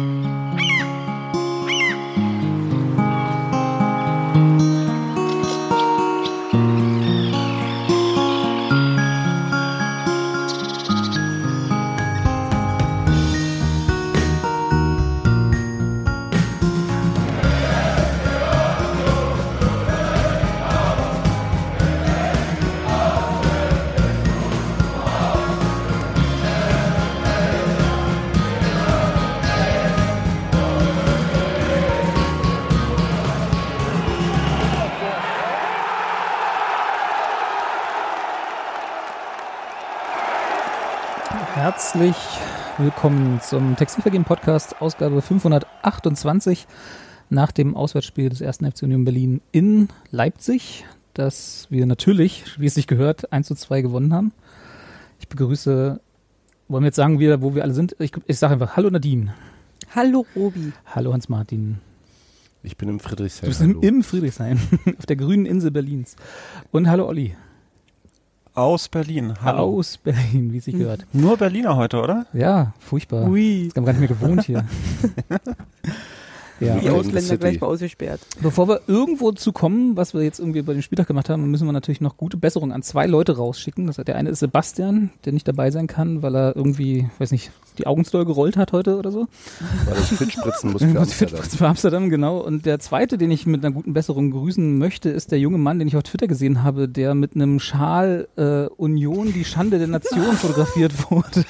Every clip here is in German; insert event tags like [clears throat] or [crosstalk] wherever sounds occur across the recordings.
Mm-hmm. Willkommen zum Textilvergehen Podcast, Ausgabe 528 nach dem Auswärtsspiel des ersten FC Union Berlin in Leipzig, das wir natürlich, wie es sich gehört, 1 zu 2 gewonnen haben. Ich begrüße, wollen wir jetzt sagen, wieder, wo wir alle sind? Ich, ich sage einfach Hallo Nadine. Hallo Robi. Hallo Hans-Martin. Ich bin im Friedrichshain. Du bist im, im Friedrichshain, [laughs] auf der grünen Insel Berlins. Und hallo Olli. Aus Berlin. Hallo. Aus Berlin, wie es sich gehört. Nur Berliner heute, oder? Ja, furchtbar. Ui. Ich habe gar nicht mehr gewohnt hier. [laughs] ja. Die Ausländer gleich mal ausgesperrt. Bevor wir irgendwo zu kommen, was wir jetzt irgendwie bei dem Spieltag gemacht haben, müssen wir natürlich noch gute Besserungen an zwei Leute rausschicken. Das, der eine ist Sebastian, der nicht dabei sein kann, weil er irgendwie, weiß nicht, die Augen zu doll gerollt hat heute oder so. Weil ich fit spritzen muss [laughs] für Amsterdam. Fit für Amsterdam, genau. Und der zweite, den ich mit einer guten Besserung grüßen möchte, ist der junge Mann, den ich auf Twitter gesehen habe, der mit einem Schal äh, Union die Schande der Nation [laughs] fotografiert wurde.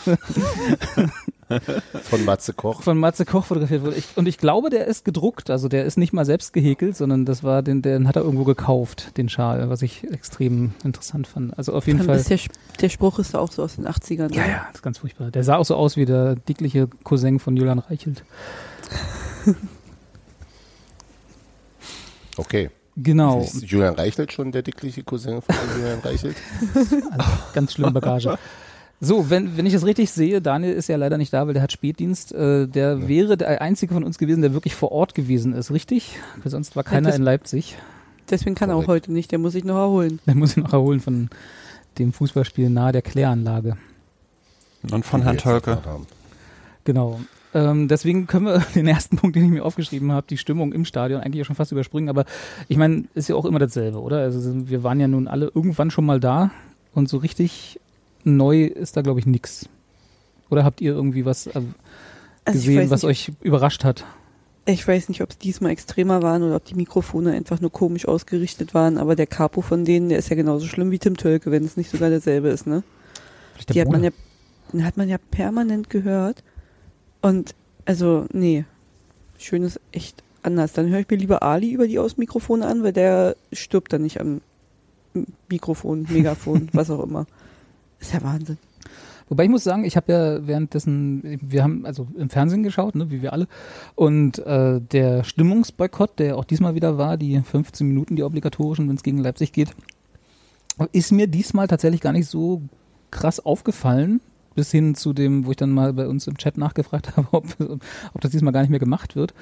[laughs] Von Matze Koch. von Matze Koch fotografiert wurde. Ich, und ich glaube, der ist gedruckt. Also der ist nicht mal selbst gehäkelt, sondern das war den, den hat er irgendwo gekauft, den Schal, was ich extrem interessant fand. Also auf jeden Fall. Das der, der Spruch ist auch so aus den 80ern. Ja, oder? ja, das ist ganz furchtbar. Der sah auch so aus wie der dickliche Cousin von Julian Reichelt. Okay. Genau. Ist Julian Reichelt schon der dickliche Cousin von Julian Reichelt? [laughs] Also ganz schlimme Bagage. So, wenn, wenn ich es richtig sehe, Daniel ist ja leider nicht da, weil der hat Spätdienst. Äh, der wäre der einzige von uns gewesen, der wirklich vor Ort gewesen ist, richtig? Weil sonst war keiner das- in Leipzig. Deswegen kann er auch Korrekt. heute nicht, der muss sich noch erholen. Der muss ich noch erholen von dem Fußballspiel nahe der Kläranlage. Und von Herrn Tölke. Genau. Ähm, deswegen können wir [laughs] den ersten Punkt, den ich mir aufgeschrieben habe, die Stimmung im Stadion, eigentlich auch schon fast überspringen. Aber ich meine, ist ja auch immer dasselbe, oder? Also wir waren ja nun alle irgendwann schon mal da und so richtig neu ist da, glaube ich, nix. Oder habt ihr irgendwie was äh, Also gesehen, weiß was nicht, euch überrascht hat? Ich weiß nicht, ob es diesmal extremer waren oder ob die Mikrofone einfach nur komisch ausgerichtet waren, aber der Capo von denen, der ist ja genauso schlimm wie Tim Tölke, wenn es nicht sogar derselbe ist, ne? Vielleicht der Die hat man Bruder? ja, den hat man ja permanent gehört. Und also, nee. Schön ist echt anders. Dann höre ich mir lieber Ali über die Außenmikrofone an, weil der stirbt dann nicht am Mikrofon, [laughs] Megafon, was auch immer. Ist ja Wahnsinn. Wobei ich muss sagen, ich habe ja währenddessen, wir haben also im Fernsehen geschaut, ne, wie wir alle, und äh, der Stimmungsboykott, der auch diesmal wieder war, die 15 Minuten, die obligatorischen, wenn es gegen Leipzig geht, ist mir diesmal tatsächlich gar nicht so krass aufgefallen, bis hin zu dem, wo ich dann mal bei uns im Chat nachgefragt [laughs] habe, ob, ob das diesmal gar nicht mehr gemacht wird.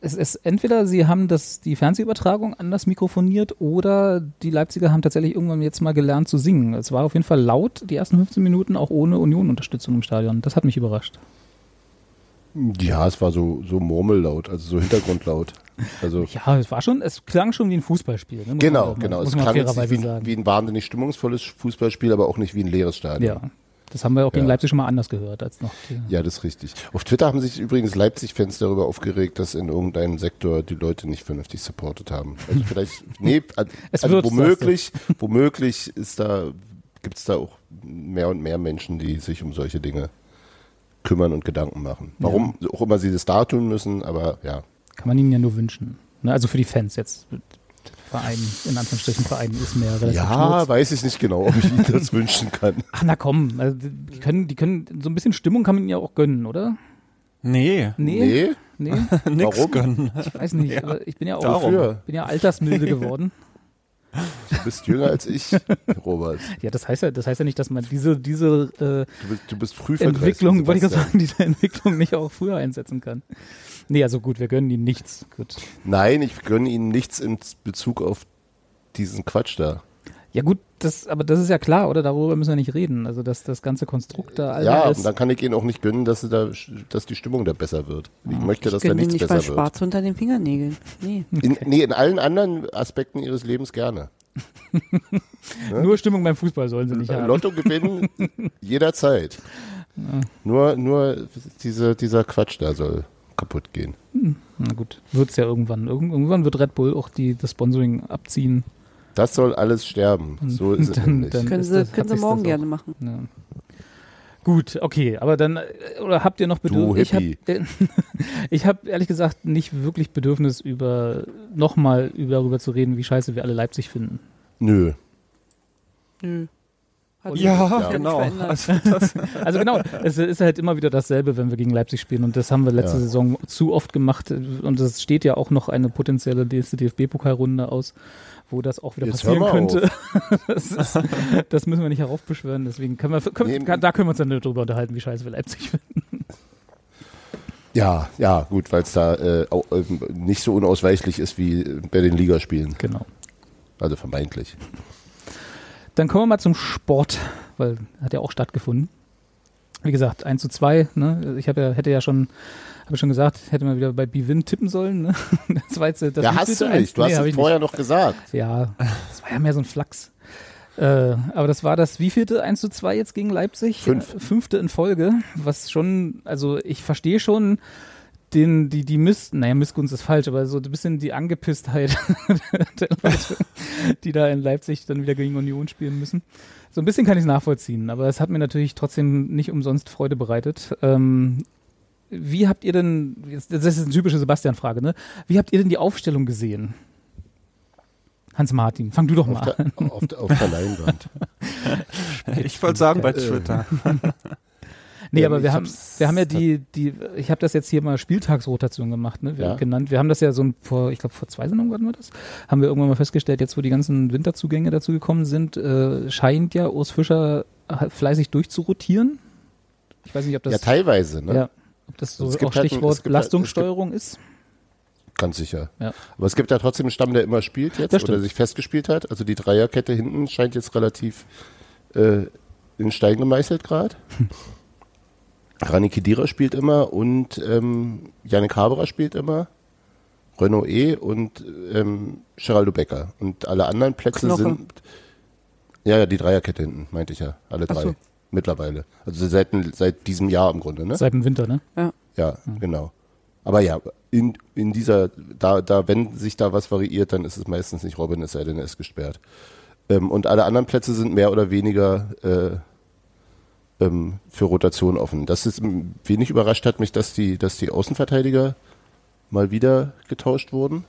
Es ist entweder sie haben das, die Fernsehübertragung anders mikrofoniert oder die Leipziger haben tatsächlich irgendwann jetzt mal gelernt zu singen. Es war auf jeden Fall laut, die ersten 15 Minuten, auch ohne Union-Unterstützung im Stadion. Das hat mich überrascht. Ja, es war so, so Murmellaut, also so Hintergrundlaut. Also [laughs] Ja, es war schon, es klang schon wie ein Fußballspiel. Ne? Genau, man genau. Muss Es klang jetzt nicht wie, wie ein wahnsinnig stimmungsvolles Fußballspiel, aber auch nicht wie ein leeres Stadion. ja, das haben wir auch gegen Ja. Leipzig schon mal anders gehört als noch. Ja, das ist richtig. Auf Twitter haben sich übrigens Leipzig-Fans darüber aufgeregt, dass in irgendeinem Sektor die Leute nicht vernünftig supportet haben. Also vielleicht, [laughs] nee, also wird, womöglich, womöglich ist da, gibt es da auch mehr und mehr Menschen, die sich um solche Dinge kümmern und Gedanken machen. Warum auch immer sie das da tun müssen, aber ja. Kann man ihnen ja nur wünschen. Ne? Also für die Fans jetzt. Verein, in Anführungsstrichen Verein ist mehr relativ Ja, schnurz. weiß ich nicht genau, ob ich ihnen das [laughs] wünschen kann. Ach na komm, also die können, die können, so ein bisschen Stimmung kann man ihnen ja auch gönnen, oder? Nee, Nee? Nee, Nee? [laughs] nix Warum? gönnen. Ich weiß nicht, aber ich bin ja auch Wofür? bin ja altersmilde geworden. Du bist jünger als ich, Robert. Ja, das heißt ja, das heißt ja nicht, dass man diese, diese äh, Du bist, du bist früh Entwicklung, wollte ich gerade sagen, diese Entwicklung nicht auch früher einsetzen kann. Nee, also gut, wir gönnen ihnen nichts. Gut. Nein, ich gönne ihnen nichts in Bezug auf diesen Quatsch da. Ja gut, das, aber das ist ja klar, oder? Darüber müssen wir nicht reden. Also dass das ganze Konstrukt da Ja, alles und dann kann ich ihnen auch nicht gönnen, dass, da, dass die Stimmung da besser wird. Ich möchte, dass ich da gönne nichts nicht besser wird. schwarz unter den Fingernägeln. Nee. In, nee, in allen anderen Aspekten ihres Lebens gerne. [laughs] nur Stimmung beim Fußball sollen sie nicht Äh, haben. Lotto gewinnen [laughs] jederzeit. Nur, nur diese, dieser Quatsch da soll kaputt gehen. Na gut, wird's ja irgendwann. Irgend- Irgendwann wird Red Bull auch die, das Sponsoring abziehen. Das soll alles sterben. So ist es Dann- Können sie, das- können sie morgen gerne machen. Ja. Gut, okay, aber dann, äh, oder habt ihr noch Bedürfnis? Ich habe Hippie. [laughs] ich hab ehrlich gesagt nicht wirklich Bedürfnis, über nochmal über, darüber zu reden, wie scheiße wir alle Leipzig finden. Nö. Nö. Hat Ja, genau. Also [laughs] Also genau, es ist halt immer wieder dasselbe, wenn wir gegen Leipzig spielen und das haben wir letzte Ja. Saison zu oft gemacht und es steht ja auch noch eine potenzielle nächste DFB-Pokalrunde aus, wo das auch wieder Jetzt passieren könnte. [laughs] Das, ist, das müssen wir nicht heraufbeschwören, deswegen können wir, können, Nee, kann, da können wir uns dann drüber unterhalten, wie scheiße wir Leipzig finden. Ja, ja, gut, weil es da äh, auch, ähm, nicht so unausweichlich ist wie bei den Ligaspielen. Genau. Also vermeintlich. Dann kommen wir mal zum Sport, weil hat ja auch stattgefunden. Wie gesagt, 1 zu 2, ne? Ich habe ja, hätte ja schon, habe schon gesagt, hätte mal wieder bei Bwin tippen sollen, ne? [laughs] Das war jetzt das ja, hast du Eins- nicht. Du Nee, hast es vorher noch gesagt. Nicht. Ja, das war ja mehr so ein Flachs. Äh, aber das war das wievielte 1 zu 2 jetzt gegen Leipzig? Fünf. Äh, Fünfte in Folge, was schon, also ich verstehe schon den, die, die Miss, naja, Missgunst ist falsch, aber so ein bisschen die Angepisstheit [laughs] der Leute, die da in Leipzig dann wieder gegen Union spielen müssen. So ein bisschen kann ich es nachvollziehen, aber es hat mir natürlich trotzdem nicht umsonst Freude bereitet. Ähm, wie habt ihr denn, jetzt- das ist eine typische Sebastian-Frage, ne? Wie habt ihr denn die Aufstellung gesehen? Hans-Martin, fang du doch mal Auf an. der, auf, der, auf der Leinwand. ich wollte sagen bei Äh, Twitter. [laughs] Nee, aber wir haben, wir haben ja die, die, ich habe das jetzt hier mal Spieltagsrotation gemacht, ne? Wir Ja. genannt. Wir haben das ja so ein, vor, ich glaube vor zwei Sendungen hatten wir das, haben wir irgendwann mal festgestellt, jetzt wo die ganzen Winterzugänge dazu gekommen sind, äh, scheint ja Urs Fischer halt fleißig durchzurotieren. Ich weiß nicht, ob das, Ja, teilweise, ne? ja, ob das so auch halt ein- Stichwort gibt halt- Belastungssteuerung ist. Ganz sicher. Ja. Aber es gibt ja trotzdem einen Stamm, der immer spielt jetzt oder sich festgespielt hat. Also die Dreierkette hinten scheint jetzt relativ äh, in Stein gemeißelt gerade. [laughs] Rani Kedira spielt immer und ähm, Yannick Haberer spielt immer. Renault E und ähm, Geraldo Becker. Und alle anderen Plätze Knoche. sind. Ja, ja, die Dreierkette hinten, meinte ich ja. Alle Ach drei. so. Mittlerweile. Also seit, seit diesem Jahr im Grunde, ne? Seit dem Winter, ne? Ja, genau. Aber ja, in, in dieser, da, da, wenn sich da was variiert, dann ist es meistens nicht Robin, es sei denn, er ist gesperrt. Ähm, und alle anderen Plätze sind mehr oder weniger äh, ähm, für Rotation offen. Das ist m, wenig überrascht hat mich, dass die, dass die Außenverteidiger mal wieder getauscht wurden.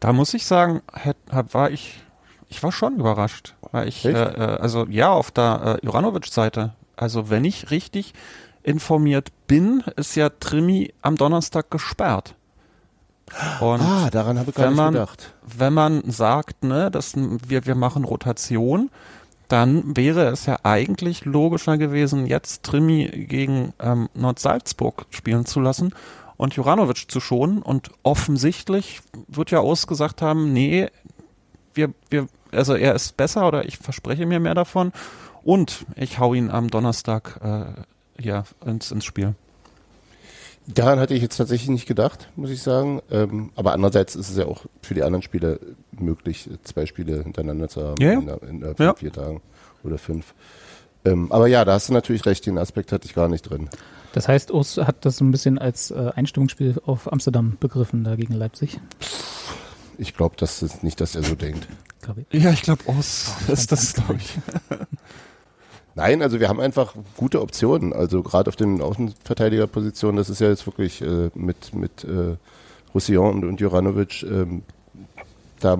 Da muss ich sagen, war ich, ich war schon überrascht. Weil ich, äh, äh, also ja, auf der äh, Juranovic-Seite, also wenn ich richtig informiert bin, ist ja Trimi am Donnerstag gesperrt. Und Ah, daran habe ich gar nicht man- gedacht. wenn man sagt, ne, dass wir, wir machen Rotation, dann wäre es ja eigentlich logischer gewesen, jetzt Trimi gegen ähm, Nord-Salzburg spielen zu lassen und Juranovic zu schonen. Und offensichtlich wird ja ausgesagt haben, nee, wir, wir, also er ist besser oder ich verspreche mir mehr davon und ich hau ihn am Donnerstag äh, ja, ins, ins Spiel. Daran hatte ich jetzt tatsächlich nicht gedacht, muss ich sagen. Ähm, aber andererseits ist es ja auch für die anderen Spieler möglich, zwei Spiele hintereinander zu haben ja. in, der- in, der Ja. vier Tagen oder fünf. Ähm, aber ja, da hast du natürlich recht, den Aspekt hatte ich gar nicht drin. Das heißt, Urs hat das so ein bisschen als äh, Einstimmungsspiel auf Amsterdam begriffen, da gegen Leipzig. Ich glaube, das ist nicht, dass er so denkt. Ich. Ja, ich glaube, Ost ist das, glaube ich. [laughs] Nein, also wir haben einfach gute Optionen. Also gerade auf den Außenverteidigerpositionen, das ist ja jetzt wirklich äh, mit, mit äh, Roussillon und, und Juranovic, ähm, da,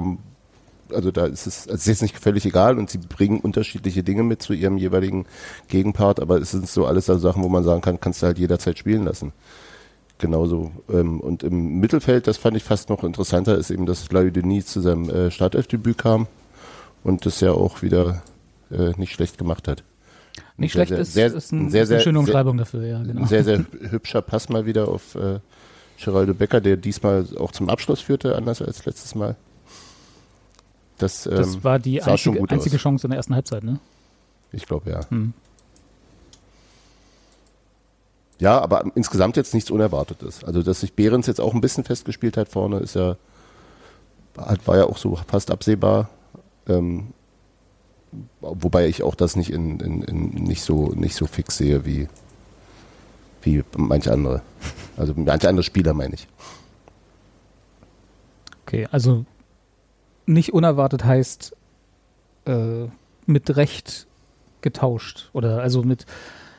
also da ist es, also es ist jetzt nicht völlig egal und sie bringen unterschiedliche Dinge mit zu ihrem jeweiligen Gegenpart, aber es sind so alles so Sachen, wo man sagen kann, kannst du halt jederzeit spielen lassen. Genauso. Ähm, und im Mittelfeld, das fand ich fast noch interessanter, ist eben, dass Larry Denis zu seinem äh, Startelfdebüt kam und das ja auch wieder äh, nicht schlecht gemacht hat. Nicht Sehr, schlecht sehr, ist, ist, ein, sehr, ist eine schöne Umschreibung dafür, ja, genau. Ein sehr, sehr hübscher Pass mal wieder auf äh, Geraldo Becker, der diesmal auch zum Abschluss führte, anders als letztes Mal. Das, ähm, Das war die einzige, einzige. Chance in der ersten Halbzeit, ne? Ich glaube, ja. Hm. Ja, aber insgesamt jetzt nichts Unerwartetes. Also, dass sich Behrens jetzt auch ein bisschen festgespielt hat vorne, ist ja, war ja auch so fast absehbar. Ähm, wobei ich auch das nicht in, in, in nicht so nicht so fix sehe wie wie manche andere. Also manche andere Spieler meine ich. Okay, also nicht unerwartet heißt äh, mit Recht getauscht. Oder also mit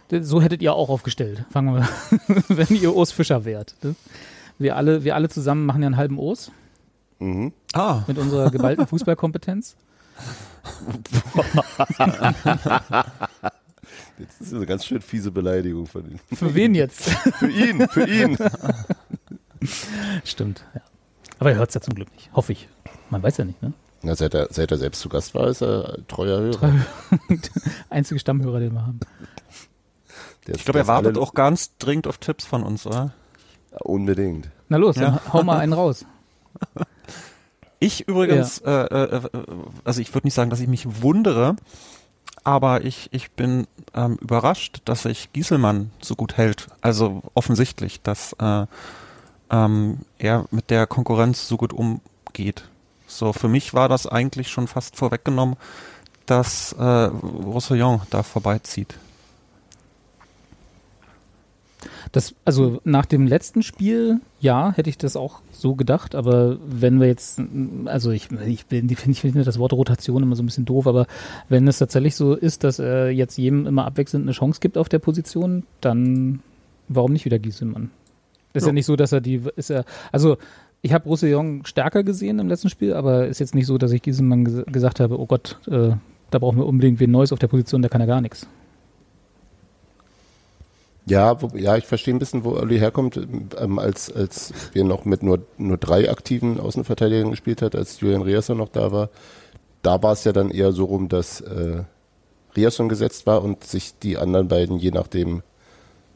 so hättet ihr auch aufgestellt. Fangen wir, [laughs] wenn ihr Urs Fischer wärt. Ne? Wir alle, wir alle zusammen machen ja einen halben Urs Mhm. Ah, mit unserer geballten Fußballkompetenz. Jetzt ist eine ganz schön fiese Beleidigung von Ihnen. Für wen jetzt? Für ihn, für ihn. Stimmt, ja. Aber er hört es ja zum Glück nicht. Hoffe ich. Man weiß ja nicht, ne? Na, seit, er, seit er selbst zu Gast war, ist er treuer Hörer. [laughs] Einzige Stammhörer, den wir haben. Der ich glaube, er wartet auch ganz dringend auf Tipps von uns, oder? Unbedingt. Na los, Ja. dann hau mal einen raus. [laughs] Ich übrigens, äh, äh, äh, also ich würde nicht sagen, dass ich mich wundere, aber ich, ich bin ähm, überrascht, dass sich Gieselmann so gut hält. Also offensichtlich, dass äh, ähm, er mit der Konkurrenz so gut umgeht. So, für mich war das eigentlich schon fast vorweggenommen, dass äh, Roussillon da vorbeizieht. Das, also nach dem letzten Spiel, ja, hätte ich das auch so gedacht, aber wenn wir jetzt, also ich, ich, bin- ich finde das Wort Rotation immer so ein bisschen doof, aber wenn es tatsächlich so ist, dass er jetzt jedem immer abwechselnd eine Chance gibt auf der Position, dann warum nicht wieder Gieselmann? Ist ja, Ja. nicht so, dass er die, ist ja, also ich habe Roussillon stärker gesehen im letzten Spiel, aber ist jetzt nicht so, dass ich Gieselmann ges gesagt habe, oh Gott, äh, da brauchen wir unbedingt wen Neues auf der Position, der kann ja gar nichts. Ja, wo, ja, ich verstehe ein bisschen, wo Olli herkommt, ähm, als, als wir noch mit nur, nur drei aktiven Außenverteidigern gespielt hat, als Julian Riasson noch da war. Da war es ja dann eher so rum, dass äh, Riasson gesetzt war und sich die anderen beiden je nachdem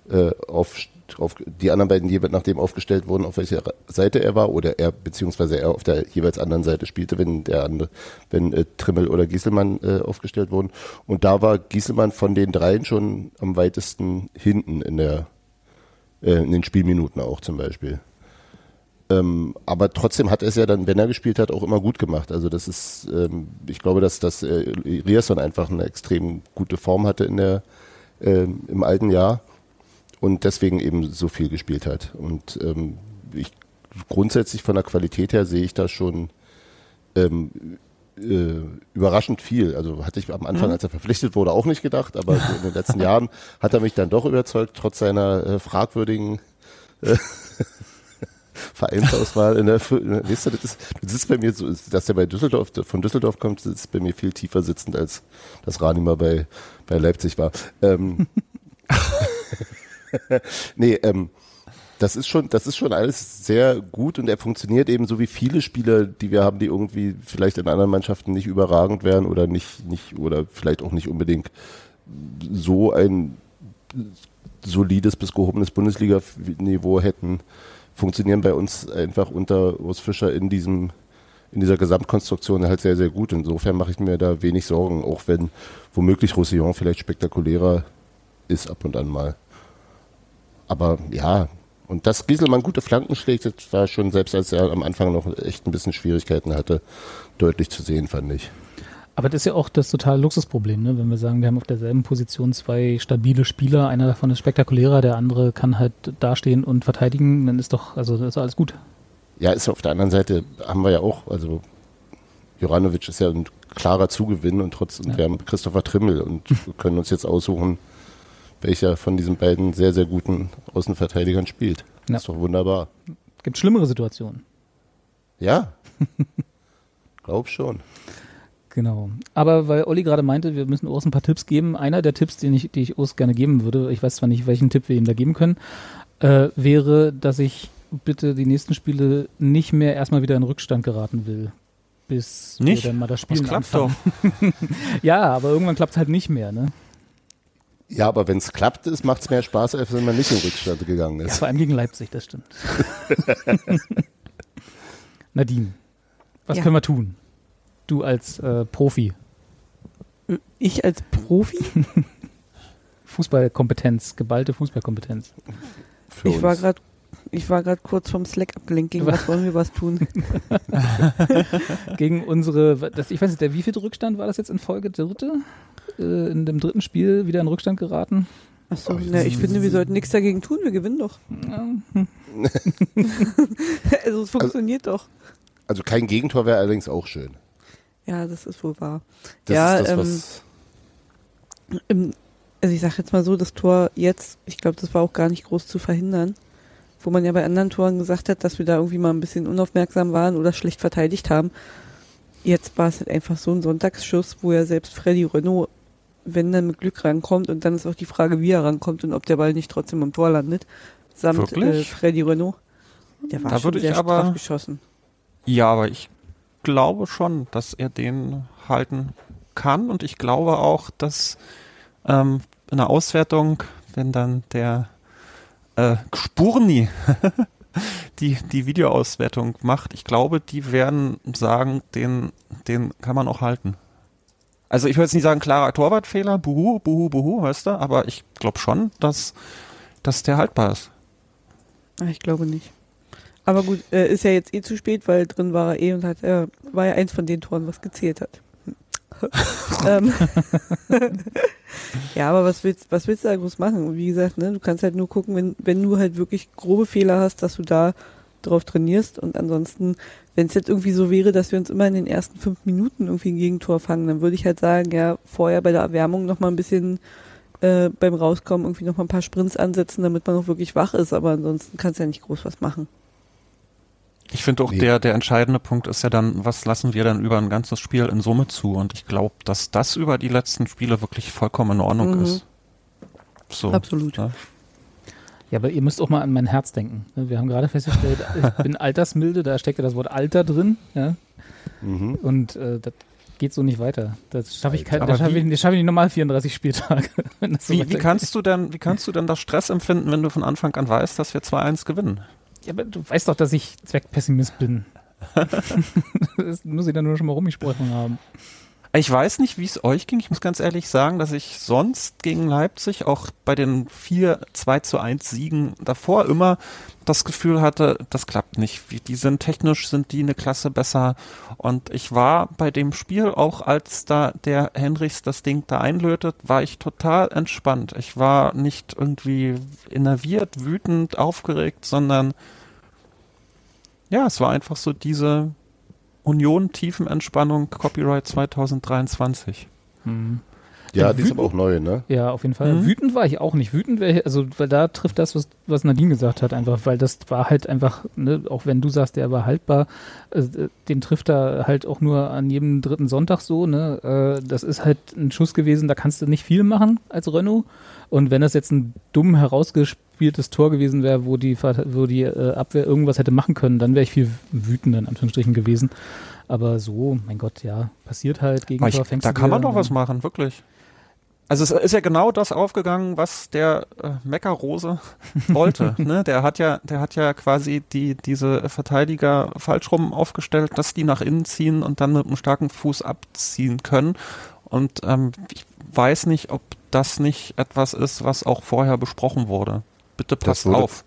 äh, auf, auf die anderen beiden je nachdem aufgestellt wurden, auf welcher Seite er war oder er beziehungsweise er auf der jeweils anderen Seite spielte, wenn der andere, wenn äh, Trimmel oder Gieselmann äh, aufgestellt wurden. Und da war Gieselmann von den dreien schon am weitesten hinten in der äh, in den Spielminuten auch zum Beispiel. Ähm, aber trotzdem hat er es ja dann, wenn er gespielt hat, auch immer gut gemacht. Also das ist, ähm, ich glaube, dass, dass äh, Riasson einfach eine extrem gute Form hatte in der, ähm, im alten Jahr und deswegen eben so viel gespielt hat. Und ähm, ich grundsätzlich von der Qualität her sehe ich da schon ähm, äh, überraschend viel. Also hatte ich am Anfang, als er verpflichtet wurde, auch nicht gedacht, aber in den letzten [laughs] Jahren hat er mich dann doch überzeugt, trotz seiner äh, fragwürdigen äh, [laughs] Vereinsauswahl in der, Fü- weißt du, das ist, das ist bei mir so, dass der bei Düsseldorf, von Düsseldorf kommt, das ist bei mir viel tiefer sitzend, als das Rani mal bei, bei Leipzig war. Ähm, [laughs] [laughs] nee, ähm, das ist schon, das ist schon alles sehr gut und er funktioniert eben so wie viele Spieler, die wir haben, die irgendwie vielleicht in anderen Mannschaften nicht überragend wären oder nicht, nicht, oder vielleicht auch nicht unbedingt so ein solides bis gehobenes Bundesliga-Niveau hätten, funktionieren bei uns einfach unter Urs Fischer in diesem, in dieser Gesamtkonstruktion halt sehr, sehr gut. Insofern mache ich mir da wenig Sorgen, auch wenn womöglich Roussillon vielleicht spektakulärer ist ab und an mal. Aber ja, und dass Gieselmann gute Flanken schlägt, das war schon, selbst als er am Anfang noch echt ein bisschen Schwierigkeiten hatte, deutlich zu sehen, fand ich. Aber das ist ja auch das totale Luxusproblem, ne? wenn wir sagen, wir haben auf derselben Position zwei stabile Spieler, einer davon ist spektakulärer, der andere kann halt dastehen und verteidigen, dann ist doch, also ist alles gut. Ja, ist auf der anderen Seite haben wir ja auch, also Joranovic ist ja ein klarer Zugewinn und trotzdem, Ja. wir haben Christopher Trimmel und wir [laughs] können uns jetzt aussuchen, welcher von diesen beiden sehr, sehr guten Außenverteidigern spielt. Ja. Ist doch wunderbar. Gibt schlimmere Situationen. Ja. [laughs] Glaub schon. Genau. Aber weil Olli gerade meinte, wir müssen Urs ein paar Tipps geben. Einer der Tipps, den ich, die ich Urs gerne geben würde, ich weiß zwar nicht, welchen Tipp wir ihm da geben können, äh, wäre, dass ich bitte die nächsten Spiele nicht mehr erstmal wieder in Rückstand geraten will. Bis Nicht? wir dann mal das Das Spielen klappt anfangen. [laughs] Ja, aber irgendwann klappt es halt nicht mehr, ne? Ja, aber wenn es klappt, macht es mehr Spaß, als wenn man nicht in Rückstand gegangen Ja, ist. vor allem gegen Leipzig, das stimmt. [laughs] Nadine, was Ja. können wir tun? Du als äh, Profi. Ich als Profi? [laughs] Fußballkompetenz, geballte Fußballkompetenz. Für Ich war gerade ich war gerade kurz vom Slack abgelenkt. Gegen was wollen wir was tun? [laughs] Gegen unsere, das, ich weiß nicht, der wievielte Rückstand war das jetzt in Folge? Der dritte? Äh, in dem dritten Spiel wieder in Rückstand geraten? Achso, Oh, na, ich finde, wir sollten nichts dagegen tun. Wir gewinnen doch. Ja, [laughs] also es funktioniert doch. Also kein Gegentor wäre allerdings auch schön. Ja, das ist wohl wahr. Das Ja, ist das, ähm, was. Im, also ich sage jetzt mal so, das Tor jetzt, ich glaube, das war auch gar nicht groß zu verhindern. Wo man ja bei anderen Toren gesagt hat, dass wir da irgendwie mal ein bisschen unaufmerksam waren oder schlecht verteidigt haben. Jetzt war es halt einfach so ein Sonntagsschuss, wo ja selbst Freddy Renault, wenn dann mit Glück rankommt und dann ist auch die Frage, wie er rankommt und ob der Ball nicht trotzdem im Tor landet, samt äh? Freddy Renault. Der war Da schon würde ich sehr aber- geschossen. Ja, aber ich glaube schon, dass er den halten kann und ich glaube auch, dass ähm, in der Auswertung, wenn dann der äh, Spurni [laughs] die, die Videoauswertung macht, ich glaube, die werden sagen, den, den kann man auch halten. Also ich würde jetzt nicht sagen, klarer Torwartfehler, buhu, buhu, buhu, weißt du, aber ich glaube schon, dass, dass der haltbar ist. Ah, Ich glaube nicht. Aber gut, äh, ist ja jetzt eh zu spät, weil drin war er eh und hat, äh, war ja eins von den Toren, was gezählt hat. [laughs] ähm, [laughs] ja, aber was willst, was willst du da groß machen? Und wie gesagt, ne, du kannst halt nur gucken, wenn, wenn du halt wirklich grobe Fehler hast, dass du da drauf trainierst und ansonsten, wenn es jetzt irgendwie so wäre, dass wir uns immer in den ersten fünf Minuten irgendwie ein Gegentor fangen, dann würde ich halt sagen, ja, vorher bei der Erwärmung noch mal ein bisschen äh, beim Rauskommen irgendwie noch mal ein paar Sprints ansetzen, damit man auch wirklich wach ist, aber ansonsten kannst du ja nicht groß was machen. Ich finde auch Nee. der, der entscheidende Punkt ist ja dann, was lassen wir dann über ein ganzes Spiel in Summe zu? Und ich glaube, dass das über die letzten Spiele wirklich vollkommen in Ordnung Mhm. ist. So. Absolut. Ja. Ja, aber ihr müsst auch mal an mein Herz denken. ne? Wir haben gerade festgestellt, [laughs] ich bin altersmilde, da steckt ja das Wort Alter drin, ja. Mhm. Und äh, das geht so nicht weiter. Das schaffe ich, kein, das schaffe ich, das schaffe ich nicht normal 34 Spieltage. [laughs] so Wie, kannst du denn, wie kannst du denn das Stress empfinden, wenn du von Anfang an weißt, dass wir 2-1 gewinnen? Ja, aber du weißt doch, dass ich Zweckpessimist bin. [laughs] das muss ich dann nur schon mal rumgesprochen haben. Ich weiß nicht, wie es euch ging. Ich muss ganz ehrlich sagen, dass ich sonst gegen Leipzig auch bei den vier 2 zu 1 Siegen davor immer das Gefühl hatte, das klappt nicht. Die sind technisch, sind die eine Klasse besser. Und ich war bei dem Spiel, auch als da der Henrichs das Ding da einlötet, war ich total entspannt. Ich war nicht irgendwie innerviert, wütend, aufgeregt, sondern ja, es war einfach so diese Union Tiefenentspannung Copyright 2023. Hm. Ja, Ja, die ist aber auch neu, ne? Ja, auf jeden Fall. Mhm. Wütend war ich auch nicht. Wütend wäre, ich- also, weil da trifft das, was, was Nadine gesagt hat, einfach, weil das war halt einfach, ne, auch wenn du sagst, der war haltbar, äh, den trifft er halt auch nur an jedem dritten Sonntag so, ne, äh, das ist halt ein Schuss gewesen, da kannst du nicht viel machen als Renault. Und wenn das jetzt ein dumm herausgespieltes Tor gewesen wäre, wo die, wo die äh, Abwehr irgendwas hätte machen können, dann wäre ich viel wütender in Anführungsstrichen gewesen. Aber so, mein Gott, ja, passiert halt gegen da kann man doch was machen, wirklich. Also es ist ja genau das aufgegangen, was der äh, Meckerrose wollte. [laughs] ne? Der hat ja, der hat ja quasi die diese Verteidiger falsch rum aufgestellt, dass die nach innen ziehen und dann mit einem starken Fuß abziehen können. Und ähm, ich weiß nicht, ob das nicht etwas ist, was auch vorher besprochen wurde. Bitte passt auf.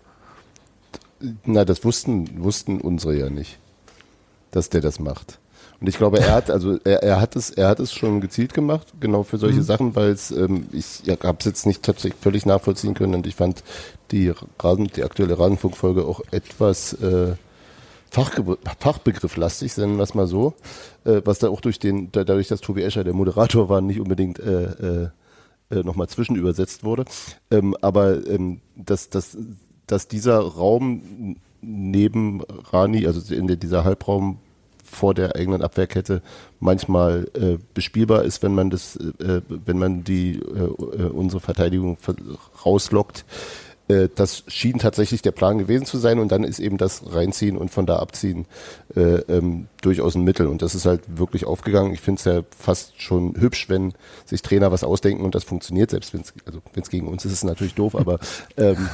Na, das wussten, wussten unsere ja nicht, dass der das macht. Und ich glaube, er hat, also er, er hat es, er hat es schon gezielt gemacht, genau für solche Mhm. Sachen, weil es, ähm, ich ja, habe es jetzt nicht tatsächlich völlig nachvollziehen können und ich fand die Rasen, die aktuelle Rasenfunkfolge auch etwas äh, Fachge Fachbegrifflastig, nennen wir es mal so, äh, was da auch durch den, da, dadurch, dass Tobi Escher der Moderator war, nicht unbedingt äh, äh, äh, nochmal zwischenübersetzt wurde. Ähm, aber ähm, dass, dass, dass dieser Raum neben Rani, also in der, dieser Halbraum vor der eigenen Abwehrkette manchmal äh, bespielbar ist, wenn man das, äh, wenn man die äh, äh, unsere Verteidigung ver- rauslockt. Äh, das schien tatsächlich der Plan gewesen zu sein und dann ist eben das reinziehen und von da abziehen äh, ähm, durchaus ein Mittel und das ist halt wirklich aufgegangen. Ich finde es ja fast schon hübsch, wenn sich Trainer was ausdenken und das funktioniert, selbst wenn es also wenn's gegen uns ist, ist es natürlich doof, aber [laughs] ähm,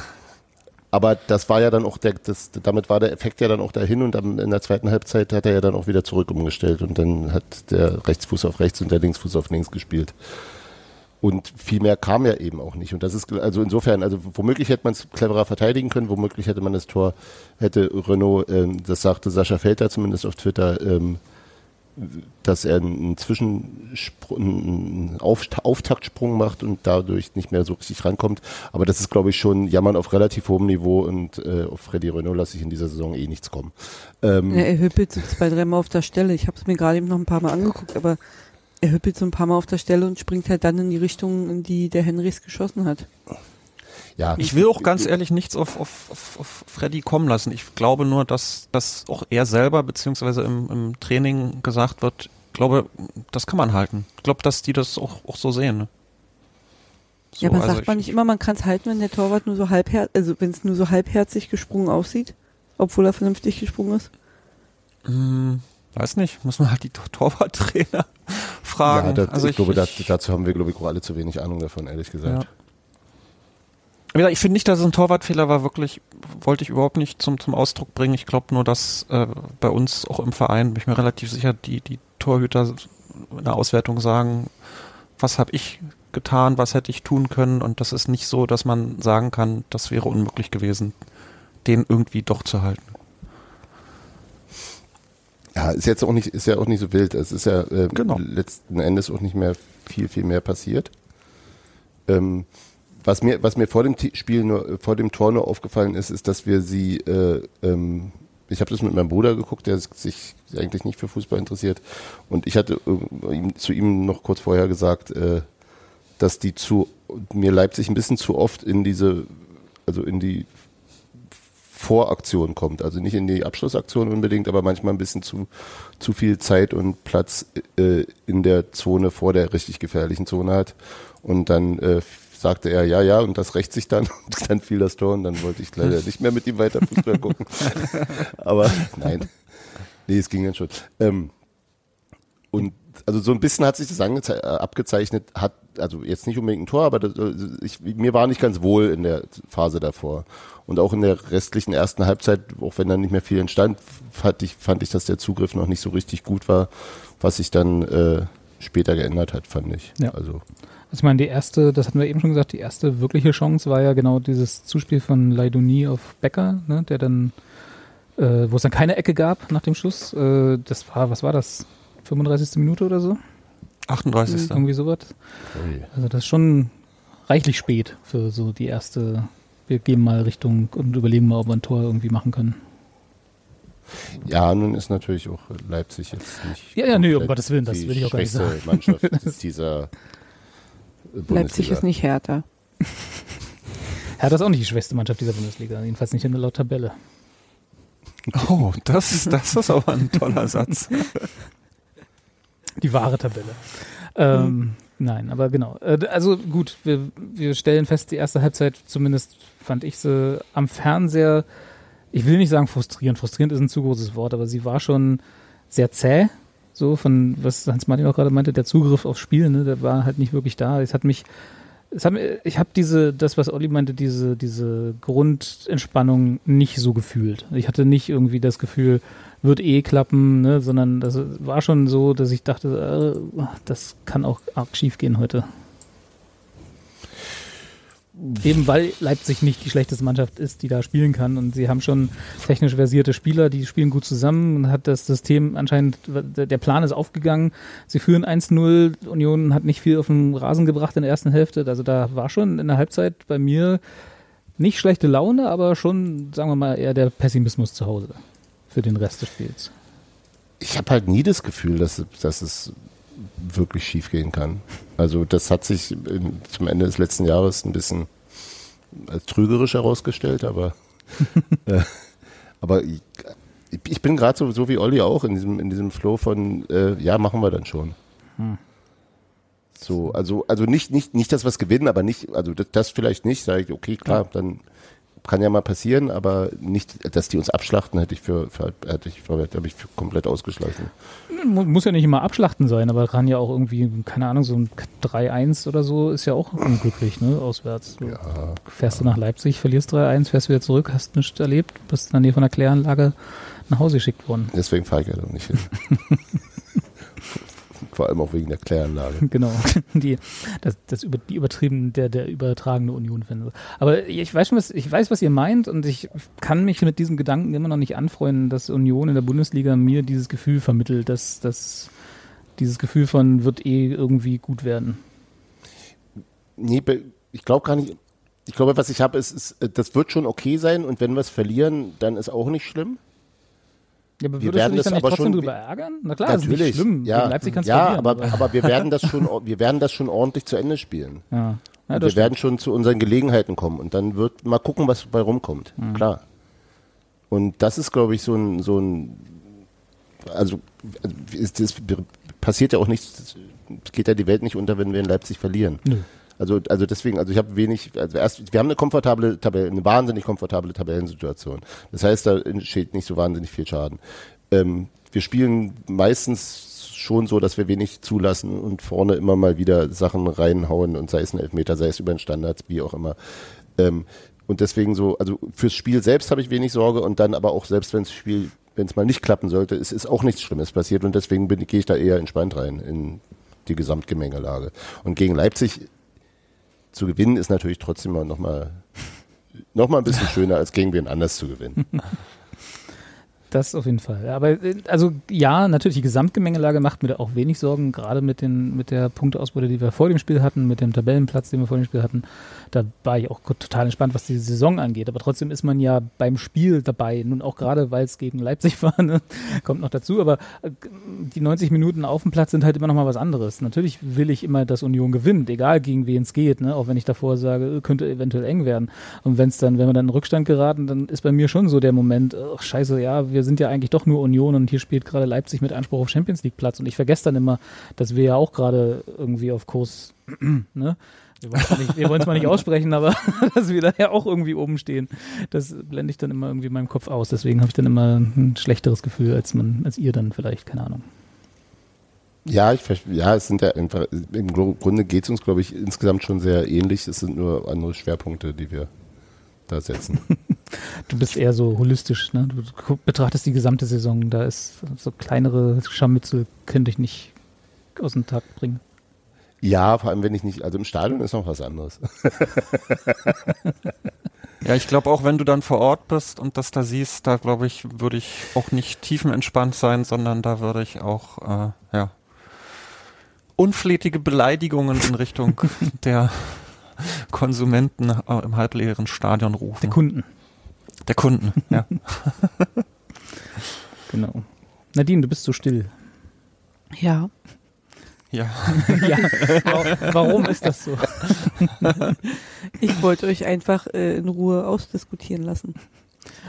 Aber das war ja dann auch der, das, damit war der Effekt ja dann auch dahin und dann in der zweiten Halbzeit hat er ja dann auch wieder zurück umgestellt und dann hat der Rechtsfuß auf rechts und der Linksfuß auf links gespielt. Und viel mehr kam ja eben auch nicht. Und das ist, also insofern, also womöglich hätte man es cleverer verteidigen können, womöglich hätte man das Tor, hätte Renault, ähm, das sagte Sascha Felter zumindest auf Twitter, ähm, dass er einen Zwischensprung, einen Auf Auftaktsprung macht und dadurch nicht mehr so richtig rankommt. Aber das ist, glaube ich, schon Jammern auf relativ hohem Niveau und äh, auf Freddy Renault lasse ich in dieser Saison eh nichts kommen. Ähm, ja, er hüppelt so zwei, dreimal auf der Stelle. Ich habe es mir gerade eben noch ein paar Mal angeguckt, aber er hüppelt so ein paar Mal auf der Stelle und springt halt dann in die Richtung, in die der Henrys geschossen hat. Ja, ich will auch ganz ehrlich nichts auf, auf, auf, auf Freddy kommen lassen. Ich glaube nur, dass das auch er selber beziehungsweise im, im Training gesagt wird. Ich glaube, das kann man halten. Ich glaube, dass die das auch, auch so sehen. Ne? So, ja, aber also sagt man nicht immer, man kann es halten, wenn der Torwart nur so halbherzig, also wenn es nur so halbherzig gesprungen aussieht, obwohl er vernünftig gesprungen ist? Hm, weiß nicht, muss man halt die Torwarttrainer [laughs] fragen. Ja, das, also ich, ich glaube, ich, dazu haben wir, glaube ich, auch alle zu wenig Ahnung davon, ehrlich gesagt. Ja. Ich finde nicht, dass es ein Torwartfehler war, wirklich, wollte ich überhaupt nicht zum, zum Ausdruck bringen. Ich glaube nur, dass äh, bei uns auch im Verein, bin ich mir relativ sicher, die, die Torhüter in der Auswertung sagen, was habe ich getan, was hätte ich tun können und das ist nicht so, dass man sagen kann, das wäre unmöglich gewesen, den irgendwie doch zu halten. Ja, ist jetzt auch nicht, ist ja auch nicht so wild. Es ist ja äh, genau. letzten Endes auch nicht mehr viel, viel mehr passiert. Ähm, was mir, was mir vor dem Spiel nur, vor dem Tor nur aufgefallen ist, ist, dass wir sie, äh, ähm, ich habe das mit meinem Bruder geguckt, der sich eigentlich nicht für Fußball interessiert, und ich hatte äh, zu ihm noch kurz vorher gesagt, äh, dass die zu mir Leipzig ein bisschen zu oft in diese, also in die Voraktion kommt, also nicht in die Abschlussaktion unbedingt, aber manchmal ein bisschen zu zu viel Zeit und Platz äh, in der Zone vor der richtig gefährlichen Zone hat. Und dann äh, sagte er, ja, ja, und das rächt sich dann. [laughs] Und dann fiel das Tor und dann wollte ich leider nicht mehr mit ihm weiter Fußball gucken. [laughs] Aber nein. Nee, es ging dann schon. Ähm, und also so ein bisschen hat sich das äh, abgezeichnet, hat, also jetzt nicht unbedingt ein Tor, aber das, äh, ich, mir war nicht ganz wohl in der Phase davor. Und auch in der restlichen ersten Halbzeit, auch wenn dann nicht mehr viel entstand, fand ich, fand ich, dass der Zugriff noch nicht so richtig gut war, was sich dann äh, später geändert hat, fand ich. Ja. Also also ich meine, die erste, das hatten wir eben schon gesagt, die erste wirkliche Chance war ja genau dieses Zuspiel von Leidoni auf Becker, ne, der dann, äh, wo es dann keine Ecke gab nach dem Schuss. Äh, das war, was war das? 35. Minute oder so? 38. Irgendwie sowas. Also das ist schon reichlich spät für so die erste, wir gehen mal Richtung und überlegen mal, ob wir ein Tor irgendwie machen können. Ja, nun ist natürlich auch Leipzig jetzt nicht. Ja, ja, nee, um Gottes Willen, das will ich auch gar nicht sagen. Mannschaft [laughs] dieser Bundesliga. Leipzig ist nicht härter. [laughs] Hertha ist auch nicht die schwächste Mannschaft dieser Bundesliga, jedenfalls nicht in der laut Tabelle. Oh, das, das ist aber ein toller Satz. [laughs] Die wahre Tabelle. Ähm, mhm. Nein, aber genau. Äh, also gut, wir, wir stellen fest, die erste Halbzeit, zumindest fand ich sie am Fernseher, ich will nicht sagen frustrierend, frustrierend ist ein zu großes Wort, aber sie war schon sehr zäh, so von, was Hans-Martin auch gerade meinte, der Zugriff aufs Spiel, ne, der war halt nicht wirklich da. Es hat mich, es hat, ich habe diese, das, was Olli meinte, diese, diese Grundentspannung nicht so gefühlt. Ich hatte nicht irgendwie das Gefühl, wird eh klappen, ne, sondern das war schon so, dass ich dachte, äh, das kann auch arg schief gehen heute. Eben weil Leipzig nicht die schlechteste Mannschaft ist, die da spielen kann. Und sie haben schon technisch versierte Spieler, die spielen gut zusammen und hat das System anscheinend, der Plan ist aufgegangen. Sie führen 1-0, Union hat nicht viel auf den Rasen gebracht in der ersten Hälfte. Also da war schon in der Halbzeit bei mir nicht schlechte Laune, aber schon, sagen wir mal, eher der Pessimismus zu Hause für den Rest des Spiels. Ich habe halt nie das Gefühl, dass, dass es wirklich schief gehen kann. Also das hat sich in, zum Ende des letzten Jahres ein bisschen als trügerisch herausgestellt, aber, [laughs] äh, aber ich, ich bin gerade so, so wie Olli auch in diesem, in diesem Flow von, äh, ja, machen wir dann schon. Hm. So, also, also nicht, nicht, nicht, dass wir es gewinnen, aber nicht, also das, das vielleicht nicht, sage ich, okay, klar, dann kann ja mal passieren, aber nicht, dass die uns abschlachten, hätte ich für, für hätte ich, habe ich für komplett ausgeschlossen. Muss ja nicht immer abschlachten sein, aber kann ja auch irgendwie, keine Ahnung, so ein 3-1 oder so ist ja auch unglücklich, ne, auswärts. Du Ja, fährst du nach Leipzig, verlierst 3-1, fährst wieder zurück, hast nichts erlebt, bist in der Nähe von der Kläranlage nach Hause geschickt worden. deswegen fahre ich ja doch nicht hin. [laughs] Vor allem auch wegen der Kläranlage. [laughs] Genau, die, das, das über, die übertrieben, der, der übertragene Union-Fan. Aber ich weiß schon, was, ich weiß, was ihr meint und ich kann mich mit diesem Gedanken immer noch nicht anfreunden, dass Union in der Bundesliga mir dieses Gefühl vermittelt, dass, dass dieses Gefühl von wird eh irgendwie gut werden. Nee, ich glaube gar nicht. Ich glaube, was ich habe, ist, ist, das wird schon okay sein und wenn wir es verlieren, dann ist auch nicht schlimm. Ja, aber Wir werden du dich das aber schon- drüber ärgern? Na klar, das ist Natürlich. nicht schlimm. Ja, Leipzig kannst ja verlieren, aber, aber wir werden das schon, wir werden das schon ordentlich zu Ende spielen. [laughs] ja. Ja, das wir stimmt. werden schon zu unseren Gelegenheiten kommen und dann wird mal gucken, was bei rumkommt. Mhm. Klar. Und das ist, glaube ich, so ein, so ein, also, also ist, das passiert ja auch nichts, es geht ja die Welt nicht unter, wenn wir in Leipzig verlieren. Nö. Also, also deswegen, also ich habe wenig, also erst, wir haben eine komfortable Tabelle, eine wahnsinnig komfortable Tabellensituation. Das heißt, da entsteht nicht so wahnsinnig viel Schaden. Ähm, wir spielen meistens schon so, dass wir wenig zulassen und vorne immer mal wieder Sachen reinhauen und sei es ein Elfmeter, sei es über den Standards, wie auch immer. Ähm, und deswegen so, also fürs Spiel selbst habe ich wenig Sorge und dann aber auch selbst wenn das Spiel, wenn es mal nicht klappen sollte, es ist auch nichts Schlimmes passiert und deswegen gehe ich da eher entspannt rein in die Gesamtgemengelage. Und gegen Leipzig zu gewinnen ist natürlich trotzdem mal nochmal noch mal ein bisschen [laughs] schöner, als gegen wen anders zu gewinnen. Das auf jeden Fall. Aber äh, also ja, natürlich die Gesamtgemengelage macht mir da auch wenig Sorgen, gerade mit den mit der Punkteausbeute, die wir vor dem Spiel hatten, mit dem Tabellenplatz, den wir vor dem Spiel hatten. Da war ich auch total entspannt, was die Saison angeht. Aber trotzdem ist man ja beim Spiel dabei. Nun auch gerade, weil es gegen Leipzig [laughs] war, ne? kommt noch dazu. Aber äh, die 90 Minuten auf dem Platz sind halt immer noch mal was anderes. Natürlich will ich immer, dass Union gewinnt, egal gegen wen es geht. Ne? Auch wenn ich davor sage, äh, könnte eventuell eng werden. Und wenn dann, wenn wir dann in Rückstand geraten, dann ist bei mir schon so der Moment, ach scheiße, ja, wir sind ja eigentlich doch nur Union und hier spielt gerade Leipzig mit Anspruch auf Champions League Platz. Und ich vergesse dann immer, dass wir ja auch gerade irgendwie auf Kurs, [clears throat] ne? Wir wollen es mal nicht, wir aussprechen, aber [laughs] dass wir da ja auch irgendwie oben stehen, das blende ich dann immer irgendwie in meinem Kopf aus. Deswegen habe ich dann immer ein schlechteres Gefühl als man, als ihr dann vielleicht, keine Ahnung. Ja, ich ja, es sind ja einfach, im Gru- Grunde geht es uns, glaube ich, insgesamt schon sehr ähnlich. Es sind nur andere Schwerpunkte, die wir da setzen. [laughs] Du bist eher so holistisch, ne? Du betrachtest die gesamte Saison, da ist so kleinere Scharmützel könnte ich nicht aus dem Takt bringen. ja, vor allem wenn ich nicht, also im Stadion ist noch was anderes. [laughs] Ja, ich glaube auch, wenn du dann vor Ort bist und das da siehst, da glaube ich, würde ich auch nicht tiefenentspannt sein, sondern da würde ich auch, äh, ja, unflätige Beleidigungen in Richtung [laughs] der Konsumenten äh, im halbleeren Stadion rufen. Der Kunden, Der Kunden, ja. [laughs] genau. Nadine, du bist so still. Ja. ja. [laughs] ja, wa- warum ist das so? [laughs] Ich wollte euch einfach äh, in Ruhe ausdiskutieren lassen.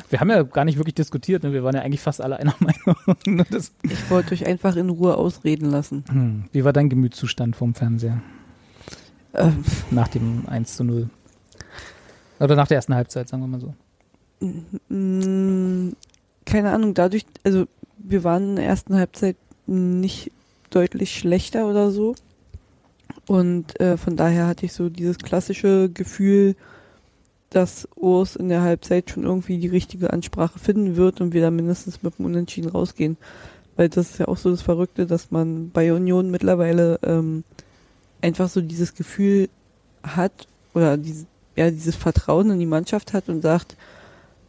Wir haben ja gar nicht wirklich diskutiert, ne? wir waren ja eigentlich fast alle einer Meinung. Ich wollte euch einfach in Ruhe ausreden lassen. hm. Wie war dein Gemütszustand vom Fernseher Ähm, nach dem 1 zu 0? Oder nach der ersten Halbzeit, sagen wir mal so. mh, keine Ahnung, dadurch, also wir waren in der ersten Halbzeit nicht deutlich schlechter oder so. Und äh, von daher hatte ich so dieses klassische Gefühl, dass Urs in der Halbzeit schon irgendwie die richtige Ansprache finden wird und wir dann mindestens mit dem Unentschieden rausgehen. Weil das ist ja auch so das Verrückte, dass man bei Union mittlerweile ähm, einfach so dieses Gefühl hat oder dieses, ja, dieses Vertrauen in die Mannschaft hat und sagt,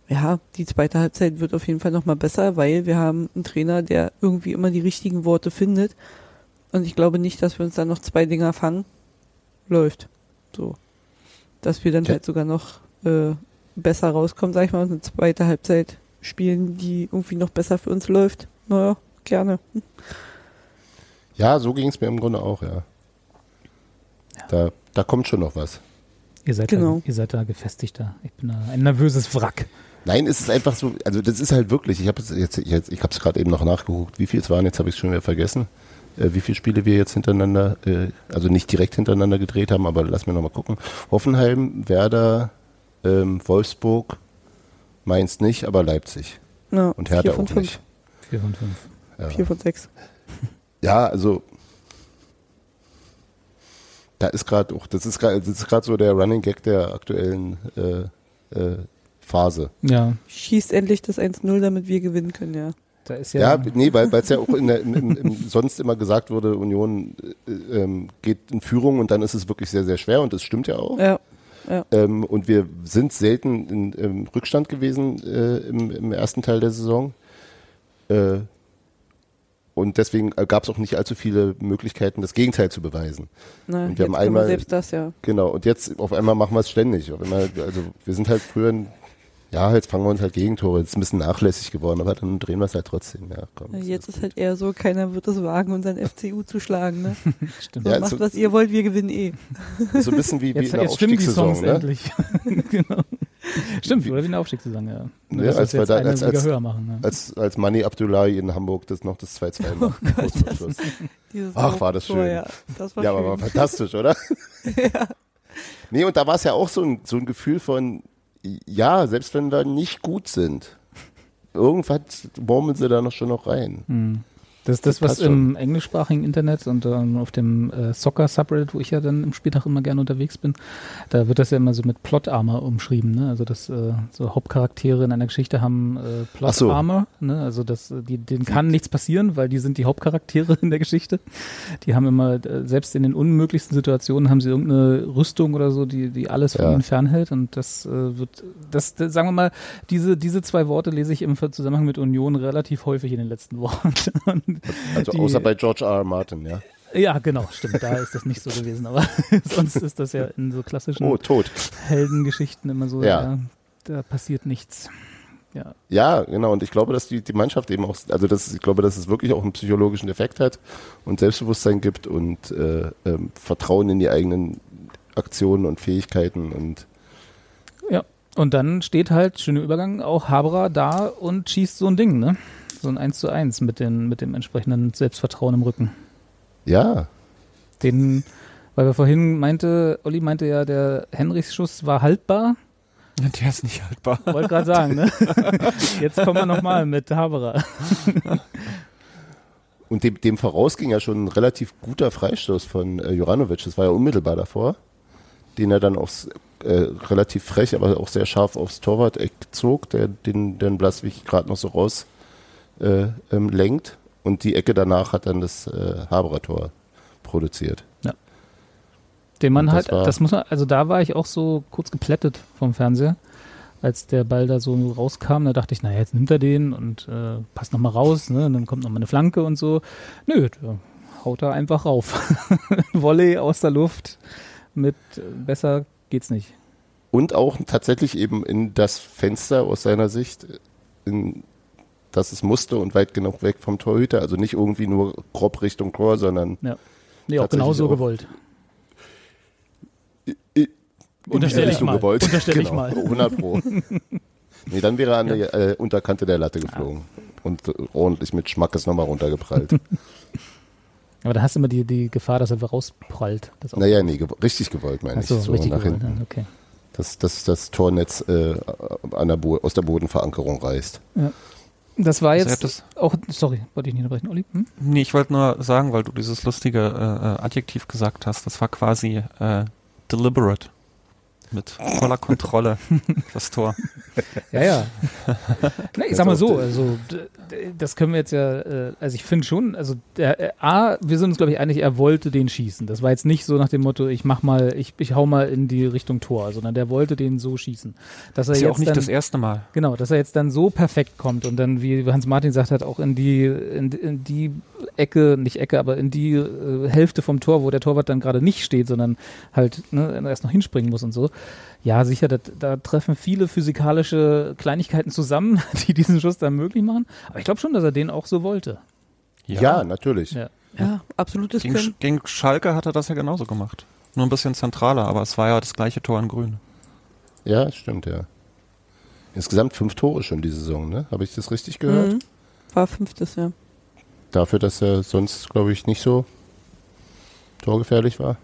ja, die zweite Halbzeit wird auf jeden Fall nochmal besser, weil wir haben einen Trainer, der irgendwie immer die richtigen Worte findet. Und ich glaube nicht, dass wir uns dann noch zwei Dinger fangen. Läuft. So. Dass wir dann Ja. halt sogar noch äh, besser rauskommen, sag ich mal, und eine zweite Halbzeit spielen, die irgendwie noch besser für uns läuft. Naja, gerne. Ja, so ging es mir im Grunde auch, ja. Da, da kommt schon noch was. Ihr seid, Genau. da, ihr seid da gefestigter. Ich bin da ein nervöses Wrack. Nein, es ist einfach so, also das ist halt wirklich, ich habe es jetzt, jetzt, ich habe es gerade eben noch nachgeguckt, wie viel es waren, jetzt habe ich es schon wieder vergessen, äh, wie viele Spiele wir jetzt hintereinander, äh, also nicht direkt hintereinander gedreht haben, aber lass mir nochmal gucken. Hoffenheim, Werder, ähm, Wolfsburg, Mainz nicht, aber Leipzig. Ja, Und Hertha vier von auch fünf. nicht. Vier von fünf. Ja. Vier von sechs. Ja, also da ist gerade auch, das ist gerade, das ist gerade so der Running Gag der aktuellen äh, äh, Phase. Ja, Schießt endlich das 1-0, damit wir gewinnen können, ja. da ist Ja, ja. nee, weil es ja auch in der, im, im, im, sonst immer gesagt wurde, Union äh, ähm, geht in Führung und dann ist es wirklich sehr, sehr schwer und das stimmt ja auch. Ja. Ähm, und wir sind selten in, im Rückstand gewesen äh, im, im ersten Teil der Saison. Äh, und deswegen gab es auch nicht allzu viele Möglichkeiten, das Gegenteil zu beweisen. Na, Und jetzt wir haben einmal- selbst das, ja. Genau, und jetzt auf einmal machen wir es ständig. Auf einmal, also wir sind halt früher, ein- ja, jetzt fangen wir uns halt Gegentore. Jetzt ist ein bisschen nachlässig geworden, aber dann drehen wir es halt trotzdem. Ja, komm, Ja, ist Jetzt alles ist halt eher so, keiner wird es wagen, unseren FCU zu schlagen, ne? [laughs] Stimmt. Ja, Macht, so- was ihr wollt, wir gewinnen eh. so ein bisschen wie, wie Jetzt, in der jetzt stimmen die Songs Aufstiegssaison. Ne? endlich. [laughs] genau. [laughs] Stimmt, oder wie eine Aufstiegssaison, ja. Nur, Ja, dass als wir da- als- als- höher machen. Ja. Als, als Mani Abdullahi in Hamburg das noch das 2-2 [laughs] macht. vor Schluss. Dieses Ach, war das Tor, schön. Ja, das war Ja, schön. aber war fantastisch, oder? [laughs] Nee, und da war es ja auch so ein, so ein Gefühl von, ja, selbst wenn wir nicht gut sind, irgendwas murmeln sie da noch schon noch rein. Hm. Das ist das, was passt schon. im englischsprachigen Internet und ähm, auf dem äh, Soccer-Subreddit, wo ich ja dann im Spieltag immer gerne unterwegs bin, da wird das ja immer so mit Plot-Armor umschrieben. Ne? Also, dass äh, so Hauptcharaktere in einer Geschichte haben äh, Ach so. Plot-Armor. Ne? Also, dass, äh, die, denen kann nichts passieren, weil die sind die Hauptcharaktere in der Geschichte. Die haben immer, äh, selbst in den unmöglichsten Situationen, haben sie irgendeine Rüstung oder so, die, die alles von Ja. ihnen fernhält. Und das äh, wird, das, das, sagen wir mal, diese, diese zwei Worte lese ich im Zusammenhang mit Union relativ häufig in den letzten [laughs] Wochen. [laughs] Also Die- außer bei George R. R. Martin, ja. ja, genau, stimmt. Da ist das nicht so gewesen, aber [laughs] sonst ist das ja in so klassischen Oh. Heldengeschichten immer so, Ja. ja. da passiert nichts. Ja, Ja, genau. Und ich glaube, dass die, die Mannschaft eben auch, also das, ich glaube, dass es wirklich auch einen psychologischen Effekt hat und Selbstbewusstsein gibt und äh, ähm, Vertrauen in die eigenen Aktionen und Fähigkeiten und ja. Und dann steht halt, schöner Übergang, auch Habra da und schießt so ein Ding, ne? So ein 1 zu 1 mit, den, mit dem entsprechenden Selbstvertrauen im Rücken. ja, Den, weil wir vorhin meinte, Olli meinte ja, der Henrichs Schuss war haltbar. [laughs] Der ist nicht haltbar. Wollte gerade sagen, ne? [laughs] Jetzt kommen wir nochmal mit Habra. [laughs] Und dem, dem voraus ging ja schon ein relativ guter Freistoß von äh, Juranovic. Das war ja unmittelbar davor, den er dann aufs, äh, relativ frech, aber auch sehr scharf aufs Torwart-Eck zog, der den, den Blaswig gerade noch so raus äh, ähm, lenkt. Und die Ecke danach hat dann das äh, Haberer-Tor produziert. Den man halt, das muss man, also da war ich auch so kurz geplättet vom Fernseher, als der Ball da so rauskam. Da dachte ich, naja, jetzt nimmt er den und äh, passt nochmal raus, ne? Und dann kommt nochmal eine Flanke und so. Nö, haut da einfach rauf. [laughs] Volley aus der Luft mit äh, besser geht's nicht. Und auch tatsächlich eben in das Fenster aus seiner Sicht, in das es musste und weit genug weg vom Torhüter. Also nicht irgendwie nur grob Richtung Tor, sondern Nee, auch genau so auch. gewollt. in Unterstell die ich mal. gewollt. Unterstell ich genau, mal. [laughs] 100 Pro. nee, dann wäre er an der äh, Unterkante der Latte geflogen und äh, ordentlich mit Schmackes nochmal runtergeprallt. [laughs] Aber da hast du immer die, die Gefahr, dass er rausprallt. Das naja, nee, ge richtig gewollt, meine Ach ich. so, So richtig nach gewollt. hinten. ja, Okay. Dass das, das Tornetz äh, der aus der Bodenverankerung reißt. Das war jetzt das- auch, sorry, wollte ich nicht unterbrechen, Olli? Hm? Nee, ich wollte nur sagen, weil du dieses lustige äh, äh, Adjektiv gesagt hast, das war quasi äh, deliberate. Mit voller Kontrolle, [laughs] das Tor. Ja, ja. [laughs] Na, ich sag mal so, also das können wir jetzt ja, äh, also ich finde schon, also der äh, A, wir sind uns glaube ich einig, er wollte den schießen. Das war jetzt nicht so nach dem Motto, ich mach mal, ich, ich hau mal in die Richtung Tor, sondern der wollte den so schießen. Dass er ist ja auch nicht dann, das erste Mal. Genau, dass er jetzt dann so perfekt kommt und dann, wie Hans Martin gesagt hat, auch in die, in, in die Ecke, nicht Ecke, aber in die äh, Hälfte vom Tor, wo der Torwart dann gerade nicht steht, sondern halt ne, erst noch hinspringen muss und so. Ja, sicher, das, da treffen viele physikalische Kleinigkeiten zusammen, [laughs] die diesen Schuss dann möglich machen. Aber ich glaube schon, dass er den auch so wollte. Ja, natürlich. Ja. Ja, absolutes Gegen, Können. Gegen Schalke hat er das ja genauso gemacht. Nur ein bisschen zentraler, aber es war ja das gleiche Tor in Grün. Ja, stimmt, ja. Insgesamt fünf Tore schon die Saison, ne? Habe ich das richtig gehört? Mhm. War fünftes, ja. Dafür, dass er sonst, glaube ich, nicht so torgefährlich war.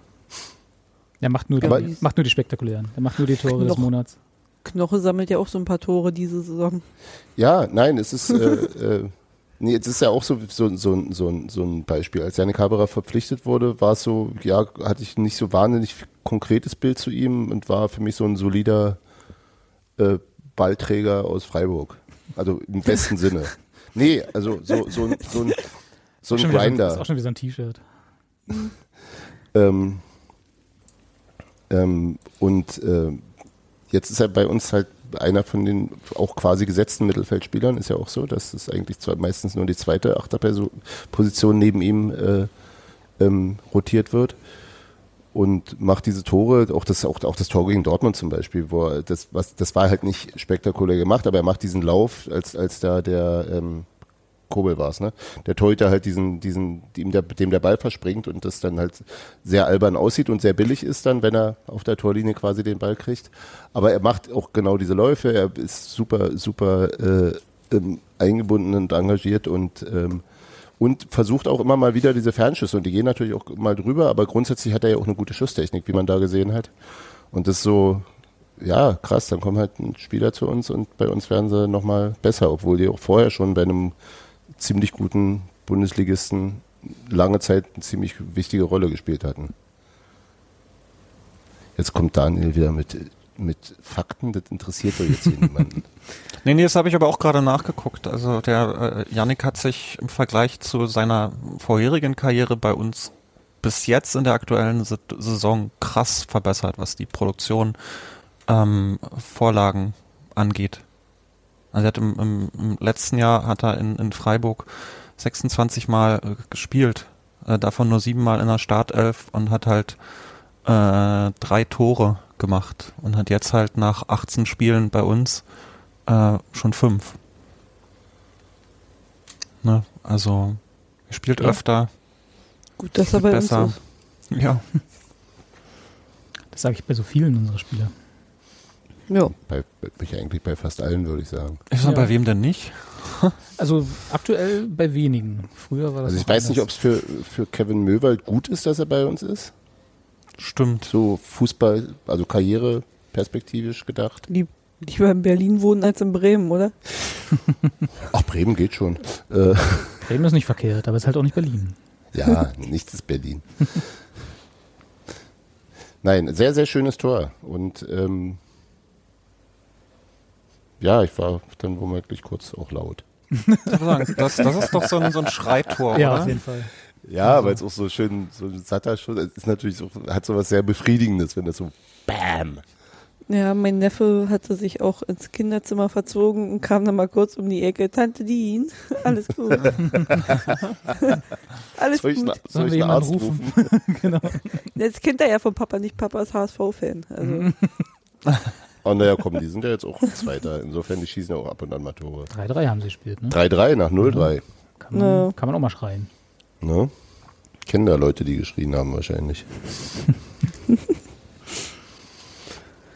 Er macht nur, Aber- die, macht nur die spektakulären. Er macht nur die Tore des Noch. Monats. Knoche sammelt ja auch so ein paar Tore diese Saison. Ja, nein, es ist, äh, [laughs] äh, nee, es ist ja auch so, so, so, so, so ein Beispiel. Als Janik Haberer verpflichtet wurde, war es so, ja, hatte ich nicht so wahnsinnig konkretes Bild zu ihm und war für mich so ein solider äh, Ballträger aus Freiburg. Also im besten [laughs] Sinne. Nee, also so, so, ein- so ein, so ein wieder Das ist Grinder. auch schon wie so ein T-Shirt. Ähm, ähm, und äh, jetzt ist er bei uns halt einer von den auch quasi gesetzten Mittelfeldspielern, ist ja auch so, dass es eigentlich zwar meistens nur die zweite Achterposition neben ihm äh, ähm, rotiert wird und macht diese Tore, auch das, auch, auch das Tor gegen Dortmund zum Beispiel, wo er das, was, das war halt nicht spektakulär gemacht, aber er macht diesen Lauf, als, als da der ähm, Kobel war es, ne? Der Torhüter halt diesen, diesen, dem der, dem der Ball verspringt und das dann halt sehr albern aussieht und sehr billig ist dann, wenn er auf der Torlinie quasi den Ball kriegt. Aber er macht auch genau diese Läufe, er ist super, super äh, ähm, eingebunden und engagiert und ähm, und versucht auch immer mal wieder diese Fernschüsse und die gehen natürlich auch mal drüber, aber grundsätzlich hat er ja auch eine gute Schusstechnik, wie man da gesehen hat. Und das ist so, ja, krass, dann kommen halt ein Spieler zu uns und bei uns werden sie nochmal besser, obwohl die auch vorher schon bei einem ziemlich guten Bundesligisten lange Zeit eine ziemlich wichtige Rolle gespielt hatten. Jetzt kommt Daniel wieder mit, mit Fakten, das interessiert doch jetzt hier niemanden. [laughs] Nee, nee, das habe ich aber auch gerade nachgeguckt. Also der äh, Yannick hat sich im Vergleich zu seiner vorherigen Karriere bei uns bis jetzt in der aktuellen Sa- Saison krass verbessert, was die Produktion ähm, Vorlagen angeht. Also er hat im, im, im letzten Jahr hat er in, in Freiburg 26 Mal äh, gespielt, äh, davon nur sieben Mal in der Startelf und hat halt äh, drei Tore gemacht und hat jetzt halt nach 18 Spielen bei uns äh, schon fünf. Ne? Also er spielt Ja. öfter. Gut, dass er bei uns Besser. ist. Ja. Das sage ich bei so vielen unserer Spieler. Ja. bei, bei, eigentlich bei fast allen, würde ich sagen. Ist er Ja. bei wem denn nicht? [laughs] Also aktuell bei wenigen. Früher war das Also ich weiß nicht, ob anders. es für, für Kevin Möwald gut ist, dass er bei uns ist. Stimmt. So Fußball, also Karriere perspektivisch gedacht. Lieb, lieber in Berlin wohnen als in Bremen, oder? [laughs] Ach, Bremen geht schon. Äh, Bremen ist nicht verkehrt, aber es ist halt auch nicht Berlin. ja, nichts ist Berlin. Nein, sehr, sehr schönes Tor. Und ähm, ja, ich war dann womöglich kurz auch laut. Das, das ist doch so ein, so ein Schreitor, ja, oder? auf jeden Fall. Ja, weil es auch so schön, so ein satter Schuss, es ist natürlich so, hat so was sehr Befriedigendes, wenn das so BAM. Ja, mein Neffe hatte sich auch ins Kinderzimmer verzogen und kam dann mal kurz um die Ecke. Tante Dien, [laughs] alles gut. [laughs] alles Soll ich, gut. na- soll Sollen ich wir einen Arzt jemanden rufen? rufen? [laughs] genau. Jetzt kennt er ja von Papa nicht. Papa ist HSV-Fan. Also, Mhm. Oh, naja, komm, die sind ja jetzt auch Zweiter. Insofern, die schießen ja auch ab und an mal Tore. 3-3 haben sie gespielt, ne? 3-3 nach 0-3. Kann man, Ja. kann man auch mal schreien. Ne? Kennen da Leute, die geschrien haben wahrscheinlich.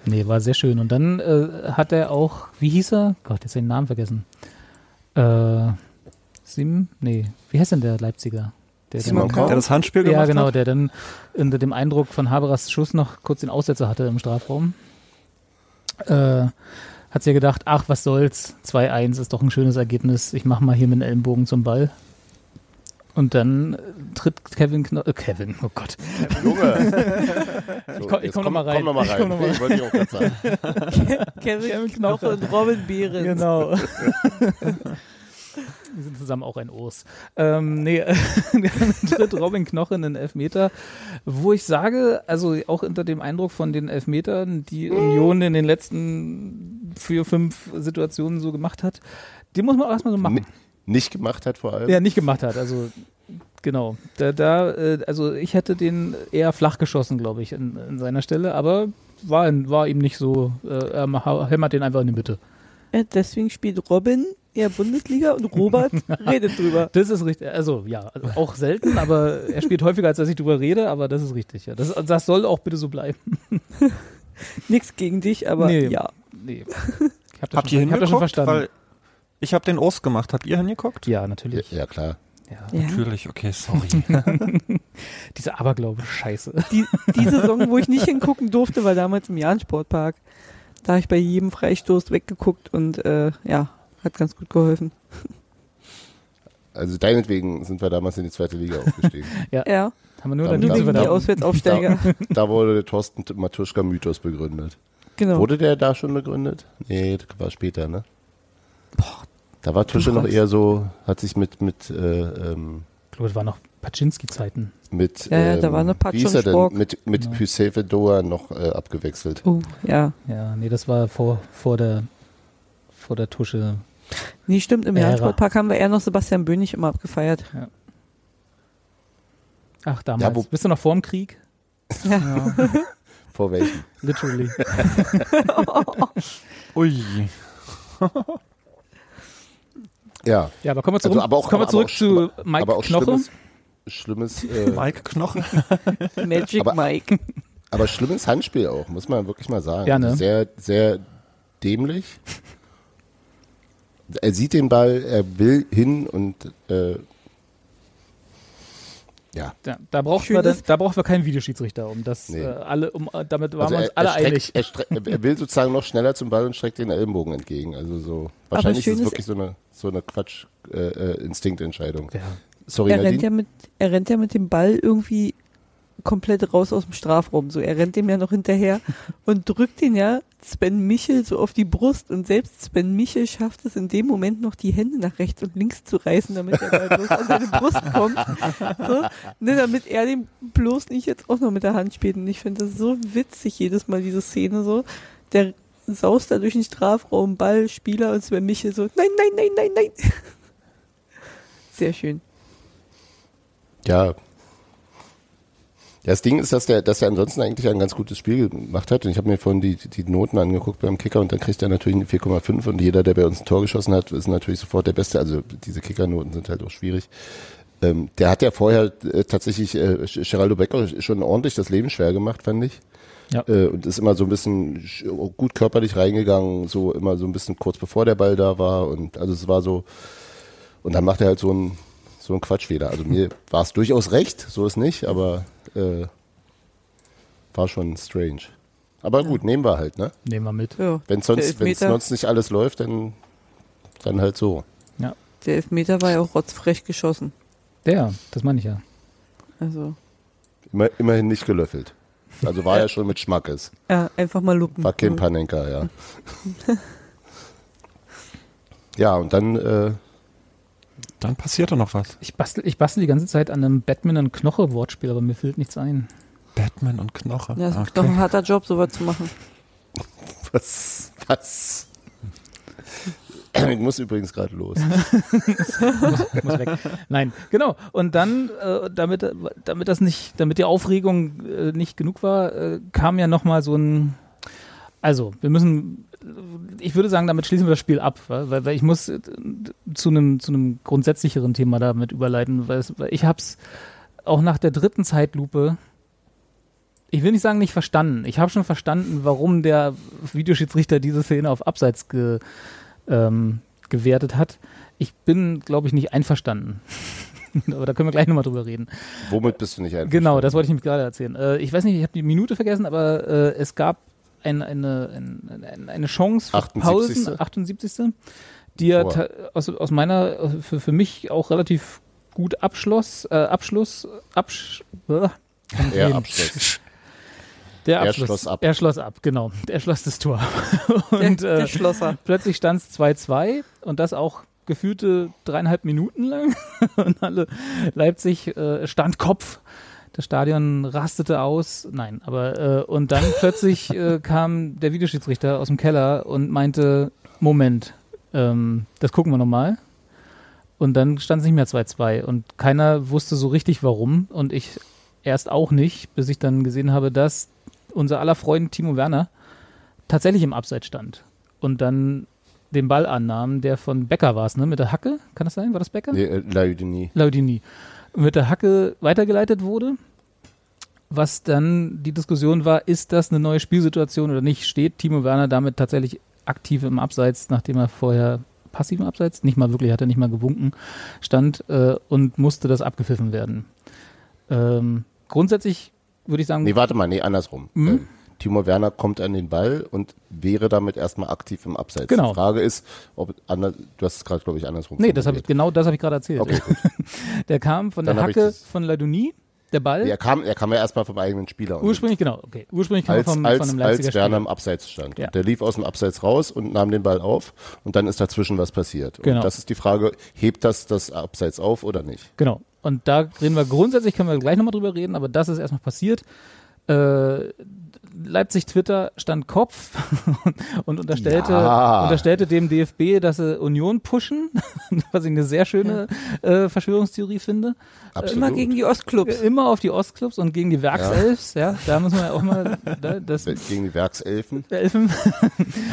Nee, war sehr schön. Und dann äh, hat er auch, wie hieß er? Gott, jetzt den Namen vergessen. Äh, Sim? Nee, wie heißt denn der Leipziger? Der Simon dann- Kaul? Der das Handspiel gemacht Ja, genau, hat? der dann unter dem Eindruck von Haberers Schuss noch kurz den Aussetzer hatte im Strafraum. Äh, hat sich gedacht, ach, was soll's, 2-1 ist doch ein schönes Ergebnis, ich mach mal hier mit dem Ellenbogen zum Ball. Und dann äh, tritt Kevin Kno äh, Kevin, oh Gott. Junge! [laughs] So, komm- ich jetzt komm noch mal rein. Komm noch mal Ich rein. komm noch mal Ich wollte ich auch gerade sagen. [laughs] Kevin, Kevin Knoche und Robin Behrens. Genau. [laughs] Wir sind zusammen auch ein Os. Ähm, nee, dann tritt Robin Knoche in den Elfmeter, wo ich sage, also auch unter dem Eindruck von den Elfmetern, die Union in den letzten vier, fünf Situationen so gemacht hat, die muss man auch erstmal so machen. Ni- Nicht gemacht hat vor allem. Ja, nicht gemacht hat, also genau. Da, da äh, also ich hätte den eher flach geschossen, glaube ich, in, in seiner Stelle, aber war, war ihm nicht so, äh, er hämmert den einfach in die Mitte. Ja, deswegen spielt Robin eher Bundesliga und Robert [laughs] redet drüber. Das ist richtig. Also ja, also auch selten, aber er spielt häufiger, als dass ich drüber rede, aber das ist richtig. Ja. Das, das soll auch bitte so bleiben. [laughs] Nichts gegen dich, aber Nee. ja. Nee. [laughs] Ich hab das Habt schon, ihr ich hab das schon verstanden. Weil ich habe den Ost gemacht. Habt ihr hingeguckt? ja, Ja, natürlich. ja, klar. Ja. ja. Natürlich, okay, sorry. [laughs] Diese Aberglaube, scheiße. Die, die Saison, wo ich nicht hingucken durfte, war damals im Jahn-Sportpark. Da habe ich bei jedem Freistoß weggeguckt und äh, ja, hat ganz gut geholfen. Also deinetwegen sind wir damals in die zweite Liga aufgestiegen. [laughs] Ja, Haben wir nur Dann- dann die Auswärtsaufsteiger. da wurde der Thorsten Matuschka-Mythos begründet. genau. Wurde der da schon begründet? Nee, das war später, ne? Da war Tusche noch eher so, hat sich mit, mit, äh, ähm, Ich glaube, das waren noch Paczynski-Zeiten. mit, Ja, ja, da ähm, war eine wie und er denn? Mit, mit Genau. Hüsefe Doa noch äh, abgewechselt. Oh, ja. Ja, nee, das war vor, vor der vor der Tusche. Nee, stimmt, im. Herrensportpark haben wir eher noch Sebastian Bönig immer abgefeiert. Ach, damals. Ja, wo- Bist du noch vorm Krieg? Ja. [laughs] Vor welchem? Literally. [laughs] [laughs] Ui. Ja. Ja, aber kommen wir zurück, Also, aber auch- kommen wir aber zurück auch zu Mike aber auch Knoche. schlimmes, schlimmes, äh, Mike Knochen. [laughs] Magic Aber- Mike. aber schlimmes Handspiel auch, muss man wirklich mal sagen. Ja, ne? Sehr, sehr dämlich. Er sieht den Ball, er will hin und äh, ja. Da, da, braucht ist- da braucht wir keinen Videoschiedsrichter, um das Nee. äh, alle, um, äh, damit waren Also wir uns er, alle er, streckt, einig. er, streck, er will sozusagen noch schneller zum Ball und streckt den Ellenbogen entgegen. Also so wahrscheinlich ist es ist- wirklich so eine so eine Quatsch äh, äh, Instinktentscheidung. Ja. Sorry, Er rennt, ja mit, er rennt ja mit dem Ball irgendwie komplett raus aus dem Strafraum. So, er rennt dem ja noch hinterher und drückt den ja Sven Michel so auf die Brust. Und selbst Sven Michel schafft es in dem Moment noch, die Hände nach rechts und links zu reißen, damit Ball bloß an seine Brust kommt. So, ne, damit er dem bloß nicht jetzt auch noch mit der Hand spielt. Und ich finde das so witzig jedes Mal, diese Szene so. Der saust da durch den Strafraum, Ball, Spieler und Sven Michel so, nein, nein, nein, nein, nein. [laughs] Sehr schön. Ja. Das Ding ist, dass der, dass er ansonsten eigentlich ein ganz gutes Spiel gemacht hat. Und ich habe mir vorhin die, die Noten angeguckt beim Kicker und dann kriegt er natürlich eine 4,5 und jeder, der bei uns ein Tor geschossen hat, ist natürlich sofort der Beste. Also diese Kickernoten sind halt auch schwierig. Ähm, der hat ja vorher äh, tatsächlich äh, Geraldo Becker schon ordentlich das Leben schwer gemacht, fand ich. Ja. Äh, und ist immer so ein bisschen sch- gut körperlich reingegangen, so immer so ein bisschen kurz bevor der Ball da war. Und also es war so, und dann macht er halt so ein so ein Quatsch wieder. Also mir war es durchaus recht, so ist nicht, aber äh, war schon strange. Aber gut, nehmen wir halt, ne? Nehmen wir mit. Ja, Wenn sonst, wenn sonst nicht alles läuft, dann, dann halt so. der Elfmeter war ja auch rotzfrech geschossen. Der, das meine ich ja. Also, Immer, immerhin nicht gelöffelt. Also war [laughs] ja schon mit Schmackes. ja, einfach mal lupen. War kein. Panenka, ja. [laughs] ja, und dann, äh, Dann passierte noch was. Ich bastel, ich bastel die ganze Zeit an einem Batman- und Knoche-Wortspiel, aber mir fällt nichts ein. Batman und Knoche. Ja, das ist doch ein harter Job, sowas zu machen. [laughs] was, was? [clears throat] Ich muss übrigens gerade los. [laughs] muss weg. Nein, genau. Und dann, äh, damit, damit das nicht, damit die Aufregung äh, nicht genug war, äh, kam ja nochmal so ein. Also, wir müssen, ich würde sagen, damit schließen wir das Spiel ab, weil, weil ich muss äh, zu einem zu einem grundsätzlicheren Thema damit überleiten, weil, es, weil ich hab's auch nach der dritten Zeitlupe, ich will nicht sagen nicht verstanden. Ich habe schon verstanden, warum der Videoschiedsrichter diese Szene auf Abseits ge, ähm, gewertet hat. Ich bin, glaube ich, nicht einverstanden. [laughs] Aber da können wir gleich nochmal drüber reden. Womit bist du nicht einverstanden? Genau, das wollte ich nämlich gerade erzählen. Äh, ich weiß nicht, ich habe die Minute vergessen, aber äh, es gab ein, eine, ein, ein, eine Chance für 78.. Pausen, 78. Die er aus, aus meiner, äh, für, für mich auch relativ gut abschloss, äh, Abschluss, Absch, äh, Eher reden. Abschluss. [laughs] der Er Abschluss. schloss ab. Er schloss ab, genau. Er schloss das Tor. [laughs] Der, Und der äh, Schlosser. plötzlich stand es 2-2 und das auch gefühlte dreieinhalb Minuten lang. [laughs] und alle Leipzig äh, stand Kopf. Das Stadion rastete aus. Nein, aber äh, und dann plötzlich [laughs] äh, kam der Videoschiedsrichter aus dem Keller und meinte, Moment, ähm, das gucken wir nochmal. Und dann stand es nicht mehr 2-2 und keiner wusste so richtig warum und ich erst auch nicht, bis ich dann gesehen habe, dass unser aller Freund Timo Werner tatsächlich im Abseits stand und dann den Ball annahm, der von Becker war es, ne? Mit der Hacke, kann das sein? War das Becker? Nee, äh, Laudini. Laudini. Mit der Hacke weitergeleitet wurde. Was dann die Diskussion war, ist das eine neue Spielsituation oder nicht? Steht Timo Werner damit tatsächlich aktiv im Abseits, nachdem er vorher passiv im Abseits, nicht mal wirklich, hat er nicht mal gewunken, stand äh, und musste das abgepfiffen werden. Ähm, grundsätzlich würde ich sagen, Nee, warte mal, nee, andersrum. Mhm. Äh, Timo Werner kommt an den Ball und wäre damit erstmal aktiv im Abseits. Genau. Die Frage ist, ob ander, du hast es gerade, glaube ich, andersrum Nee, das ich, genau das habe ich gerade erzählt. Okay. [laughs] Der kam von der Dann ich Hacke von Ladouni, der Ball. Er kam, er kam ja erstmal vom eigenen Spieler. Ursprünglich, genau, okay. Ursprünglich kam er als, vom, als, von einem als Leipziger Werner Spieler. im Abseits stand. Ja. Der lief aus dem Abseits raus und nahm den Ball auf und dann ist dazwischen was passiert. Genau. Und das ist die Frage, hebt das das Abseits auf oder nicht? Genau. Und da reden wir grundsätzlich, können wir gleich nochmal drüber reden, aber das ist erstmal passiert. Äh, Leipzig Twitter stand Kopf [laughs] und unterstellte, Ja. unterstellte dem DFB, dass sie Union pushen, [laughs] was ich eine sehr schöne äh, Verschwörungstheorie finde. Absolut. Immer gegen die Ostclubs. Immer auf die Ostclubs und gegen die Werkselfs, ja. da muss man ja auch mal da, das Gegen die Werkselfen. Elfen.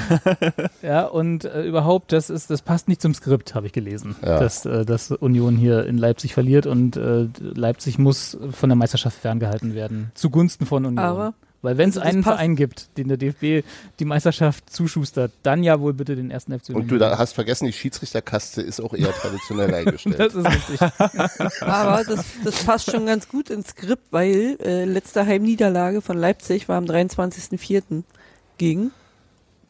[laughs] ja, und äh, überhaupt, das ist, das passt nicht zum Skript, habe ich gelesen. Ja. Dass, äh, dass Union hier in Leipzig verliert und äh, Leipzig muss von der Meisterschaft ferngehalten werden. Zugunsten von Union. Aber Weil wenn es also einen passt- Verein gibt, den der DFB die Meisterschaft zuschustert, dann ja wohl bitte den ersten FC Und du da hast vergessen, die Schiedsrichterkaste ist auch eher traditionell eingestellt. [laughs] Das ist richtig. [laughs] Aber das, das passt schon ganz gut ins Skript, weil äh, letzte Heimniederlage von Leipzig war am 23.04. gegen,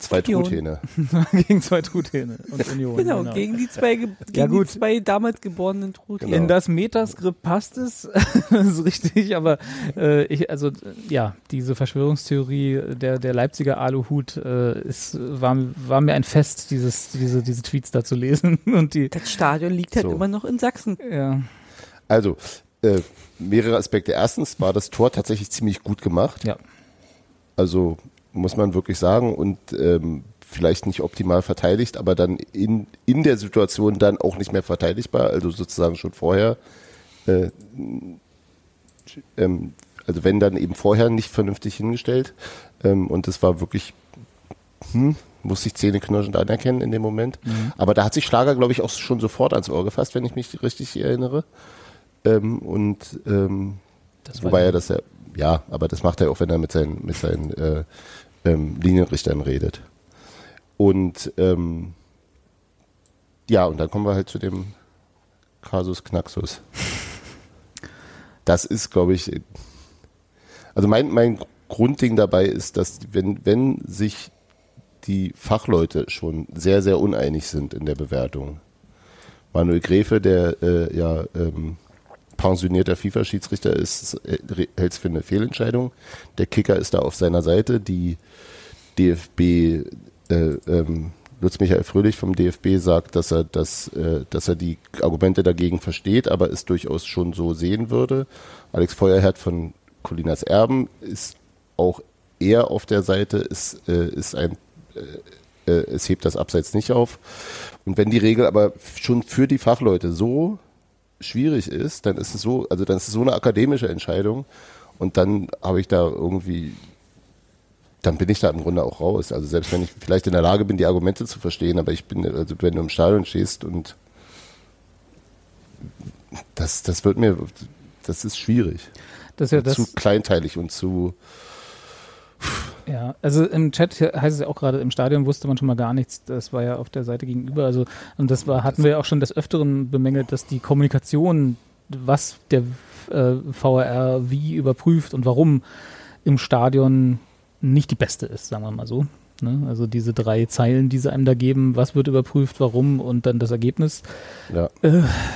Zwei Union. Truthähne. [laughs] gegen zwei Truthähne und Union. genau, gegen die zwei, ge gegen gut. die zwei damals geborenen Truthähne. Genau. In das Metaskript passt es, [laughs] das ist richtig, aber äh, ich, also äh, ja, diese Verschwörungstheorie der, der Leipziger Aluhut äh, ist, war, war mir ein Fest, dieses, diese, diese Tweets da zu lesen [laughs] und die, Das Stadion liegt halt So. immer noch in Sachsen. ja, Also, äh, mehrere Aspekte. Erstens war das Tor tatsächlich ziemlich gut gemacht. ja, Also muss man wirklich sagen und ähm, vielleicht nicht optimal verteidigt, aber dann in, in der Situation dann auch nicht mehr verteidigbar, also sozusagen schon vorher. Äh, ähm, also wenn dann eben vorher nicht vernünftig hingestellt ähm, und das war wirklich, hm, muss ich zähneknirschend anerkennen in dem Moment. Aber da hat sich Schlager, glaube ich, auch schon sofort ans Ohr gefasst, wenn ich mich richtig erinnere. Ähm, und ähm, Wobei er das ja, ja, aber das macht er auch, wenn er mit seinen, mit seinen äh, ähm, Linienrichtern redet. Und ähm, ja, und dann kommen wir halt zu dem Kasus Knaxus. Das ist, glaube ich, also mein, mein Grundding dabei ist, dass wenn, wenn sich die Fachleute schon sehr, sehr uneinig sind in der Bewertung. Manuel Gräfe, der äh, ja ähm, pensionierter FIFA-Schiedsrichter ist, äh, hält es für eine Fehlentscheidung. Der Kicker ist da auf seiner Seite. Die DFB, äh, ähm, Lutz Michael Fröhlich vom DFB sagt, dass er, das, äh, dass er die Argumente dagegen versteht, aber es durchaus schon so sehen würde. Alex Feuerherd von Colinas Erben ist auch eher auf der Seite, ist, äh, ist ein äh, äh, es hebt das Abseits nicht auf. Und wenn die Regel aber schon für die Fachleute so schwierig ist, dann ist es so, also dann ist es so eine akademische Entscheidung und dann habe ich da irgendwie, dann bin ich da im Grunde auch raus. Also selbst wenn ich vielleicht in der Lage bin, die Argumente zu verstehen, aber ich bin, also wenn du im Stadion stehst und das, das wird mir, das ist schwierig. das ist ja das, zu kleinteilig und zu, Ja, also im Chat heißt es ja auch gerade, im Stadion wusste man schon mal gar nichts. Das war ja auf der Seite gegenüber. Also, und das war, hatten wir ja auch schon des Öfteren bemängelt, dass die Kommunikation, was der äh, VRR wie überprüft und warum im Stadion nicht die beste ist, sagen wir mal so. Ne? Also diese drei Zeilen, die sie einem da geben, was wird überprüft, warum und dann das Ergebnis. ja.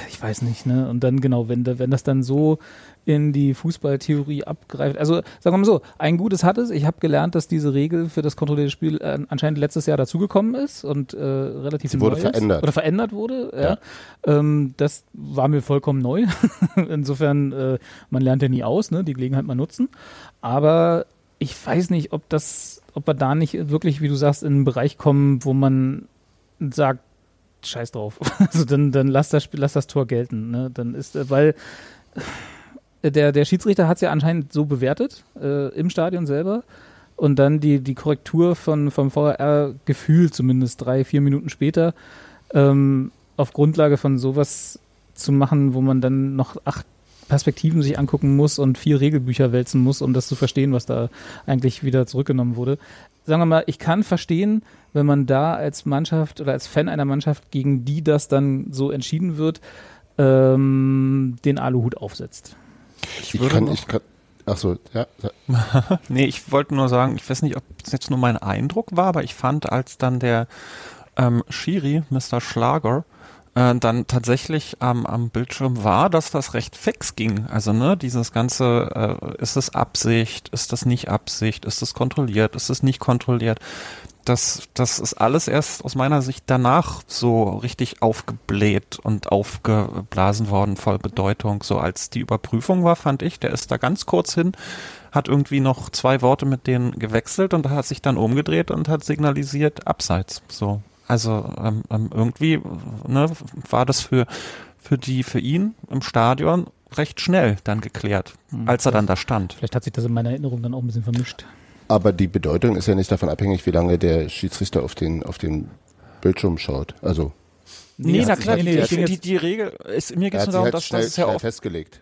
Ich weiß nicht, ne? Und dann genau, wenn, wenn das dann so in die Fußballtheorie abgreift. Also sagen wir mal so, ein Gutes hat es. Ich habe gelernt, dass diese Regel für das kontrollierte Spiel äh, anscheinend letztes Jahr dazugekommen ist und äh, relativ Sie wurde neu ist. verändert. Oder verändert wurde. Ja. Ähm, das war mir vollkommen neu. [laughs] Insofern, äh, man lernt ja nie aus, ne? die Gelegenheit mal nutzen. Aber ich weiß nicht, ob das, ob wir da nicht wirklich, wie du sagst, in einen Bereich kommen, wo man sagt, scheiß drauf. [laughs] Also dann, dann lass das Spiel, lass das Tor gelten. Ne? Dann ist, äh, weil äh, der, der Schiedsrichter hat es ja anscheinend so bewertet, äh, im Stadion selber. Und dann die, die Korrektur von, vom VRR gefühlt zumindest drei, vier Minuten später, ähm, auf Grundlage von sowas zu machen, wo man dann noch acht Perspektiven sich angucken muss und vier Regelbücher wälzen muss, um das zu verstehen, was da eigentlich wieder zurückgenommen wurde. Sagen wir mal, ich kann verstehen, wenn man da als Mannschaft oder als Fan einer Mannschaft, gegen die das dann so entschieden wird, ähm, den Aluhut aufsetzt. Ich, würde kann, ich kann, Ach so, ja. [laughs] Nee, ich wollte nur sagen, ich weiß nicht, ob es jetzt nur mein Eindruck war, aber ich fand, als dann der ähm, Schiri, Mr. Schlager, äh, dann tatsächlich ähm, am Bildschirm war, dass das recht fix ging. Also ne, dieses ganze, äh, ist es Absicht, ist das nicht Absicht, ist es kontrolliert, ist es nicht kontrolliert. Das, das ist alles erst aus meiner Sicht danach so richtig aufgebläht und aufgeblasen worden, voll Bedeutung. So als die Überprüfung war, fand ich, der ist da ganz kurz hin, hat irgendwie noch zwei Worte mit denen gewechselt und hat sich dann umgedreht und hat signalisiert, abseits. So. Also ähm, ähm, irgendwie ne, war das für, für die, für ihn im Stadion recht schnell dann geklärt, Hm, als er dann da stand. Vielleicht hat sich das in meiner Erinnerung dann auch ein bisschen vermischt. Aber die Bedeutung ist ja nicht davon abhängig, wie lange der Schiedsrichter auf den, auf den Bildschirm schaut. Also, Nee, hat na klar, nee, nee, die, die, die Regel ist, mir geht es nur darum, halt dass schnell, das ist ja schnell auch, festgelegt.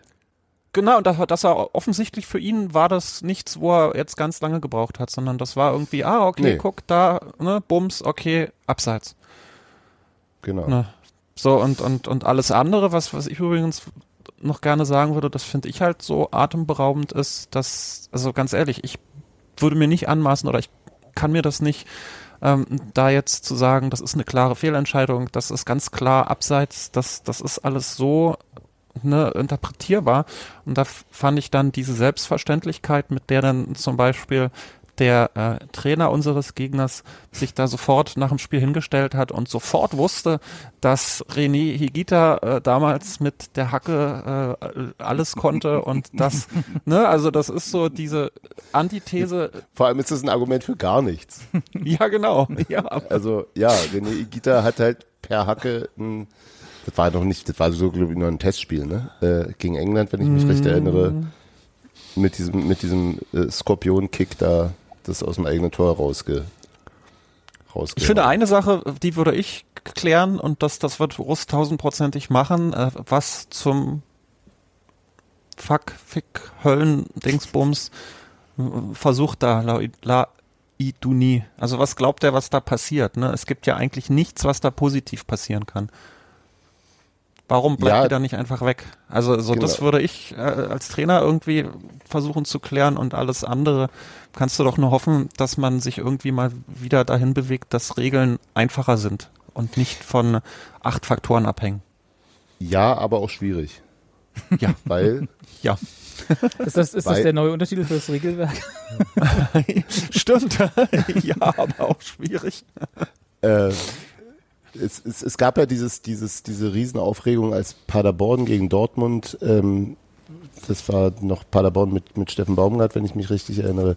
Genau, dass, dass er offensichtlich für ihn war das nichts, wo er jetzt ganz lange gebraucht hat, sondern das war irgendwie, ah, okay, Nee. guck, da, ne, Bums, okay, abseits. Genau. Ne? So, und, und, und alles andere, was, was ich übrigens noch gerne sagen würde, das finde ich halt so atemberaubend ist, dass, also ganz ehrlich, ich würde mir nicht anmaßen oder ich kann mir das nicht, ähm, da jetzt zu sagen, das ist eine klare Fehlentscheidung, das ist ganz klar abseits, das, das ist alles so ne, interpretierbar. Und da fand ich dann diese Selbstverständlichkeit, mit der dann zum Beispiel der äh, Trainer unseres Gegners sich da sofort nach dem Spiel hingestellt hat und sofort wusste, dass René Higita äh, damals mit der Hacke äh, alles konnte und das, [laughs] ne, also das ist so diese Antithese, Vor allem ist das ein Argument für gar nichts. [laughs] ja genau, ja, Also, ja, René Igita hat halt per Hacke ein, das war noch nicht, das war so, glaube ich, nur ein Testspiel, ne? Äh, gegen England, wenn ich mich recht erinnere, mit diesem, mit diesem äh, Skorpion-Kick da das aus dem eigenen Tor rausge, rausge Ich finde eine Sache, die würde ich klären und das, das wird Russ tausendprozentig machen, äh, was zum Fuck, Fick, Höllen, Dingsbums versucht da La, La Iduni. Also was glaubt er, was da passiert? Ne? Es gibt ja eigentlich nichts, was da positiv passieren kann. Warum bleibt Ja. er da nicht einfach weg? Also so das Genau. würde ich äh, als Trainer irgendwie versuchen zu klären und alles andere kannst du doch nur hoffen, dass man sich irgendwie mal wieder dahin bewegt, dass Regeln einfacher sind und nicht von acht Faktoren abhängen. Ja, aber auch schwierig. Ja. [laughs] Weil, Ja, Ist das, ist das der neue Untertitel für das Regelwerk? [laughs] stimmt. [laughs] ja, aber auch schwierig. äh, es, es, es gab ja dieses, dieses, diese Riesenaufregung, als Paderborn gegen Dortmund, ähm, das war noch Paderborn mit, mit Steffen Baumgart, wenn ich mich richtig erinnere,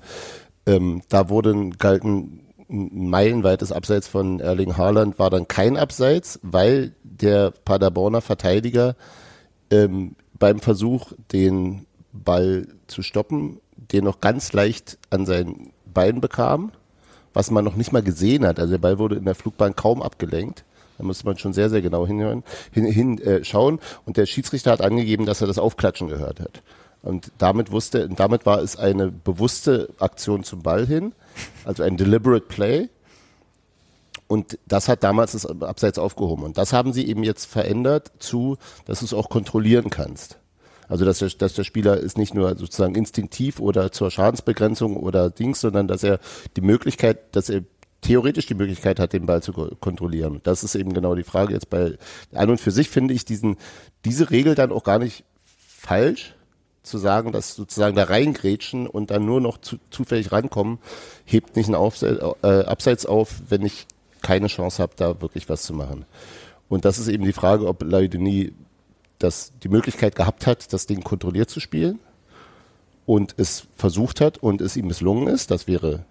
ähm, da wurde ein, galt ein, ein meilenweites Abseits von Erling Haaland, war dann kein Abseits, weil der Paderborner Verteidiger ähm, beim Versuch, den Ball zu stoppen, den noch ganz leicht an sein Bein bekam, was man noch nicht mal gesehen hat. Also der Ball wurde in der Flugbahn kaum abgelenkt. Da musste man schon sehr, sehr genau hinhören, hin, hin äh, schauen. Und der Schiedsrichter hat angegeben, dass er das Aufklatschen gehört hat. Und damit wusste, und damit war es eine bewusste Aktion zum Ball hin, also ein deliberate play. Und das hat damals das Abseits aufgehoben. Und das haben sie eben jetzt verändert zu, dass du es auch kontrollieren kannst. Also dass der, dass der Spieler ist nicht nur sozusagen instinktiv oder zur Schadensbegrenzung oder Dings, sondern dass er die Möglichkeit, dass er theoretisch die Möglichkeit hat, den Ball zu ko- kontrollieren. Das ist eben genau die Frage jetzt bei an und für sich finde ich diesen diese Regel dann auch gar nicht falsch zu sagen, dass sozusagen da reingrätschen und dann nur noch zu, zufällig rankommen, hebt nicht ein äh, Abseits auf, wenn ich keine Chance habe, da wirklich was zu machen. Und das ist eben die Frage, ob Laudini das die Möglichkeit gehabt hat, das Ding kontrolliert zu spielen und es versucht hat und es ihm misslungen ist. Das wäre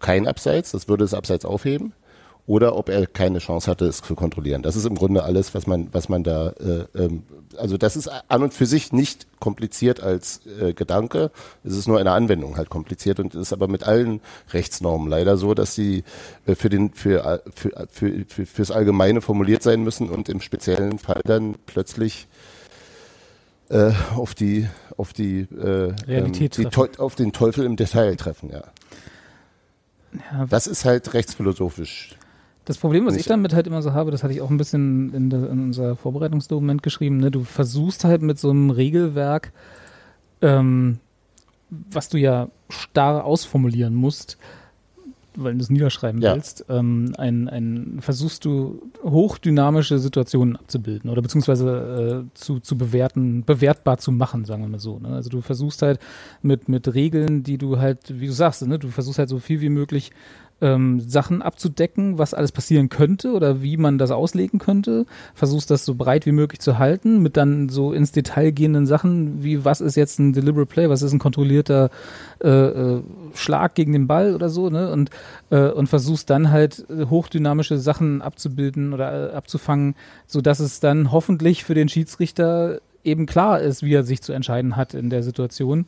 kein Abseits, das würde das Abseits aufheben. Oder ob er keine Chance hatte, es zu kontrollieren. Das ist im Grunde alles, was man, was man da, äh, ähm, also das ist an und für sich nicht kompliziert als äh, Gedanke. Es ist nur in der Anwendung halt kompliziert und ist aber mit allen Rechtsnormen leider so, dass sie äh, für den, für, äh, für, für, für, fürs Allgemeine formuliert sein müssen und im speziellen Fall dann plötzlich äh, auf die, auf die, äh, Realität ähm, die auf den Teufel im Detail treffen, ja. Ja, Das ist halt rechtsphilosophisch. Das Problem, was ich damit halt immer so habe, das hatte ich auch ein bisschen in, der, in unser Vorbereitungsdokument geschrieben, ne? du versuchst halt mit so einem Regelwerk ähm, was du ja starr ausformulieren musst, weil du es niederschreiben Ja. willst, ähm, ein, ein, versuchst du hochdynamische Situationen abzubilden oder beziehungsweise äh, zu, zu bewerten, bewertbar zu machen, sagen wir mal so. Ne? Also du versuchst halt mit, mit Regeln, die du halt, wie du sagst, ne? du versuchst halt so viel wie möglich ähm, Sachen abzudecken, was alles passieren könnte oder wie man das auslegen könnte. Versuchst das so breit wie möglich zu halten, mit dann so ins Detail gehenden Sachen, wie was ist jetzt ein Deliberate Play, was ist ein kontrollierter äh, äh, Schlag gegen den Ball oder so, ne? Und, äh, und versuchst dann halt äh, hochdynamische Sachen abzubilden oder äh, abzufangen, sodass es dann hoffentlich für den Schiedsrichter eben klar ist, wie er sich zu entscheiden hat in der Situation.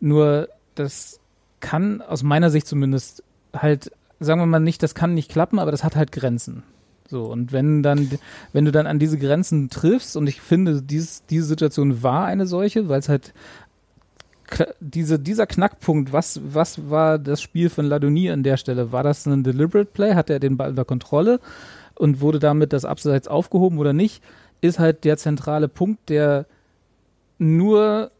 Nur das kann aus meiner Sicht zumindest halt, sagen wir mal nicht, das kann nicht klappen, aber das hat halt Grenzen. So, und wenn dann, wenn du dann an diese Grenzen triffst, und ich finde, dies, diese Situation war eine solche, weil es halt diese, dieser Knackpunkt, was, was war das Spiel von Ladonie an der Stelle? War das ein Deliberate Play? Hat er den Ball unter Kontrolle und wurde damit das Abseits aufgehoben oder nicht? Ist halt der zentrale Punkt, der nur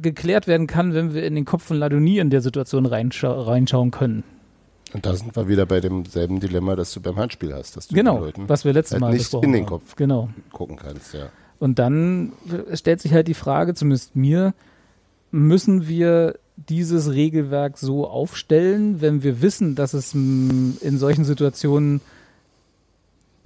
geklärt werden kann, wenn wir in den Kopf von Ladonie in der Situation reinschau reinschauen können. Und da sind wir wieder bei demselben Dilemma, das du beim Handspiel hast, dass du Genau, den Leuten was wir letztes halt Mal nicht in den. Kopf Genau. gucken kannst, ja. Und dann stellt sich halt die Frage, zumindest mir, müssen wir dieses Regelwerk so aufstellen, wenn wir wissen, dass es mh, in solchen Situationen,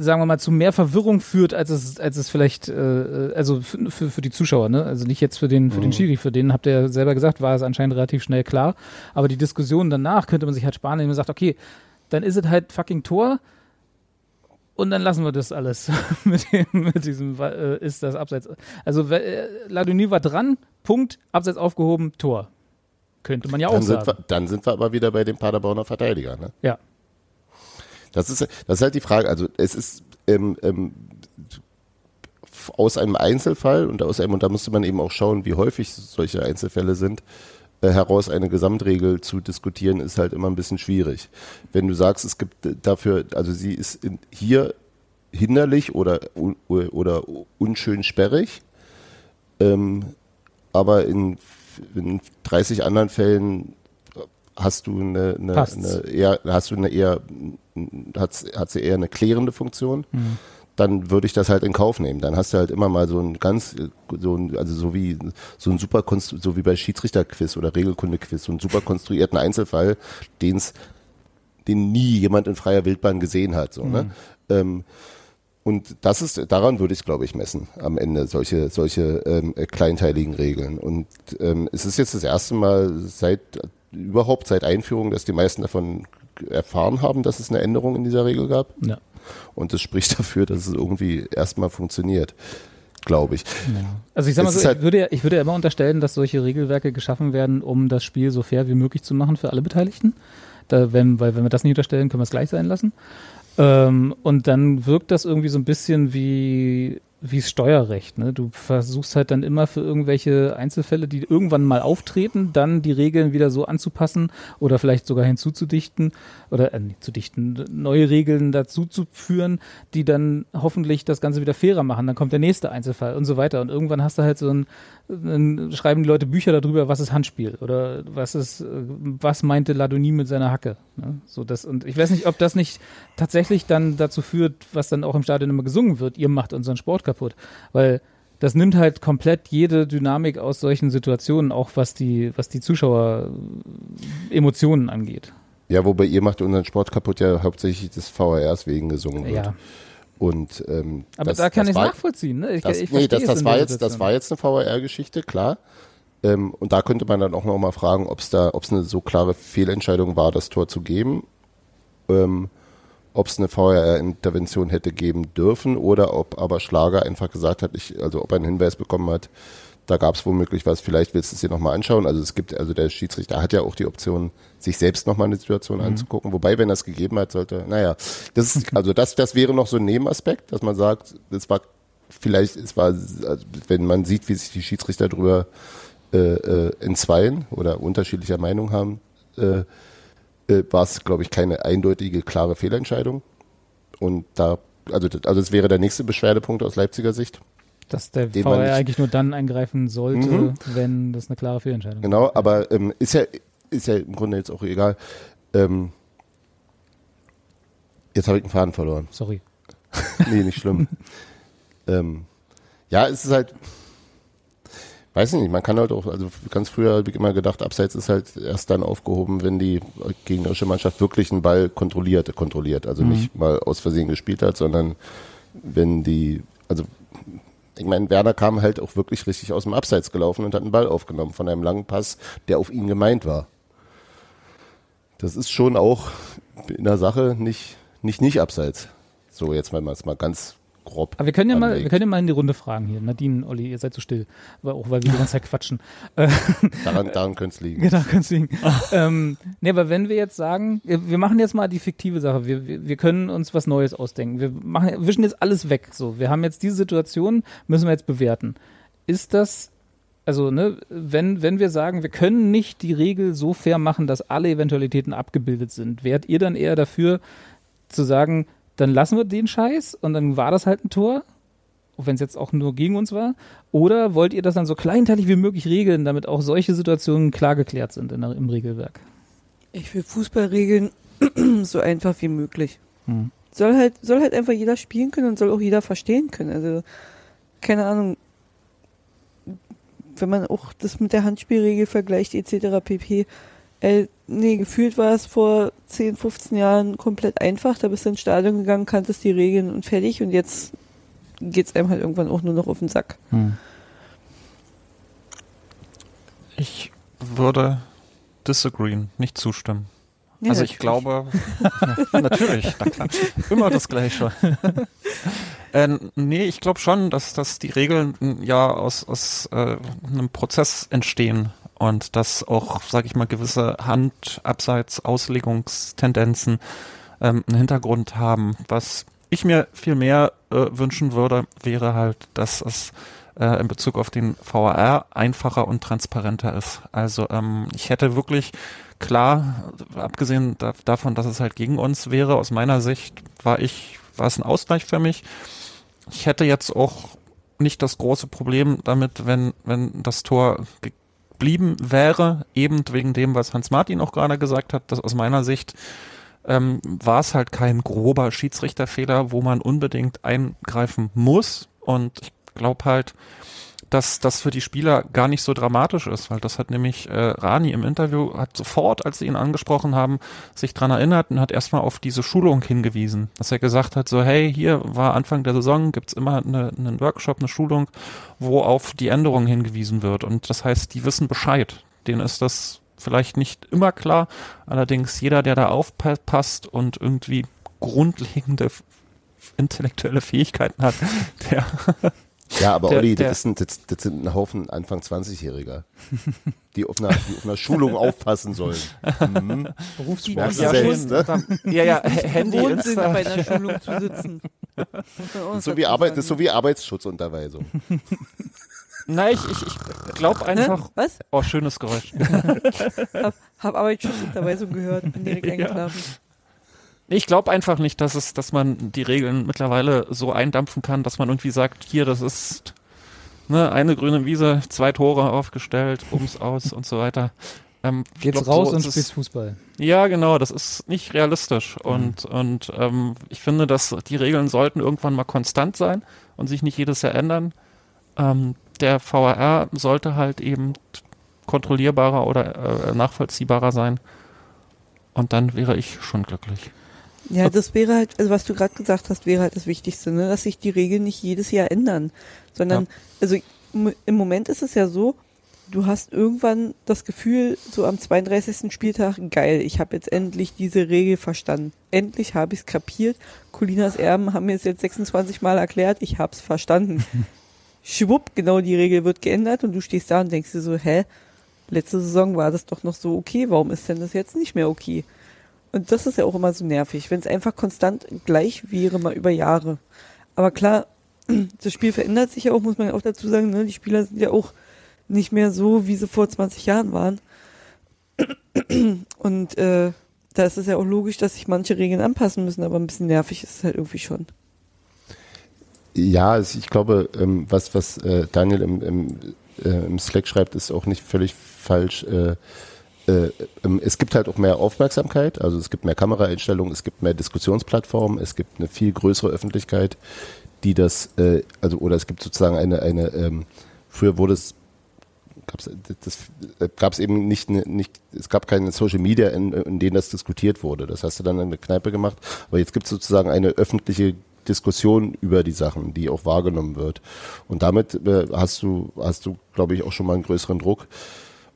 sagen wir mal, zu mehr Verwirrung führt, als es, als es vielleicht, äh, also für, für, die Zuschauer, ne? Also nicht jetzt für den, für den Mhm. Schiri, für den habt ihr ja selber gesagt, war es anscheinend relativ schnell klar. Aber die Diskussion danach könnte man sich halt sparen, indem man sagt, okay, dann ist es halt fucking Tor. Und dann lassen wir das alles [laughs] mit, dem, mit diesem, äh, ist das Abseits. Also äh, Ladonie war dran, Punkt, Abseits aufgehoben, Tor. Könnte man ja auch Dann sind, sagen. wir, dann sind wir aber wieder bei dem Paderborner Verteidiger. Ne? Ja. Das, ist, das ist halt die Frage. Also es ist ähm, ähm, aus einem Einzelfall und aus einem, und da müsste man eben auch schauen, wie häufig solche Einzelfälle sind, äh, heraus eine Gesamtregel zu diskutieren, ist halt immer ein bisschen schwierig. Wenn du sagst, es gibt äh, dafür, also sie ist in, hier hinderlich oder, oder unschön sperrig, ähm, aber in, in 30 anderen Fällen hast du eine, eine, eine eher, hast du eine eher, hat, hat sie eher eine klärende Funktion, dann würde ich das halt in Kauf nehmen. Dann hast du halt immer mal so ein ganz, so ein, also so wie so ein super so wie bei Schiedsrichterquiz oder Regelkunde-Quiz, so einen super konstruierten Einzelfall, den's, den nie jemand in freier Wildbahn gesehen hat. So, ne? Ähm, und das ist, daran würde ich glaube ich, messen am Ende, solche, solche ähm, äh, kleinteiligen Regeln. Und ähm, es ist jetzt das erste Mal seit überhaupt seit Einführung, dass die meisten davon erfahren haben, dass es eine Änderung in dieser Regel gab. ja. Und das spricht [laughs] dafür, dass es irgendwie erstmal funktioniert, glaube ich. Also ich sag mal so, ist halt- ich, würde ja, ich würde ja immer unterstellen, dass solche Regelwerke geschaffen werden, um das Spiel so fair wie möglich zu machen für alle Beteiligten. Da, wenn, weil wenn wir das nicht unterstellen, können wir es gleich sein lassen. Ähm, und dann wirkt das irgendwie so ein bisschen wie wie Steuerrecht. Ne? Du versuchst halt dann immer für irgendwelche Einzelfälle, die irgendwann mal auftreten, dann die Regeln wieder so anzupassen oder vielleicht sogar hinzuzudichten oder äh, zu dichten, neue Regeln dazu zu führen, die dann hoffentlich das Ganze wieder fairer machen. Dann kommt der nächste Einzelfall und so weiter. Und irgendwann hast du halt so ein, dann schreiben die Leute Bücher darüber, was ist Handspiel oder was ist, äh, was meinte Ladonie mit seiner Hacke. Ne? So das, und ich weiß nicht, ob das nicht tatsächlich dann dazu führt, was dann auch im Stadion immer gesungen wird, ihr macht unseren Sport kaputt. Weil das nimmt halt komplett jede Dynamik aus solchen Situationen, auch was die, was die Zuschauer äh, Emotionen angeht. Ja, wobei ihr macht unseren Sport kaputt ja hauptsächlich des VRs wegen gesungen wird. Ja. Und ähm, Aber das, da kann das ich war- nachvollziehen. Ne? Ich, Das, ich nee, das, es das war jetzt, das war jetzt eine VR-Geschichte, klar. Ähm, und da könnte man dann auch noch mal fragen, ob es da, ob es eine so klare Fehlentscheidung war, das Tor zu geben, ähm, ob es eine VR-Intervention hätte geben dürfen oder ob aber Schlager einfach gesagt hat, ich, also ob er einen Hinweis bekommen hat, da gab es womöglich was, vielleicht willst du es dir nochmal anschauen. Also es gibt, also der Schiedsrichter hat ja auch die Option, sich selbst nochmal eine Situation anzugucken. Wobei, wenn er es gegeben hat, sollte, naja, das ist, [laughs] also das, das wäre noch so ein Nebenaspekt, dass man sagt, es war vielleicht, es war, also wenn man sieht, wie sich die Schiedsrichter drüber äh, äh, entzweien oder unterschiedlicher Meinung haben, äh, äh, war es, glaube ich, keine eindeutige, klare Fehlentscheidung. Und da, also, das- also es wäre der nächste Beschwerdepunkt aus Leipziger Sicht. Dass der Den VR eigentlich nur dann eingreifen sollte, Mhm. wenn das eine klare Fehlentscheidung Genau, aber ähm, ist ja ist ja im Grunde jetzt auch egal. Ähm, jetzt habe ich den Faden verloren. Sorry. [laughs] nee, nicht schlimm. [laughs] ähm, ja, es ist halt, weiß ich nicht, man kann halt auch, also ganz früher habe ich immer gedacht, Abseits ist halt erst dann aufgehoben, wenn die gegnerische Mannschaft wirklich einen Ball kontrolliert, kontrolliert, also Mhm. nicht mal aus Versehen gespielt hat, sondern wenn die, also ich meine, Werner kam halt auch wirklich richtig aus dem Abseits gelaufen und hat einen Ball aufgenommen von einem langen Pass, der auf ihn gemeint war. Das ist schon auch in der Sache nicht, nicht, nicht Abseits. So, jetzt mal, mal ganz grob. Aber wir können ja mal, anlegen. wir können ja mal in die Runde fragen hier. Nadine, Olli, ihr seid so still. Aber auch weil wir die ganze Zeit quatschen. Äh, [laughs] Daran, daran könnte es liegen. Genau, kannst du liegen. ähm, nee, aber wenn wir jetzt sagen, wir wir machen jetzt mal die fiktive Sache, wir, wir, wir können uns was Neues ausdenken. Wir machen, wischen jetzt alles weg. So, wir haben jetzt diese Situation, müssen wir jetzt bewerten. Ist das, also, ne, wenn, wenn wir sagen, wir können nicht die Regel so fair machen, dass alle Eventualitäten abgebildet sind, wärt ihr dann eher dafür zu sagen, dann lassen wir den Scheiß und dann war das halt ein Tor? auch wenn es jetzt auch nur gegen uns war? Oder wollt ihr das dann so kleinteilig wie möglich regeln, damit auch solche Situationen klar geklärt sind in der, im Regelwerk? Ich will Fußball regeln [clears throat] so einfach wie möglich. Hm. Soll halt, soll halt einfach jeder spielen können und soll auch jeder verstehen können. Also, keine Ahnung, wenn man auch das mit der Handspielregel vergleicht, etc. pp. Äh, nee, gefühlt war es vor 10, 15 Jahren komplett einfach. Da bist du ins Stadion gegangen, kanntest die Regeln und fertig. Und jetzt geht's einem halt irgendwann auch nur noch auf den Sack. Hm. Ich würde disagreeen, nicht zustimmen. Ja, also ich natürlich. glaube, [laughs] ja, natürlich, na klar, immer das Gleiche. [laughs] äh, nee, ich glaube schon, dass, dass die Regeln ja aus, aus äh, einem Prozess entstehen und dass auch, sage ich mal, gewisse Handabseits-Auslegungstendenzen ähm, einen Hintergrund haben. Was ich mir viel mehr äh, wünschen würde, wäre halt, dass es äh, in Bezug auf den VAR einfacher und transparenter ist. Also ähm, ich hätte wirklich klar, abgesehen da, davon, dass es halt gegen uns wäre, aus meiner Sicht war ich, war es ein Ausgleich für mich. Ich hätte jetzt auch nicht das große Problem damit, wenn, wenn das Tor geblieben wäre, eben wegen dem, was Hans Martin auch gerade gesagt hat, dass aus meiner Sicht ähm, war es halt kein grober Schiedsrichterfehler, wo man unbedingt eingreifen muss. Und ich glaube halt, dass das für die Spieler gar nicht so dramatisch ist, weil das hat nämlich äh, Rani im Interview, hat sofort, als sie ihn angesprochen haben, sich dran erinnert und hat erstmal auf diese Schulung hingewiesen, dass er gesagt hat, so hey, hier war Anfang der Saison, gibt's immer eine, einen Workshop, eine Schulung, wo auf die Änderungen hingewiesen wird. Und das heißt, die wissen Bescheid, denen ist das vielleicht nicht immer klar, allerdings jeder, der da aufpasst und irgendwie grundlegende intellektuelle Fähigkeiten hat, [laughs] der Ja, aber Der- Olli, der- das, ein, das, das sind ein Haufen Anfang 20-Jähriger, die, auf einer- die auf einer Schulung aufpassen sollen. Mhm. Berufssport. Ja, selbst, ne? ja, ja, Handy, gewohnt sind, bei einer Schulung zu sitzen. So wie, Arbeit, das ist so wie Arbeitsschutzunterweisung. Nein, ich, ich, ich glaube einfach. Ne? Was? Oh, schönes Geräusch. Hab, hab Arbeitsschutzunterweisung gehört, bin direkt [laughs] Ja. Ich glaube einfach nicht, dass es, dass man die Regeln mittlerweile so eindampfen kann, dass man irgendwie sagt, hier, das ist ne, eine grüne Wiese, zwei Tore aufgestellt, Bums aus und so weiter. Ähm, Jetzt glaub, raus so und spielst Fußball. Ja, genau, das ist nicht realistisch. Und, und ähm, ich finde, dass die Regeln sollten irgendwann mal konstant sein und sich nicht jedes Jahr ändern. Ähm, der VAR sollte halt eben kontrollierbarer oder äh, nachvollziehbarer sein. Und dann wäre ich schon glücklich. Ja, das wäre halt, also was du gerade gesagt hast, wäre halt das Wichtigste, ne? dass sich die Regeln nicht jedes Jahr ändern, sondern, also im im Moment ist es ja so, du hast irgendwann das Gefühl, so am 32. Spieltag, geil, ich habe jetzt endlich diese Regel verstanden. Endlich habe ich es kapiert. Colinas Erben haben mir es jetzt 26 Mal erklärt, ich habe es verstanden. [laughs] Schwupp, genau die Regel wird geändert und du stehst da und denkst dir so, hä, letzte Saison war das doch noch so okay, warum ist denn das jetzt nicht mehr okay? Und das ist ja auch immer so nervig, wenn es einfach konstant gleich wäre, mal über Jahre. Aber klar, [clears throat] das Spiel verändert sich ja auch, muss man ja auch dazu sagen, ne? die Spieler sind ja auch nicht mehr so, wie sie vor 20 Jahren waren. [clears throat] Und äh, da ist es ja auch logisch, dass sich manche Regeln anpassen müssen, aber ein bisschen nervig ist es halt irgendwie schon. Ja, ich glaube, ähm, was, was äh, Daniel im, im, äh, im Slack schreibt, ist auch nicht völlig falsch. Äh, äh, ähm, es gibt halt auch mehr Aufmerksamkeit, also es gibt mehr Kameraeinstellungen, es gibt mehr Diskussionsplattformen, es gibt eine viel größere Öffentlichkeit, die das, äh, also oder es gibt sozusagen eine, eine ähm, früher wurde es gab's, das gab es eben nicht, ne- nicht, es gab keine Social Media, in, in denen das diskutiert wurde. Das hast du dann in der Kneipe gemacht. Aber jetzt gibt es sozusagen eine öffentliche Diskussion über die Sachen, die auch wahrgenommen wird. Und damit äh, hast du, hast du, glaube ich, auch schon mal einen größeren Druck.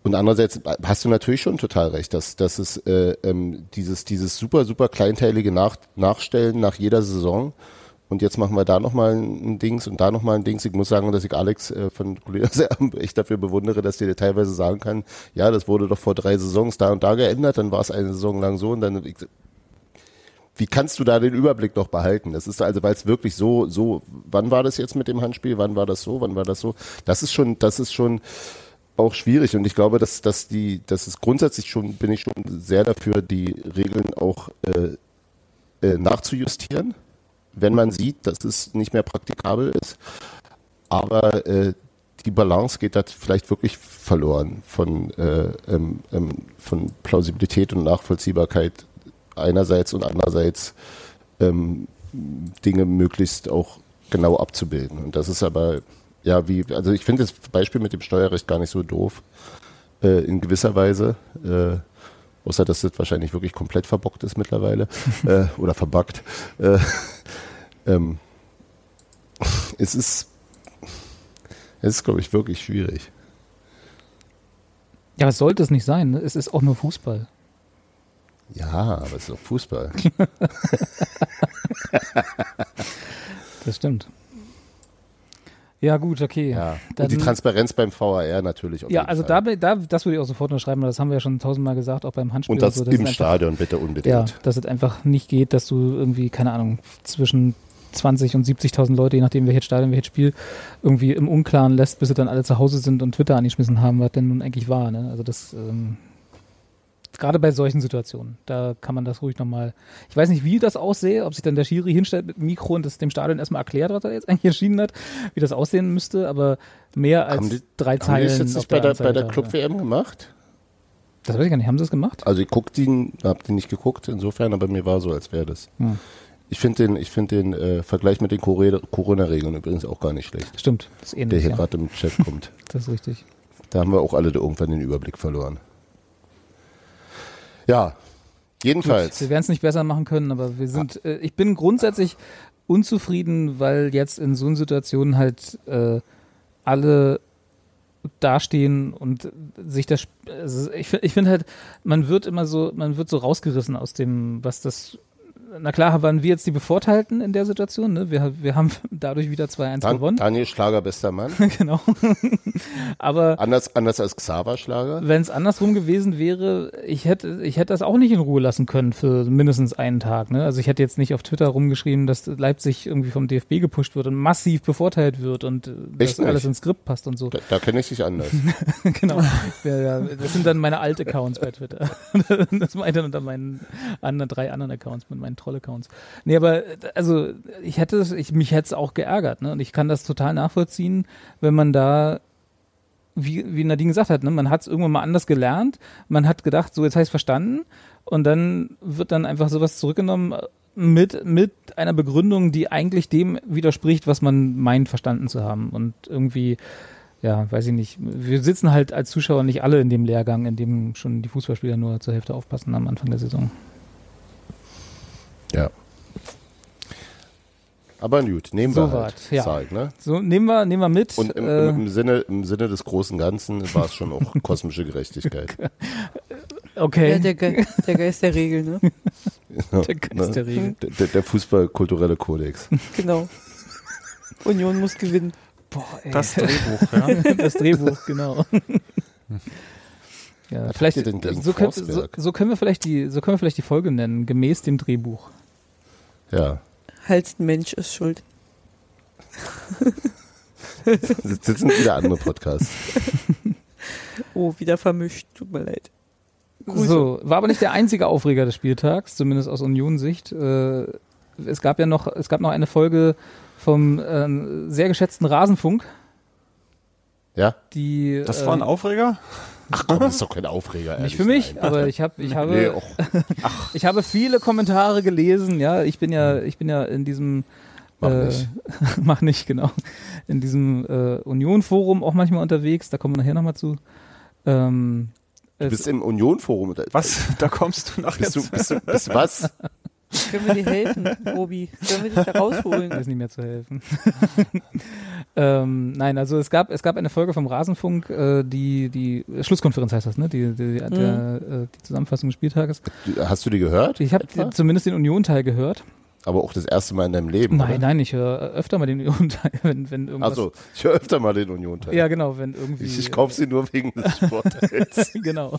Und andererseits hast du natürlich schon total recht, dass, dass es äh, ähm, dieses, dieses super, super kleinteilige Nach Nachstellen nach jeder Saison und jetzt machen wir da nochmal ein Dings und da nochmal ein Dings. Ich muss sagen, dass ich Alex äh, von Kollega [laughs] sehr echt dafür bewundere, dass der teilweise sagen kann, ja, das wurde doch vor drei Saisons da und da geändert, dann war es eine Saison lang so und dann ich, wie kannst du da den Überblick noch behalten? Das ist also, weil es wirklich so, so, wann war das jetzt mit dem Handspiel, wann war das so, wann war das so? Das ist schon, das ist schon auch schwierig und ich glaube, dass, dass die, das ist grundsätzlich schon, bin ich schon sehr dafür, die Regeln auch äh, äh, nachzujustieren, wenn man sieht, dass es nicht mehr praktikabel ist. Aber äh, die Balance geht da vielleicht wirklich verloren von, äh, ähm, ähm, von Plausibilität und Nachvollziehbarkeit einerseits und andererseits ähm, Dinge möglichst auch genau abzubilden. Und das ist aber, ja, wie, also ich finde das Beispiel mit dem Steuerrecht gar nicht so doof, äh, in gewisser Weise. Äh, außer dass das wahrscheinlich wirklich komplett verbockt ist mittlerweile [laughs] äh, oder verbuggt. Äh, ähm, es ist, es ist, glaube ich, wirklich schwierig. Ja, aber sollte es nicht sein. Ne? Es ist auch nur Fußball. Ja, aber es ist doch Fußball. [laughs] [laughs] Das stimmt. Ja, gut, okay. Ja. Dann- Und die Transparenz beim VAR natürlich. Ja, also da, da, das würde ich auch sofort unterschreiben, weil das haben wir ja schon tausendmal gesagt, auch beim Handspiel. Und das so, im es einfach- Stadion bitte Ja, unbedingt. dass es einfach nicht geht, dass du irgendwie, keine Ahnung, zwischen 20 und 70.000 Leute, je nachdem welches Stadion, welches Spiel, irgendwie im Unklaren lässt, bis sie dann alle zu Hause sind und Twitter angeschmissen haben, was denn nun eigentlich war. Ne? Also das, ähm, gerade bei solchen Situationen, da kann man das ruhig nochmal, ich weiß nicht, wie das aussehe, ob sich dann der Schiri hinstellt mit dem Mikro und das dem Stadion erstmal erklärt, was er jetzt [laughs] eigentlich entschieden hat, wie das aussehen müsste, aber mehr als die- drei Haben die Zeilen. das jetzt nicht bei der, der da, Club-WM gemacht? Das weiß ich gar nicht, haben sie es gemacht? Also ich guck die, hab die nicht geguckt, insofern, aber mir war so, als wäre das. Hm. Ich finde den, ich find den äh, Vergleich mit den Corona- Corona-Regeln übrigens auch gar nicht schlecht, Stimmt, das ist der ähnlich. hier Ja. gerade im Chat kommt. [laughs] Das ist richtig. Da haben wir auch alle irgendwann den Überblick verloren. Ja, jedenfalls. Wir werden es nicht besser machen können, aber wir sind, äh, ich bin grundsätzlich unzufrieden, weil jetzt in so einer Situation halt äh, alle dastehen und sich das, also ich, ich finde halt, man wird immer so, man wird so rausgerissen aus dem, was das, na klar, waren wir jetzt die Bevorteilten in der Situation, ne? wir, wir haben dadurch wieder 2-1 Dan gewonnen, Daniel Schlager, bester Mann. [laughs] genau, aber Anders, anders als Xaver Schlager. wenn es andersrum gewesen wäre, ich hätte, ich hätte das auch nicht in Ruhe lassen können für mindestens einen Tag. Ne? Also ich hätte jetzt nicht auf Twitter rumgeschrieben, dass Leipzig irgendwie vom DFB gepusht wird und massiv bevorteilt wird und äh, dass Echt nicht? alles ins Skript passt und so. Da, da kenne ich dich anders. [laughs] genau. Das sind dann meine alten Accounts bei Twitter. [laughs] das meine ich dann unter meinen anderen, drei anderen Accounts, mit meinen Troll-Accounts. Nee, aber äh, also ich hätte es, ich, mich hätte es auch geärgert, ne? Und ich kann das total nachvollziehen, wenn man da wie, wie Nadine gesagt hat, ne, man hat es irgendwann mal anders gelernt, man hat gedacht, so jetzt es verstanden und dann wird dann einfach sowas zurückgenommen mit, mit einer Begründung, die eigentlich dem widerspricht, was man meint verstanden zu haben und irgendwie, ja, weiß ich nicht, wir sitzen halt als Zuschauer nicht alle in dem Lehrgang, in dem schon die Fußballspieler nur zur Hälfte aufpassen am Anfang der Saison. Ja. Aber gut, nehmen So wir halt. weit, ja. Sag, ne? So, nehmen wir, nehmen wir mit. Und im, äh, im, Sinne, im Sinne des großen Ganzen war es schon auch [laughs] kosmische Gerechtigkeit. okay. Ja, der, Ge der Geist der Regel, ne? Der Geist der Regel. Der, der, Fußballkulturelle Kodex. Genau. Union muss gewinnen. Boah, ey. Das Drehbuch, ja. [laughs] das Drehbuch, genau. [laughs] ja, vielleicht so, können, so, so können wir vielleicht die so können wir vielleicht die Folge nennen, gemäß dem Drehbuch. Ja. Halstenmensch ist schuld. [laughs] Das sind wieder andere Podcasts. [laughs] Oh, wieder vermischt. Tut mir leid. Grüße. So, war aber nicht der einzige Aufreger des Spieltags, zumindest aus Union-Sicht. Äh, es gab ja noch, es gab noch eine Folge vom äh, sehr geschätzten Rasenfunk. Ja? Die, Das äh, war ein Aufreger? Ach komm, das ist doch kein Aufreger. Nicht für mich, Nein. aber ich habe ich habe Nee, auch, [laughs] ich habe viele Kommentare gelesen. Ja, ich bin ja ich bin ja in diesem Mach äh, nicht. [laughs] mach nicht genau in diesem äh, Union Forum auch manchmal unterwegs. Da kommen wir nachher nochmal zu. Ähm, du bist im Union-Forum. Was? Da kommst du nachher. Bist du, bist du, bist du was? [laughs] Können wir dir helfen, [laughs] Robi? Sollen wir dich da rausholen? weiß nicht mehr zu helfen. [laughs] ähm, nein, also es gab es gab eine Folge vom Rasenfunk, äh, die die Schlusskonferenz heißt das, ne? Die die, der, äh, die Zusammenfassung des Spieltages. Hast du die gehört? Ich habe zumindest den Union-Teil gehört. Aber auch das erste Mal in deinem Leben. Nein, oder? nein, ich höre öfter mal den Union-Teil, [laughs] wenn wenn irgendwas. Also, ich höre öfter mal den Union-Teil. Ja, genau, wenn irgendwie. Ich, ich kaufe sie nur wegen des Sportteils. [laughs] genau.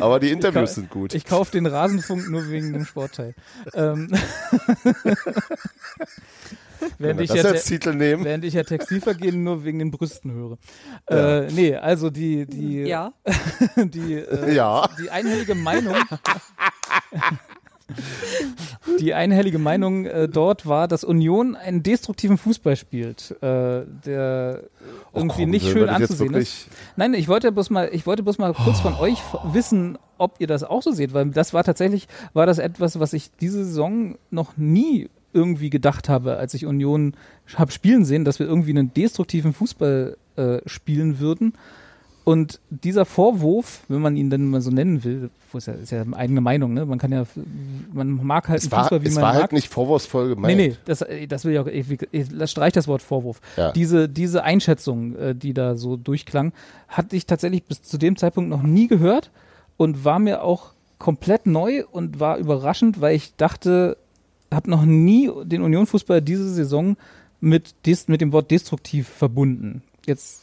Aber die Interviews sind gut. Ich kaufe den Rasenfunk nur wegen dem Sportteil. ähm, [laughs] während, ich das ja als te- Titel nehmen? während ich ja Textilvergehen nur wegen den Brüsten höre. Ja. Äh, nee, also die, die, Ja. die, äh, Ja. die einhellige Meinung. Die einhellige Meinung äh, dort war, dass Union einen destruktiven Fußball spielt, äh, der irgendwie komm, nicht schön anzusehen ist. Nein, ich wollte bloß mal, ich wollte bloß mal kurz von euch f- wissen, ob ihr das auch so seht, weil das war tatsächlich, war das etwas, was ich diese Saison noch nie irgendwie gedacht habe, als ich Union habe spielen sehen, dass wir irgendwie einen destruktiven Fußball äh, spielen würden. Und dieser Vorwurf, wenn man ihn denn mal so nennen will, ist ja, ist ja eigene Meinung, ne? Man kann ja, man mag halt Es einen war, Fußball, wie es man war mag. halt nicht vorwurfsvoll gemeint. Nee, nee, das, äh, das will ich auch, ich, ich, ich streich das Wort Vorwurf. Ja. Diese, diese Einschätzung, äh, die da so durchklang, hatte ich tatsächlich bis zu dem Zeitpunkt noch nie gehört und war mir auch komplett neu und war überraschend, weil ich dachte, habe noch nie den Union-Fußball diese Saison mit, des, mit dem Wort destruktiv verbunden. Jetzt,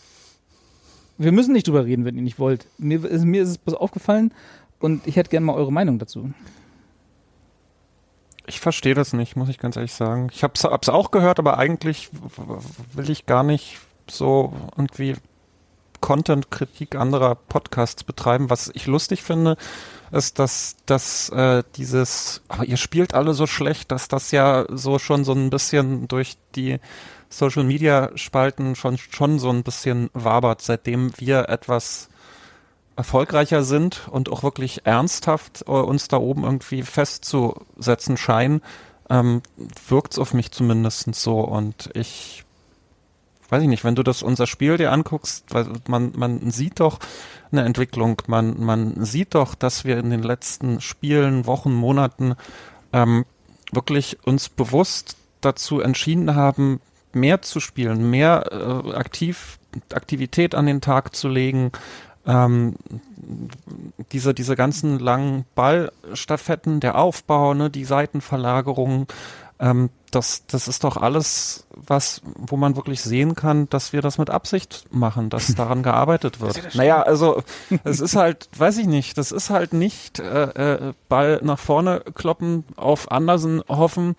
wir müssen nicht drüber reden, wenn ihr nicht wollt. Mir, ist- mir ist es bloß aufgefallen und ich hätte gerne mal eure Meinung dazu. Ich verstehe das nicht, muss ich ganz ehrlich sagen. Ich hab's, hab's auch gehört, aber eigentlich will ich gar nicht so irgendwie Content-Kritik anderer Podcasts betreiben. Was ich lustig finde, ist, dass, dass äh, dieses, aber ihr spielt alle so schlecht, dass das ja so schon so ein bisschen durch die Social Media Spalten schon, schon so ein bisschen wabert, seitdem wir etwas erfolgreicher sind und auch wirklich ernsthaft äh, uns da oben irgendwie festzusetzen scheinen, ähm, wirkt es auf mich zumindest so. Und ich weiß ich nicht, wenn du das unser Spiel dir anguckst, weil man, man sieht doch eine Entwicklung, man, man sieht doch, dass wir in den letzten Spielen, Wochen, Monaten ähm, wirklich uns bewusst dazu entschieden haben, mehr zu spielen, mehr äh, aktiv, Aktivität an den Tag zu legen, ähm, diese, diese ganzen langen Ballstaffetten, der Aufbau, ne, die Seitenverlagerungen, ähm, das, das ist doch alles, was, wo man wirklich sehen kann, dass wir das mit Absicht machen, dass [laughs] daran gearbeitet wird. Naja, also [laughs] es ist halt, weiß ich nicht, das ist halt nicht äh, äh, Ball nach vorne kloppen, auf Andersen hoffen,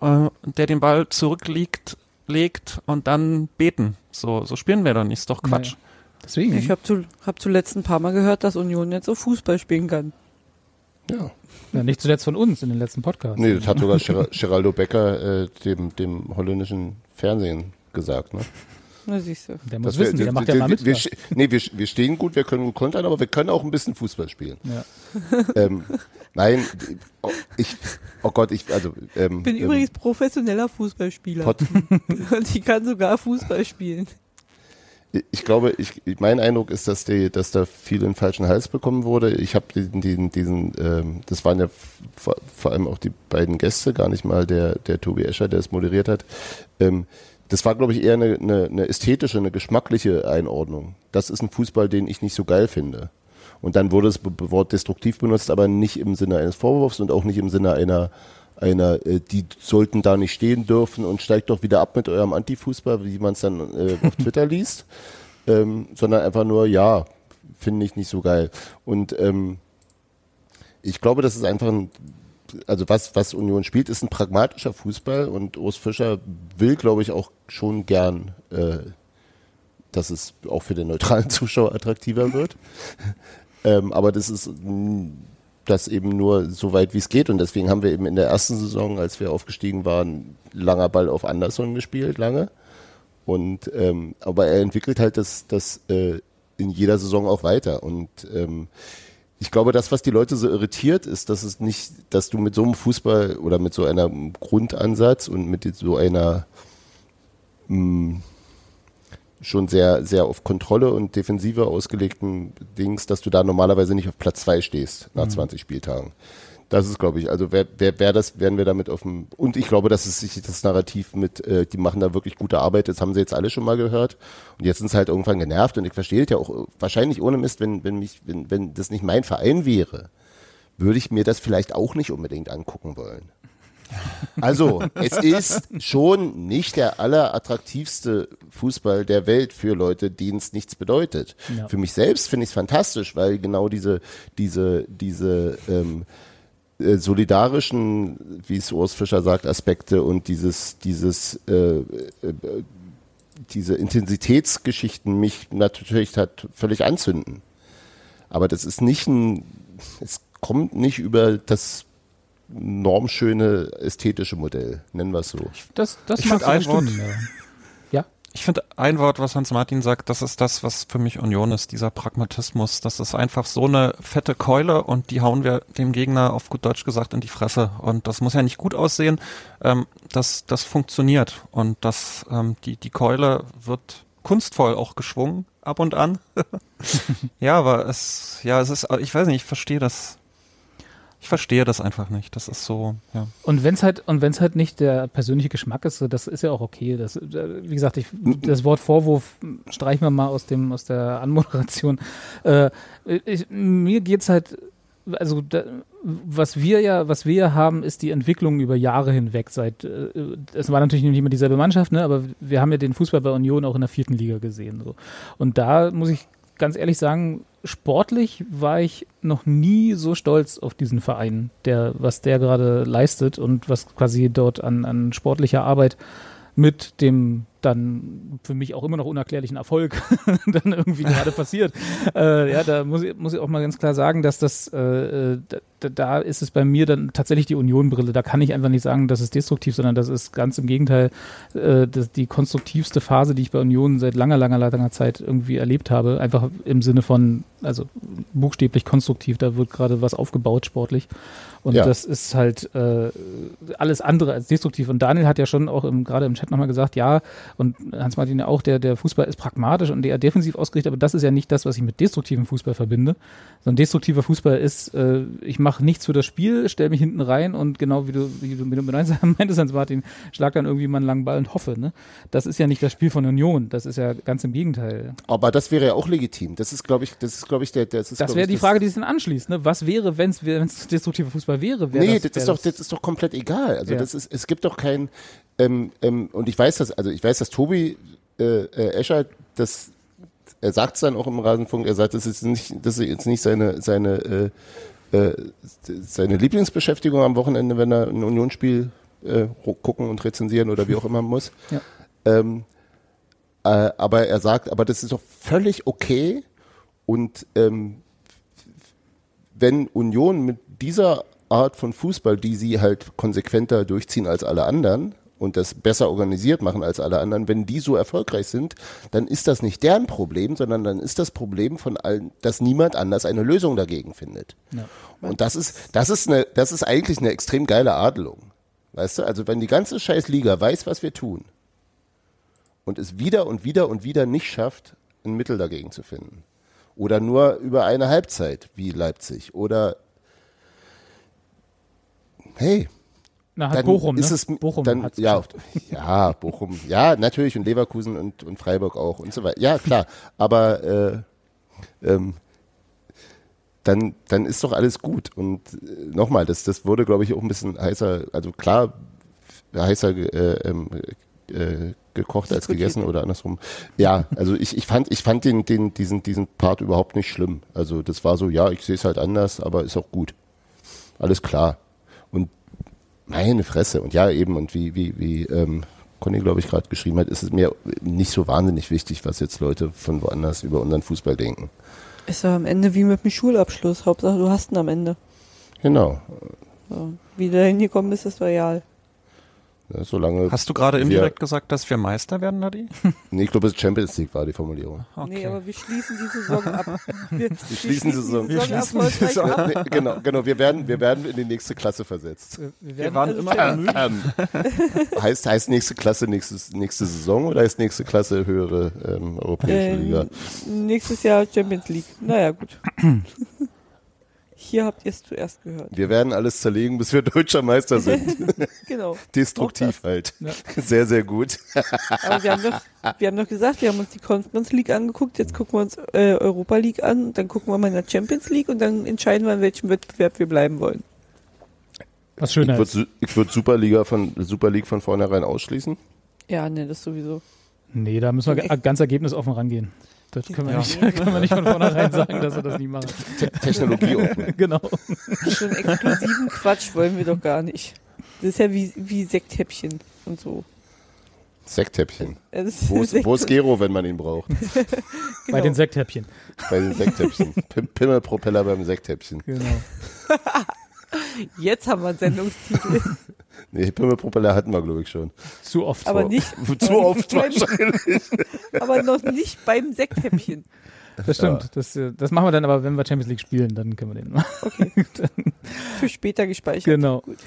äh, der den Ball zurückliegt, legt und dann beten. So, so spielen wir doch nicht, ist doch Quatsch. Nee. Deswegen. Ich habe zu, hab zuletzt ein paar Mal gehört, dass Union jetzt auch Fußball spielen kann. Ja. Ja, nicht zuletzt von uns in den letzten Podcasts. Nee, das hat sogar Ger- Geraldo Becker äh, dem, dem holländischen Fernsehen gesagt. Ne? Na siehst du. Der muss wir- wissen, der wir- macht ja wir- mal mit. Wir, nee, wir, wir stehen gut, wir können gut kontern, aber wir können auch ein bisschen Fußball spielen. ja. [laughs] ähm, nein, oh, ich, oh Gott, ich, also, ähm, Ich bin ähm, übrigens professioneller Fußballspieler. Pod, [laughs] Und ich kann sogar Fußball spielen. ich glaube, ich, ich- mein Eindruck ist, dass, die, dass da viel in den falschen Hals bekommen wurde. Ich habe diesen, diesen, diesen ähm, das waren ja vor, vor allem auch die beiden Gäste, gar nicht mal der, der Tobi Escher, der es moderiert hat. Ähm, das war, glaube ich, eher eine, eine, eine ästhetische, eine geschmackliche Einordnung. Das ist ein Fußball, den ich nicht so geil finde. Und dann wurde das Wort destruktiv benutzt, aber nicht im Sinne eines Vorwurfs und auch nicht im Sinne einer, einer, äh, die sollten da nicht stehen dürfen und steigt doch wieder ab mit eurem Antifußball, wie man es dann äh, auf Twitter [laughs] liest, ähm, sondern einfach nur, ja, finde ich nicht so geil. Und ähm, ich glaube, das ist einfach ein, also was, was Union spielt, ist ein pragmatischer Fußball und Urs Fischer will, glaube ich, auch schon gern, äh, dass es auch für den neutralen [laughs] Zuschauer attraktiver wird. ähm, aber das ist, das eben nur so weit wie es geht und deswegen haben wir eben in der ersten Saison, als wir aufgestiegen waren, langer Ball auf Anderson gespielt, lange. Und ähm, aber er entwickelt halt das, das äh, in jeder Saison auch weiter. Und ähm, ich glaube, das, was die Leute so irritiert, ist, dass es nicht, dass du mit so einem Fußball oder mit so einem Grundansatz und mit so einer mh, schon sehr, sehr auf Kontrolle und Defensive ausgelegten Dings, dass du da normalerweise nicht auf Platz zwei stehst nach mhm. 20 Spieltagen. Das ist, glaube ich, also wer, wer, wer das, werden wir damit auf dem, und ich glaube, dass es sich das Narrativ mit, äh, die machen da wirklich gute Arbeit, das haben sie jetzt alle schon mal gehört. Und jetzt sind sie halt irgendwann genervt und ich verstehe es ja auch wahrscheinlich ohne Mist, wenn, wenn mich, wenn, wenn das nicht mein Verein wäre, würde ich mir das vielleicht auch nicht unbedingt angucken wollen. [laughs] Also, es ist schon nicht der allerattraktivste Fußball der Welt für Leute, denen es nichts bedeutet. Ja. Für mich selbst finde ich es fantastisch, weil genau diese, diese, diese ähm, äh, solidarischen, wie es Urs Fischer sagt, Aspekte und dieses, dieses, äh, äh, diese Intensitätsgeschichten mich natürlich hat völlig anzünden. Aber das ist nicht ein, es kommt nicht über das normschöne ästhetische Modell, nennen wir es so. Das, das ich mag ein Wort. Ich finde ein Wort, was Hans Martin sagt, das ist das, was für mich Union ist, dieser Pragmatismus. Das ist einfach so eine fette Keule und die hauen wir dem Gegner auf gut Deutsch gesagt in die Fresse. Und das muss ja nicht gut aussehen. Ähm, das, das funktioniert und das, ähm, die, die Keule wird kunstvoll auch geschwungen ab und an. [laughs] ja, aber es, ja, es ist, ich weiß nicht, ich verstehe das ich verstehe das einfach nicht. Das ist so, ja. Und wenn es halt, und wenn es halt nicht der persönliche Geschmack ist, das ist ja auch okay. Das, wie gesagt, ich, das Wort Vorwurf streichen wir mal aus dem, aus der Anmoderation. Äh, ich, mir geht's halt, also da, was wir ja, was wir ja haben, ist die Entwicklung über Jahre hinweg. Seit äh, es war natürlich nicht immer dieselbe Mannschaft, ne, aber wir haben ja den Fußball bei Union auch in der vierten Liga gesehen. So. Und da muss ich ganz ehrlich sagen, sportlich war ich noch nie so stolz auf diesen Verein, der, was der gerade leistet und was quasi dort an, an sportlicher Arbeit mit dem dann für mich auch immer noch unerklärlichen Erfolg [laughs] dann irgendwie gerade passiert. Äh, ja, da muss ich, muss ich auch mal ganz klar sagen, dass das, äh, äh da, ist es bei mir dann tatsächlich die Union-Brille. Da kann ich einfach nicht sagen, das ist destruktiv, sondern das ist ganz im Gegenteil äh, das, die konstruktivste Phase, die ich bei Union seit langer, langer, langer Zeit irgendwie erlebt habe. Einfach im Sinne von, also buchstäblich konstruktiv, da wird gerade was aufgebaut sportlich. Und ja. das ist halt äh, alles andere als destruktiv. Und Daniel hat ja schon auch gerade im Chat nochmal gesagt, ja, und Hans-Martin ja auch, der, der Fußball ist pragmatisch und eher defensiv ausgerichtet, aber das ist ja nicht das, was ich mit destruktivem Fußball verbinde. Sondern destruktiver Fußball ist, äh, ich mache nichts für das Spiel, stelle mich hinten rein und genau wie du, wie du mit [laughs] meintest, Hans-Martin, schlag dann irgendwie mal einen langen Ball und hoffe. Ne? Das ist ja nicht das Spiel von Union, das ist ja ganz im Gegenteil. Aber das wäre ja auch legitim. Das ist, glaube ich, das ist, glaube ich, der, das ist, Das wäre die das Frage, die sich dann anschließt. Ne? Was wäre, wenn es destruktiver Fußball wäre? Wär nee, das, das, ist doch, das ist doch komplett egal. Also ja. das ist, es gibt doch kein, ähm, ähm, und ich weiß das, also ich weiß, dass Tobi äh, äh, Escher das er sagt es dann auch im Rasenfunk, er sagt, das ist nicht, das ist jetzt nicht seine, seine, äh, äh, seine Lieblingsbeschäftigung am Wochenende, wenn er ein Unionsspiel äh, gucken und rezensieren oder wie auch immer muss. [laughs] Ja. Ähm, äh, aber er sagt, aber das ist doch völlig okay und ähm, wenn Union mit dieser Art von Fußball, die sie halt konsequenter durchziehen als alle anderen und das besser organisiert machen als alle anderen, wenn die so erfolgreich sind, dann ist das nicht deren Problem, sondern dann ist das Problem von allen, dass niemand anders eine Lösung dagegen findet. Ja. Und das ist, das ist eine, das ist eigentlich eine extrem geile Adelung. Weißt du, also wenn die ganze scheiß Liga weiß, was wir tun und es wieder und wieder und wieder nicht schafft, ein Mittel dagegen zu finden. Oder nur über eine Halbzeit, wie Leipzig. Oder hey, na, hat Bochum, ist ne? es, Bochum dann, ja, [laughs] ja, Bochum, ja, natürlich und Leverkusen und, und Freiburg auch und so weiter. Ja, klar, aber äh, ähm, dann, dann ist doch alles gut. Und äh, nochmal, das, das wurde, glaube ich, auch ein bisschen heißer, also klar, heißer äh, ähm, äh, gekocht als gegessen oder andersrum. Ja, also ich, ich fand, ich fand den, den, diesen, diesen Part überhaupt nicht schlimm. Also das war so, ja, ich sehe es halt anders, aber ist auch gut. Alles klar. Meine Fresse. Und ja, eben, und wie, wie, wie ähm, Conny, glaube ich, gerade geschrieben hat, ist es mir nicht so wahnsinnig wichtig, was jetzt Leute von woanders über unseren Fußball denken. Ist ja am Ende wie mit dem Schulabschluss. Hauptsache, du hast ihn am Ende. Genau. So. Wie du da hingekommen bist, ist real. Ja, solange Hast du gerade indirekt gesagt, dass wir Meister werden, Nadi? [laughs] Nee, ich glaube, es Champions League war die Formulierung. Nee, aber wir schließen die Saison ab. Wir, wir schließen die Saison. Wir schließen die Saison ab. Nee, genau, genau. Wir werden, wir werden in die nächste Klasse versetzt. Wir Wir werden, waren also immer bemüht. Ähm, heißt, heißt nächste Klasse nächstes, nächste Saison oder heißt nächste Klasse höhere ähm, europäische Liga? Ähm, nächstes Jahr Champions League. Naja, gut. [clears throat] Hier habt ihr es zuerst gehört. Wir werden alles zerlegen, bis wir deutscher Meister sind. [laughs] Genau. Destruktiv halt. Ja. Sehr, sehr gut. Aber wir haben doch, wir haben doch gesagt, wir haben uns die Conference League angeguckt, jetzt gucken wir uns äh, Europa League an, dann gucken wir mal in der Champions League und dann entscheiden wir, in welchem Wettbewerb wir bleiben wollen. was Ich schöner würde ist. ich würd Superliga von Super League von vornherein ausschließen. Ja, ne, das sowieso. Nee, da müssen wir ga- ganz ergebnisoffen rangehen. Das können wir, Ja. nicht, [laughs] können wir nicht von vornherein sagen, dass wir das nicht machen. Te Technologie offen. [laughs] genau. So einen exklusiven Quatsch wollen wir doch gar nicht. Das ist ja wie, wie Sekthäppchen und so. Sekthäppchen. Ist Wo ist, wo ist Gero, wenn man ihn braucht? genau. [laughs] Bei den Sekthäppchen. Bei den Sekthäppchen. Pim Pimmelpropeller beim Sekthäppchen. Genau. Jetzt haben wir einen Sendungstitel, Nee, Pimmelpropeller hatten wir, glaube ich, schon. Zu oft. aber Vor- nicht, [laughs] Zu oft wahrscheinlich. [laughs] aber noch nicht beim Sekthäppchen. Das stimmt. Das, äh, das machen wir dann aber, wenn wir Champions League spielen, dann können wir den machen. Okay. [laughs] Für später gespeichert. Genau. Gut.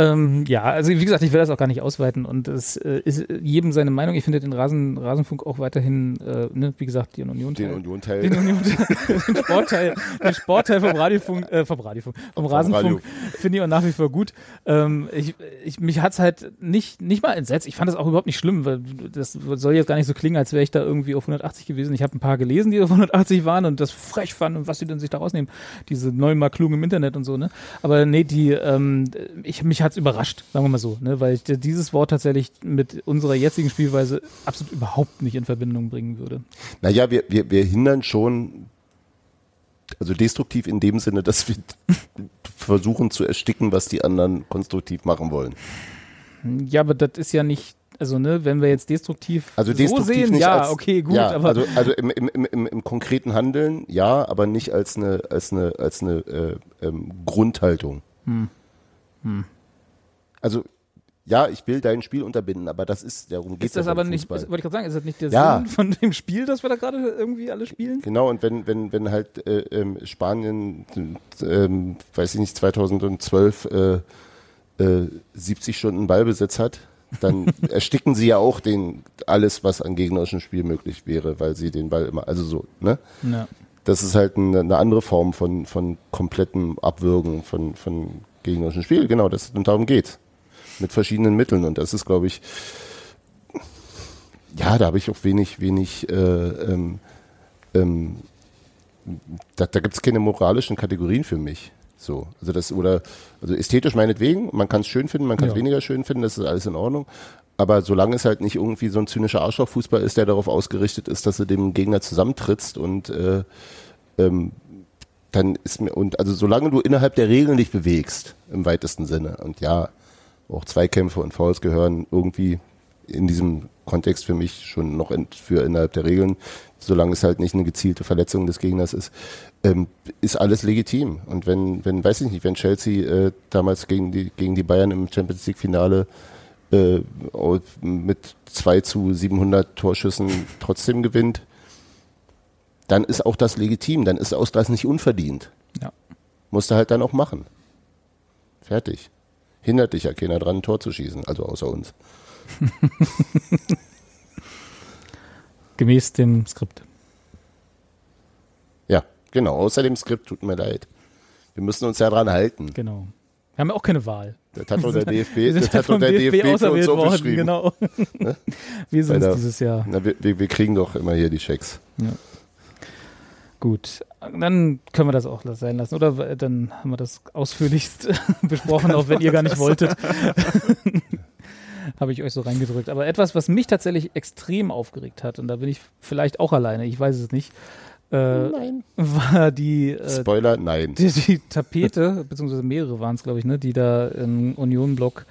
Ähm, ja, also wie gesagt, ich will das auch gar nicht ausweiten und es äh, ist jedem seine Meinung. Ich finde den Rasen, Rasenfunk auch weiterhin, äh, ne, wie gesagt, die Union. Den Union den, Teil. Union [laughs] den Sportteil, den Sportteil vom Radiofunk, äh, vom Radiofunk, vom Rasenfunk finde ich auch nach wie vor gut. Ähm, ich, ich, mich hat's halt nicht, nicht mal entsetzt. Ich fand das auch überhaupt nicht schlimm, weil das soll jetzt gar nicht so klingen, als wäre ich da irgendwie auf 180 gewesen. Ich habe ein paar gelesen, die auf 180 waren und das frech fanden und was sie denn sich da rausnehmen. Diese neuen Marklugen im Internet und so, ne? Aber nee, die, ähm, ich, mich hat's überrascht, sagen wir mal so, ne? Weil ich dieses Wort tatsächlich mit unserer jetzigen Spielweise absolut überhaupt nicht in Verbindung bringen würde. Naja, wir, wir, wir hindern schon, also destruktiv in dem Sinne, dass wir [laughs] versuchen zu ersticken, was die anderen konstruktiv machen wollen. Ja, aber das ist ja nicht, also ne, wenn wir jetzt destruktiv, Also so destruktiv sehen, nicht ja, als, okay, gut, ja, aber also, also im, im, im, im, konkreten Handeln, ja, aber nicht als eine, als eine, als eine äh, ähm, Grundhaltung. Hm. Also ja, ich will dein Spiel unterbinden, aber das ist, darum geht ist das aber nicht, ist, wollte ich gerade sagen, ist das nicht der Ja. Sinn von dem Spiel, das wir da gerade irgendwie alle spielen? Genau, und wenn, wenn, wenn halt äh, ähm, Spanien, ähm, weiß ich nicht, 2012 äh, äh, 70 Stunden Ballbesitz hat, dann [laughs] ersticken sie ja auch den alles, was an gegnerischem Spiel möglich wäre, weil sie den Ball immer, also so, ne? Ja. Das ist halt eine, eine andere Form von, von komplettem Abwürgen von, von gegnerischem Spiel. Genau, das, und darum geht's. Mit verschiedenen Mitteln. Und das ist, glaube ich, ja, da habe ich auch wenig, wenig, äh, ähm, ähm, da, da gibt es keine moralischen Kategorien für mich. So, also das, oder, also ästhetisch meinetwegen, man kann es schön finden, man kann es Ja. weniger schön finden, das ist alles in Ordnung. Aber solange es halt nicht irgendwie so ein zynischer Arschlochfußball ist, der darauf ausgerichtet ist, dass du dem Gegner zusammentrittst und äh, ähm, dann ist mir, und also solange du innerhalb der Regeln dich bewegst, im weitesten Sinne, und ja, auch Zweikämpfe und Fouls gehören irgendwie in diesem Kontext für mich schon noch in, für innerhalb der Regeln, solange es halt nicht eine gezielte Verletzung des Gegners ist, ähm, ist alles legitim. Und wenn, wenn, weiß ich nicht, wenn Chelsea äh, damals gegen die, gegen die Bayern im Champions League Finale äh, mit 2 zu 700 Torschüssen trotzdem gewinnt, dann ist auch das legitim, dann ist das nicht unverdient. Ja. Musst du halt dann auch machen. Fertig. Hindert dich ja keiner dran, ein Tor zu schießen, also außer uns. [laughs] Gemäß dem Skript. Ja, genau, außer dem Skript, tut mir leid. Wir müssen uns ja dran halten. Genau. Wir haben ja auch keine Wahl. Das hat [laughs] doch der DFB, [laughs] Wir das hat doch der DFB, DFB für uns so worden, genau. Wir Bei sind es dieses Jahr. Na, wir, wir, wir kriegen doch immer hier die Schecks. Gut, dann können wir das auch sein lassen. Oder dann haben wir das ausführlichst [laughs] besprochen, auch wenn ihr gar nicht [laughs] wolltet. Habe ich euch so reingedrückt. Aber etwas, was mich tatsächlich extrem aufgeregt hat, und da bin ich vielleicht auch alleine, ich weiß es nicht, äh, Nein. war die, äh, Spoiler, nein. die, die Tapete, beziehungsweise mehrere waren es, glaube ich, ne, die da im Union-Block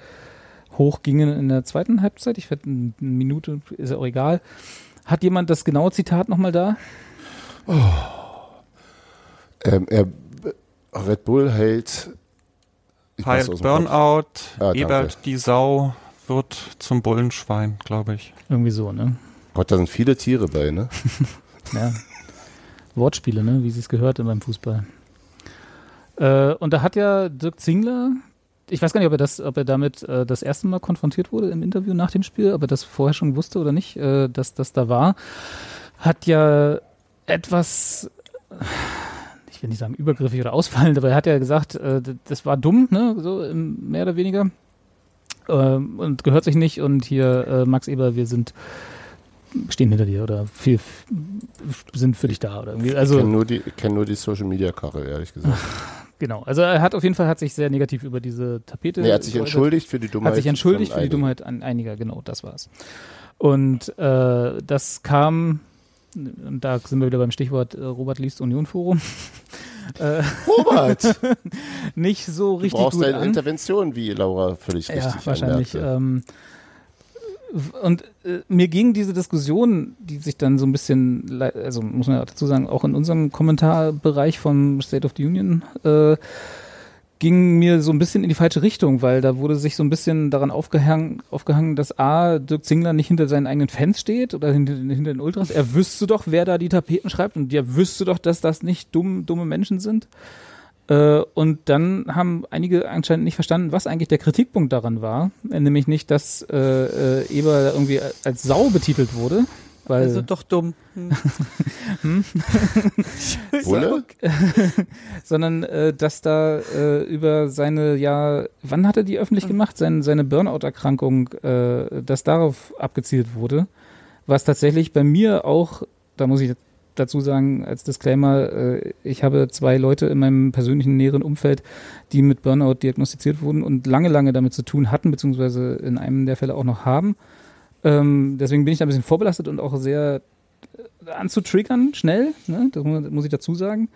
hochgingen in der zweiten Halbzeit. Ich werde eine Minute, ist ja auch egal. Hat jemand das genaue Zitat nochmal da? Ähm, er, Red Bull hält Heilt. Burnout, Ah, danke. Ebert die Sau wird zum Bullenschwein, glaube ich. Irgendwie so, ne? Gott, da sind viele Tiere bei, ne? [laughs] Ja. Wortspiele, ne? Wie sie es gehört beim Fußball. Äh, und da hat ja Dirk Zingler, ich weiß gar nicht, ob er das, ob er damit äh, das erste Mal konfrontiert wurde im Interview nach dem Spiel, ob er das vorher schon wusste oder nicht, äh, dass das da war, hat ja etwas, ich will nicht sagen übergriffig oder ausfallend, aber er hat ja gesagt, äh, das war dumm, ne? So im, mehr oder weniger. Ähm, und gehört sich nicht und hier äh, Max Eber, wir sind stehen hinter dir oder viel sind für dich da oder irgendwie. Ich Also kenne nur die, ich kenn nur die Social Media Karre, ehrlich gesagt. [laughs] genau. Also er hat auf jeden Fall hat sich sehr negativ über diese Tapete. Nee, er hat sich geäußert. entschuldigt für die Dummheit. Hat sich entschuldigt für die einigen. Dummheit an einiger, genau, das war's. Und äh, das kam, und da sind wir wieder beim Stichwort äh, Robert liest Union Forum, [laughs] äh, Robert, [laughs] nicht so du richtig brauchst gut eine. Intervention, wie Laura völlig Ja, richtig wahrscheinlich. anmerkte. Ähm, und äh, mir ging diese Diskussion, die sich dann so ein bisschen, also muss man ja dazu sagen, auch in unserem Kommentarbereich vom State of the Union, äh, ging mir so ein bisschen in die falsche Richtung, weil da wurde sich so ein bisschen daran aufgehangen, aufgehangen dass A, Dirk Zingler nicht hinter seinen eigenen Fans steht oder hinter, hinter den Ultras. Er wüsste doch, wer da die Tapeten schreibt und er wüsste doch, dass das nicht dumm, dumme Menschen sind. Äh, und dann haben einige anscheinend nicht verstanden, was eigentlich der Kritikpunkt daran war. Äh, Nämlich nicht, dass äh, äh, Eber irgendwie als Sau betitelt wurde. Weil, Also doch dumm. Hm. [laughs] [laughs] Bulle? [laughs] sondern äh, dass da äh, über seine, ja, wann hat er die öffentlich gemacht? Sein, seine Burnout-Erkrankung, äh, dass darauf abgezielt wurde. Was tatsächlich bei mir auch, da muss ich dazu sagen, als Disclaimer, äh, ich habe zwei Leute in meinem persönlichen näheren Umfeld, die mit Burnout diagnostiziert wurden und lange, lange damit zu tun hatten, beziehungsweise in einem der Fälle auch noch haben. Ähm, deswegen bin ich da ein bisschen vorbelastet und auch sehr äh, anzutriggern, schnell, ne? das muss, muss ich dazu sagen.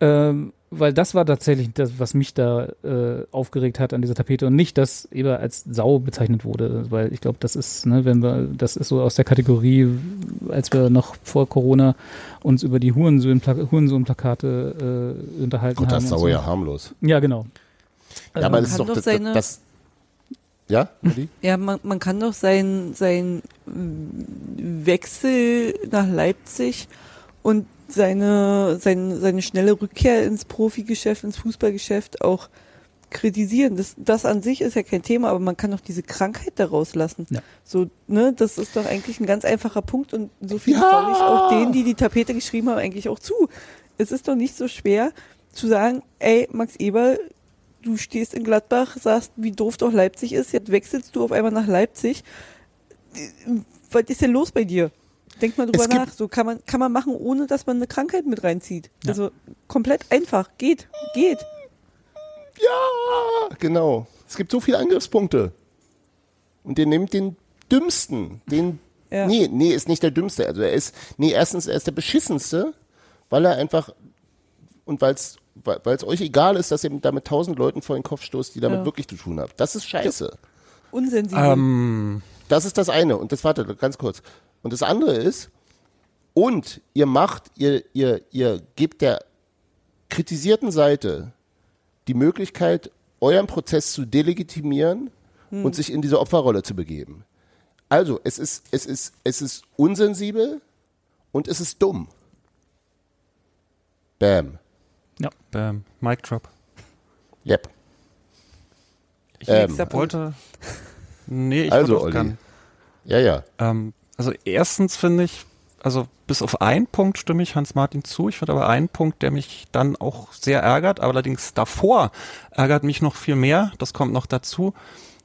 Ähm, weil das war tatsächlich das, was mich da äh, aufgeregt hat an dieser Tapete und nicht, dass Eber als Sau bezeichnet wurde, weil ich glaube, das ist, ne, wenn wir, das ist so aus der Kategorie, als wir noch vor Corona uns über die Hurensohn-Plakate Hurensohn äh, unterhalten Gut, haben. das ist Sau so. ja harmlos. Ja, genau. Ja, aber das ist kann doch doch das, das ja? Ja, man, man kann doch sein, sein Wechsel nach Leipzig und seine, seine, seine schnelle Rückkehr ins Profigeschäft, ins Fußballgeschäft auch kritisieren. Das, das an sich ist ja kein Thema, aber man kann doch diese Krankheit daraus lassen. Ja. So, ne, das ist doch eigentlich ein ganz einfacher Punkt und so viel Ja! traue ich auch denen, die die Tapete geschrieben haben, eigentlich auch zu. Es ist doch nicht so schwer zu sagen, ey, Max Eber, du stehst in Gladbach, sagst, wie doof doch Leipzig ist, jetzt wechselst du auf einmal nach Leipzig. Was ist denn los bei dir? Denk mal drüber Es nach. So kann man, kann man machen, ohne dass man eine Krankheit mit reinzieht. Ja. Also komplett einfach. Geht. Geht. Ja, genau. Es gibt so viele Angriffspunkte. Und der nimmt den dümmsten. Den, Ja. Nee, nee, ist nicht der dümmste. Also er ist, nee, erstens, er ist der beschissenste, weil er einfach, und weil's, weil es euch egal ist, dass ihr da mit tausend Leuten vor den Kopf stoßt, die damit Ja. wirklich zu tun habt. Das ist scheiße. Unsensibel. Ähm, Das ist das eine. Und das warte, ganz kurz. Und das andere ist, und ihr macht, ihr, ihr, ihr gebt der kritisierten Seite die Möglichkeit, euren Prozess zu delegitimieren und sich in diese Opferrolle zu begeben. Also, es ist, es ist, es ist unsensibel und es ist dumm. Bam. Bam, Mic Drop. Yep. Ich Ähm, wollte. Nee, ich Also, Olli. gern. Ja, ja. Ähm, also erstens finde ich, also bis auf einen Punkt stimme ich Hans-Martin zu. Ich finde aber einen Punkt, der mich dann auch sehr ärgert, aber allerdings davor ärgert mich noch viel mehr. Das kommt noch dazu,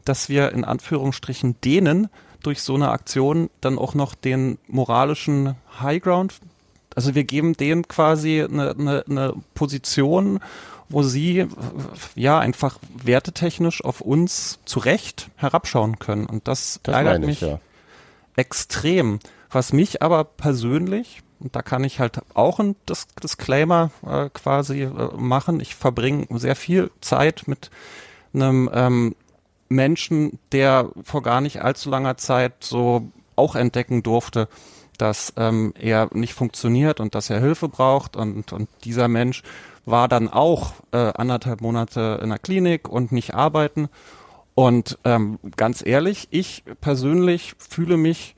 dass wir in Anführungsstrichen denen durch so eine Aktion dann auch noch den moralischen Highground, also wir geben denen quasi eine, eine, eine Position, wo sie ja einfach wertetechnisch auf uns zu Recht herabschauen können. Und das, Das ärgert meine mich ich, ja. extrem. Was mich aber persönlich, und da kann ich halt auch ein Dis Disclaimer äh, quasi äh, machen, ich verbringe sehr viel Zeit mit einem ähm, Menschen, der vor gar nicht allzu langer Zeit so auch entdecken durfte, dass ähm, er nicht funktioniert und dass er Hilfe braucht und, und dieser Mensch war dann auch äh, anderthalb Monate in der Klinik und nicht arbeiten. Und ähm, ganz ehrlich, ich persönlich fühle mich,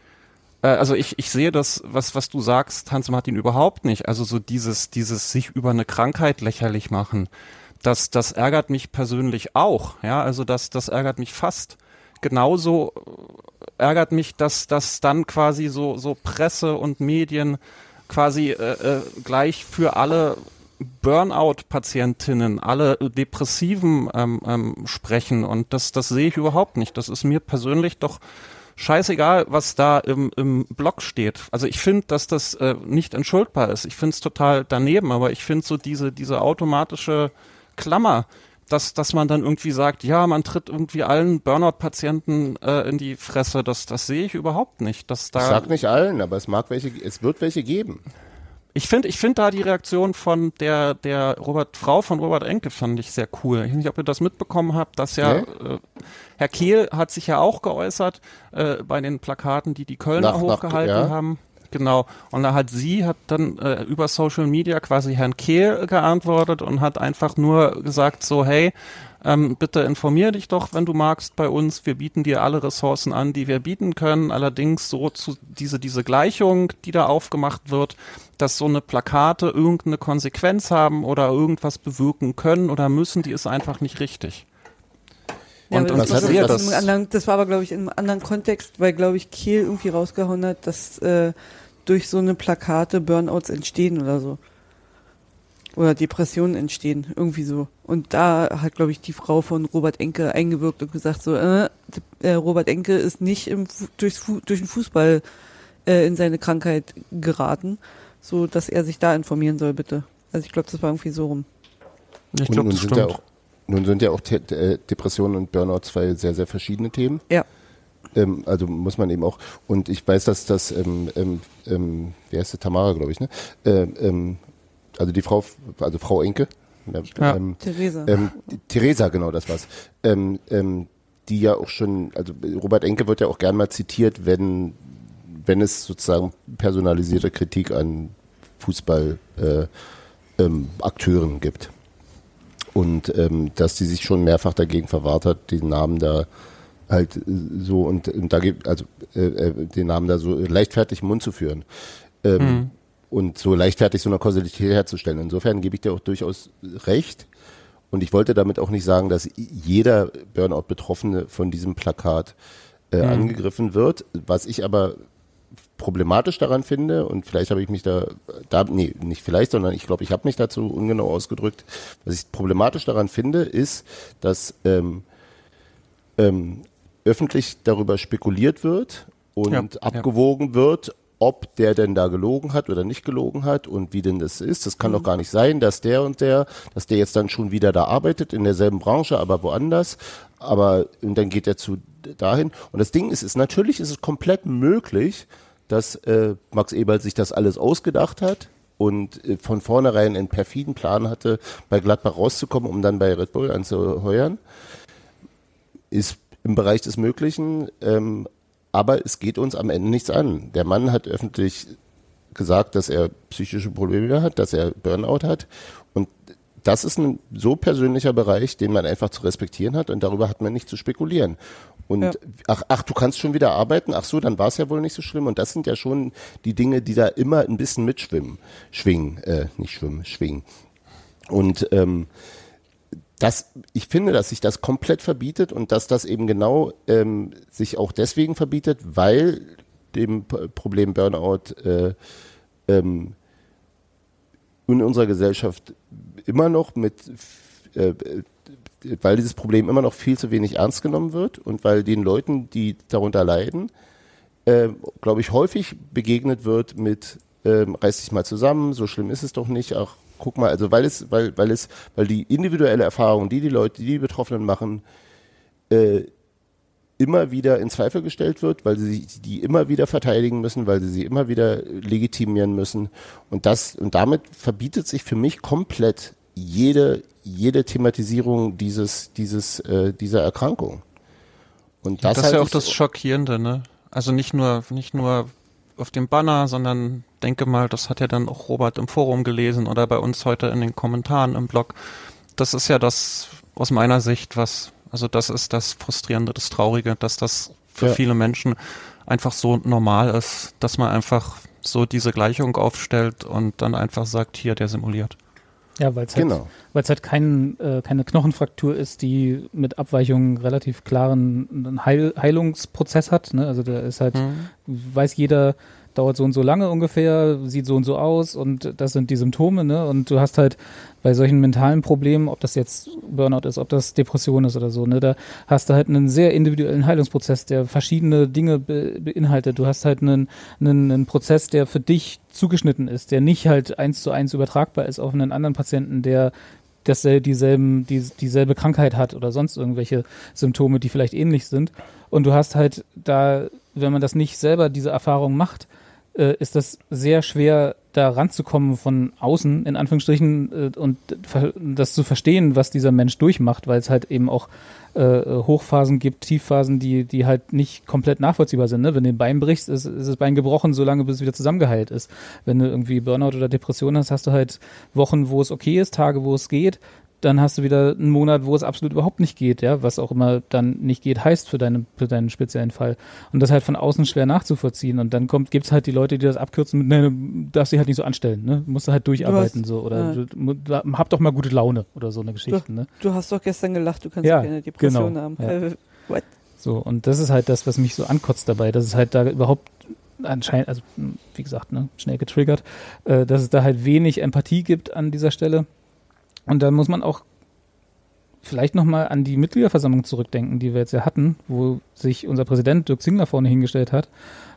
äh, also ich, ich sehe das, was, was du sagst, Hans Martin, überhaupt nicht. Also so dieses, dieses sich über eine Krankheit lächerlich machen, das, das ärgert mich persönlich auch. Ja, also das, das ärgert mich fast genauso ärgert mich, dass dass dann quasi so so Presse und Medien quasi äh, äh, gleich für alle Burnout-Patientinnen, alle Depressiven ähm, ähm, sprechen und das das sehe ich überhaupt nicht. Das ist mir persönlich doch scheißegal, was da im, im Blog steht. Also ich finde, dass das äh, nicht entschuldbar ist. Ich finde es total daneben, aber ich finde so diese diese automatische Klammer, dass, dass man dann irgendwie sagt, ja, man tritt irgendwie allen Burnout-Patienten äh, in die Fresse, das, das sehe ich überhaupt nicht. Dass da ich sag nicht allen, aber es mag welche, es wird welche geben. Ich finde, ich finde da die Reaktion von der, der Robert, Frau von Robert Enke fand ich sehr cool. Ich weiß nicht, ob ihr das mitbekommen habt, dass ja, nee? äh, Herr Kehl hat sich ja auch geäußert, äh, bei den Plakaten, die die Kölner nach, hochgehalten nach, ja. haben. Genau. Und da hat sie hat dann äh, über Social Media quasi Herrn Kehl geantwortet und hat einfach nur gesagt so, hey, ähm, bitte informier dich doch, wenn du magst, bei uns. Wir bieten dir alle Ressourcen an, die wir bieten können. Allerdings so zu diese, diese Gleichung, die da aufgemacht wird, dass so eine Plakate irgendeine Konsequenz haben oder irgendwas bewirken können oder müssen, die ist einfach nicht richtig. Ja, und, und das, das, das, anderen, das, war aber, glaube ich, in einem anderen Kontext, weil, glaube ich, Kehl irgendwie rausgehauen hat, dass äh, durch so eine Plakate Burnouts entstehen oder so. Oder Depressionen entstehen, irgendwie so. Und da hat, glaube ich, die Frau von Robert Enke eingewirkt und gesagt, so, äh, äh, Robert Enke ist nicht im, durchs, durch den Fußball äh, in seine Krankheit geraten, so dass er sich da informieren soll, bitte. Also ich glaube, das war irgendwie so rum. Ich glaube, das stimmt. Ja auch, nun sind ja auch äh, Depressionen und Burnout zwei sehr, sehr verschiedene Themen. Ja. Ähm, also muss man eben auch, und ich weiß, dass das, ähm, ähm, ähm wie heißt sie, Tamara, glaube ich, ne? Ähm, ähm, also die Frau, also Frau Enke. Ja. Theresa. Theresa, genau, das war's. die ja auch schon, also Robert Enke wird ja auch gern mal zitiert, wenn, wenn es sozusagen personalisierte Kritik an Fußball äh, gibt. Und ähm, dass sie sich schon mehrfach dagegen verwahrt hat, den Namen da halt äh, so und, und da gibt also äh, äh, den Namen da so leichtfertig im Mund zu führen ähm, mhm. und so leichtfertig so eine Kausalität herzustellen. Insofern gebe ich dir auch durchaus recht. Und ich wollte damit auch nicht sagen, dass jeder Burnout-Betroffene von diesem Plakat äh, mhm. angegriffen wird. Was ich aber problematisch daran finde, und vielleicht habe ich mich da, da, nee, nicht vielleicht, sondern ich glaube, ich habe mich dazu ungenau ausgedrückt. Was ich problematisch daran finde, ist, dass ähm, ähm, öffentlich darüber spekuliert wird und ja, abgewogen ja. wird, ob der denn da gelogen hat oder nicht gelogen hat und wie denn das ist. Das kann mhm. doch gar nicht sein, dass der und der, dass der jetzt dann schon wieder da arbeitet in derselben Branche, aber woanders. Aber und dann geht er zu dahin. Und das Ding ist, ist natürlich ist es komplett möglich, dass äh, Max Eberl sich das alles ausgedacht hat und äh, von vornherein einen perfiden Plan hatte, bei Gladbach rauszukommen, um dann bei Red Bull anzuheuern. Ist im Bereich des Möglichen. Ähm, aber es geht uns am Ende nichts an. Der Mann hat öffentlich gesagt, dass er psychische Probleme hat, dass er Burnout hat. Und das ist ein so persönlicher Bereich, den man einfach zu respektieren hat und darüber hat man nicht zu spekulieren. Und ja. ach, ach, du kannst schon wieder arbeiten, ach so, dann war es ja wohl nicht so schlimm. Und das sind ja schon die Dinge, die da immer ein bisschen mitschwimmen, schwingen, äh, nicht schwimmen, schwingen. Und ähm, das, ich finde, dass sich das komplett verbietet und dass das eben genau ähm, sich auch deswegen verbietet, weil dem Problem Burnout äh, ähm, in unserer Gesellschaft immer noch mit, äh, weil dieses Problem immer noch viel zu wenig ernst genommen wird und weil den Leuten, die darunter leiden, äh, glaube ich, häufig begegnet wird mit, äh, reiß dich mal zusammen, so schlimm ist es doch nicht, auch guck mal, also weil es, weil, weil es, weil die individuelle Erfahrung, die die Leute, die die Betroffenen machen, äh, immer wieder in Zweifel gestellt wird, weil sie die immer wieder verteidigen müssen, weil sie sie immer wieder legitimieren müssen. Und das, und damit verbietet sich für mich komplett jede, jede Thematisierung dieses, dieses, äh, dieser Erkrankung. Und das, das ist ja auch das Schockierende, ne? Also nicht nur, nicht nur auf dem Banner, sondern denke mal, das hat ja dann auch Robert im Forum gelesen oder bei uns heute in den Kommentaren im Blog. Das ist ja das aus meiner Sicht, was, also das ist das Frustrierende, das Traurige, dass das für Ja. viele Menschen einfach so normal ist, dass man einfach so diese Gleichung aufstellt und dann einfach sagt, hier, der simuliert. Ja, weil es halt, Genau. weil's halt kein, äh, keine Knochenfraktur ist, die mit Abweichungen relativ klaren Heil Heilungsprozess hat. Ne? Also da ist halt, Hm. weiß jeder, dauert so und so lange ungefähr, sieht so und so aus und das sind die Symptome, ne? Und du hast halt bei solchen mentalen Problemen, ob das jetzt Burnout ist, ob das Depression ist oder so, ne, da hast du halt einen sehr individuellen Heilungsprozess, der verschiedene Dinge be beinhaltet. Du hast halt einen, einen, einen Prozess, der für dich zugeschnitten ist, der nicht halt eins zu eins übertragbar ist auf einen anderen Patienten, der dasselbe, dieselben, die, dieselbe Krankheit hat oder sonst irgendwelche Symptome, die vielleicht ähnlich sind. Und du hast halt da, wenn man das nicht selber diese Erfahrung macht, äh, ist das sehr schwer, da ranzukommen von außen, in Anführungsstrichen, äh, und das zu verstehen, was dieser Mensch durchmacht, weil es halt eben auch äh, Hochphasen gibt, Tiefphasen, die, die halt nicht komplett nachvollziehbar sind. Ne? Wenn du den Bein brichst, ist, ist das Bein gebrochen, solange bis es wieder zusammengeheilt ist. Wenn du irgendwie Burnout oder Depression hast, hast du halt Wochen, wo es okay ist, Tage, wo es geht. Dann hast du wieder einen Monat, wo es absolut überhaupt nicht geht, ja, was auch immer dann nicht geht, heißt für, deine, für deinen speziellen Fall. Und das halt von außen schwer nachzuvollziehen. Und dann kommt, gibt's halt die Leute, die das abkürzen mit, nee, du darfst dich halt nicht so anstellen, ne? Musst du halt durcharbeiten, so. Oder ja. du, hab doch mal gute Laune oder so eine Geschichte, ne? Du hast doch gestern gelacht, du kannst Ja, keine Depression genau, haben. ja. Äh, what? So, und das ist halt das, was mich so ankotzt dabei, dass es halt da überhaupt anscheinend, also mh, wie gesagt, ne, schnell getriggert, äh, dass es da halt wenig Empathie gibt an dieser Stelle. Und da muss man auch vielleicht nochmal an die Mitgliederversammlung zurückdenken, die wir jetzt ja hatten, wo sich unser Präsident Dirk Zingler vorne hingestellt hat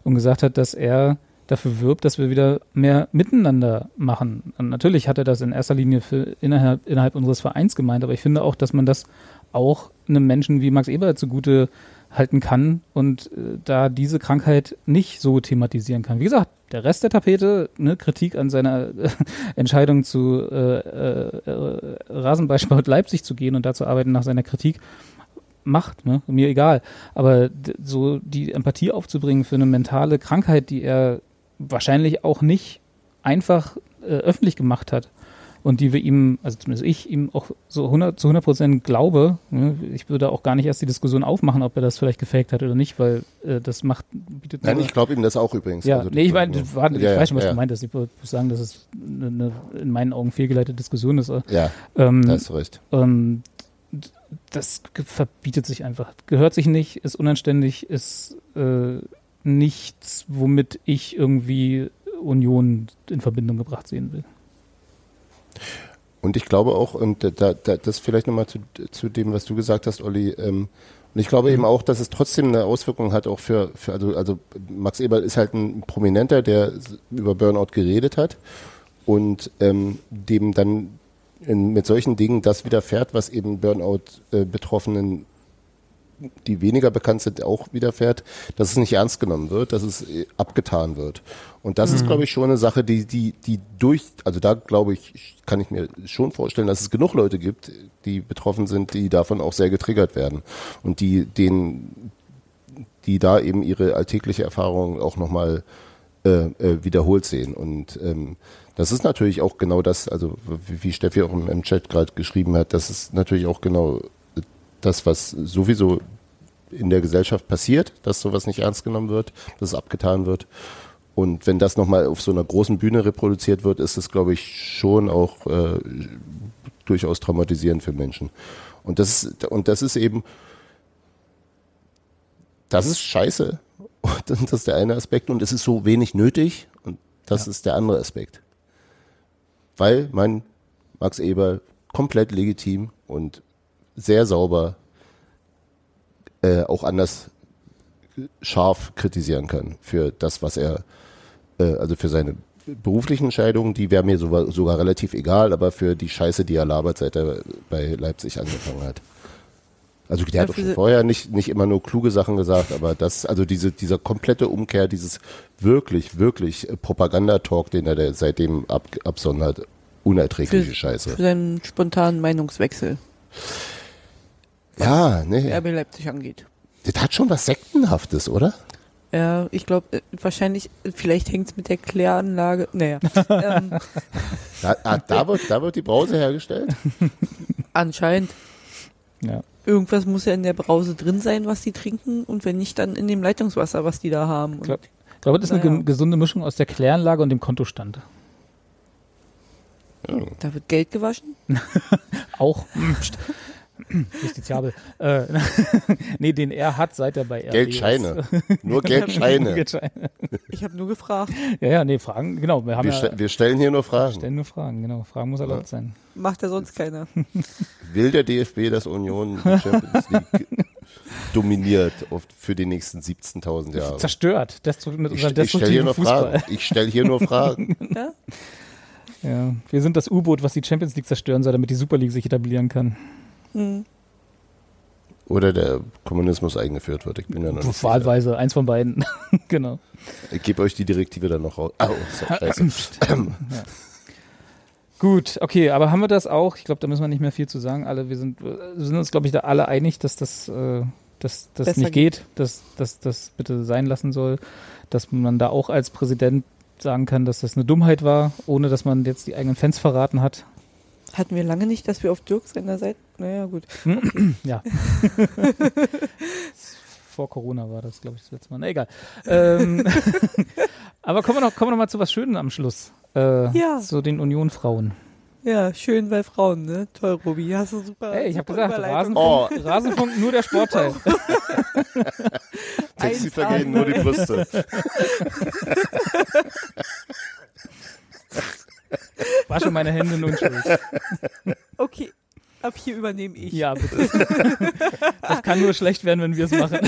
und gesagt hat, dass er dafür wirbt, dass wir wieder mehr miteinander machen. Und natürlich hat er das in erster Linie für innerhalb, innerhalb unseres Vereins gemeint, aber ich finde auch, dass man das auch einem Menschen wie Max Eber zugute halten kann und äh, da diese Krankheit nicht so thematisieren kann. Wie gesagt, der Rest der Tapete, ne, Kritik an seiner äh, Entscheidung zu äh, äh, Rasenballsport Leipzig zu gehen und da zu arbeiten nach seiner Kritik, macht, ne? mir egal. Aber so die Empathie aufzubringen für eine mentale Krankheit, die er wahrscheinlich auch nicht einfach äh, öffentlich gemacht hat und die wir ihm, also zumindest ich, ihm auch so 100, zu 100 Prozent glaube. Ne? Ich würde auch gar nicht erst die Diskussion aufmachen, ob er das vielleicht gefaked hat oder nicht, weil äh, das macht, bietet Nein, ich glaube ihm das auch übrigens. ja, Also, nee, ich, das- mein, das war, ich Ja, weiß schon, was ja, du meintest. Ich wollte sagen, dass es eine, in meinen Augen fehlgeleitete Diskussion ist. Ja, Ähm, da hast du recht. ähm, das verbietet sich einfach. Gehört sich nicht, ist unanständig, ist äh, nichts, womit ich irgendwie Union in Verbindung gebracht sehen will. Und ich glaube auch, und da, da, das vielleicht nochmal zu, zu dem, was du gesagt hast, Olli, ähm, und ich glaube eben auch, dass es trotzdem eine Auswirkung hat, auch für, für also, also Max Eberl ist halt ein Prominenter, der über Burnout geredet hat und ähm, dem dann in, mit solchen Dingen das widerfährt, was eben Burnout-Betroffenen, die weniger bekannt sind, auch widerfährt, dass es nicht ernst genommen wird, dass es äh, abgetan wird. Und das ist, glaube ich, schon eine Sache, die, die, die durch, also da glaube ich, kann ich mir schon vorstellen, dass es genug Leute gibt, die betroffen sind, die davon auch sehr getriggert werden und die den, die da eben ihre alltägliche Erfahrung auch nochmal äh, äh, wiederholt sehen. Und ähm, das ist natürlich auch genau das, also wie, wie Steffi auch im, im Chat gerade geschrieben hat, das ist natürlich auch genau das, was sowieso in der Gesellschaft passiert, dass sowas nicht ernst genommen wird, dass es abgetan wird. Und wenn das nochmal auf so einer großen Bühne reproduziert wird, ist es, glaube ich, schon auch äh, durchaus traumatisierend für Menschen. Und das ist, und das ist eben, das ist scheiße. Und das ist der eine Aspekt. Und es ist so wenig nötig. Und das ist der andere Aspekt. Weil mein Max Eber komplett legitim und sehr sauber äh, auch anders scharf kritisieren kann für das, was er, äh, also für seine beruflichen Entscheidungen, die wäre mir sogar, sogar relativ egal, aber für die Scheiße, die er labert, seit er bei Leipzig angefangen hat. Also der hat doch schon vorher nicht, nicht immer nur kluge Sachen gesagt, aber das, also diese, dieser komplette Umkehr, dieses wirklich, wirklich äh, Propagandatalk, den er seitdem ab, absondert, unerträgliche Für- Scheiße. Für seinen spontanen Meinungswechsel, Ja, ne, RB Leipzig angeht. das hat schon was Sektenhaftes, oder? Ja, ich glaube, wahrscheinlich, vielleicht hängt es mit der Kläranlage. Naja. [laughs] ähm, Da, ah, da, wird, da wird die Brause hergestellt? [laughs] anscheinend. Ja. Irgendwas muss ja in der Brause drin sein, was die trinken und wenn nicht, dann in dem Leitungswasser, was die da haben. Ich glaube, das ist eine Naja. ge- gesunde Mischung aus der Kläranlage und dem Kontostand. da wird Geld gewaschen. [laughs] Auch. [clears throat] Justiziabel. Äh, [laughs] nee, den er hat, seit er bei RB Geldscheine. ist. [laughs] [laughs] Nur Geldscheine. Geldscheine. Ich habe nur gefragt, Ja, ja, nee, Fragen, genau. Wir haben Wir, ja, ste wir stellen hier nur Fragen. stellen nur Fragen, genau. Fragen muss erlaubt sein. macht ja sonst keiner. Will der DFB, dass Union die Champions League dominiert für die nächsten 17.000 Jahre? Zerstört. Destru mit Ich, unserem ich stelle hier nur Fußball. Fragen. Ich stelle hier nur Fragen. Ja? Ja, wir sind das U-Boot, was die Champions League zerstören soll, damit die Super League sich etablieren kann. Hm. Oder der Kommunismus eingeführt wird. Ich bin ja noch nicht sicher. Wahlweise, eins von beiden. [laughs] genau. Ich gebe euch die Direktive dann noch raus. Oh, scheiße. Gut, okay, aber haben wir das auch? Ich glaube, da müssen wir nicht mehr viel zu sagen. Alle, wir sind, wir sind uns, glaube ich, da alle einig, dass das, äh, dass das Besser nicht geht, dass dass das bitte sein lassen soll, dass man da auch als Präsident sagen kann, dass das eine Dummheit war, ohne dass man jetzt die eigenen Fans verraten hat. Hatten wir lange nicht, dass wir auf Dirk seiner Seite. Naja, gut. [clears throat] Ja. [laughs] Vor Corona war das, glaube ich, das letzte Mal. Na, egal. Ähm, [laughs] aber kommen wir, noch, kommen wir noch mal zu was Schönem am Schluss. Äh, Ja. Zu den Union-Frauen. Ja, schön bei Frauen, ne? Toll, Robi. Hast du super. Ey, ich habe gesagt. Rasenfunk, Oh. Rasenfunk, nur der Sportteil. Taxi 1A, vergehen nur die Brüste. [laughs] Wasche meine Hände nun schuld. Okay, ab hier übernehme ich. Ja, bitte. Das kann nur schlecht werden, wenn wir es machen.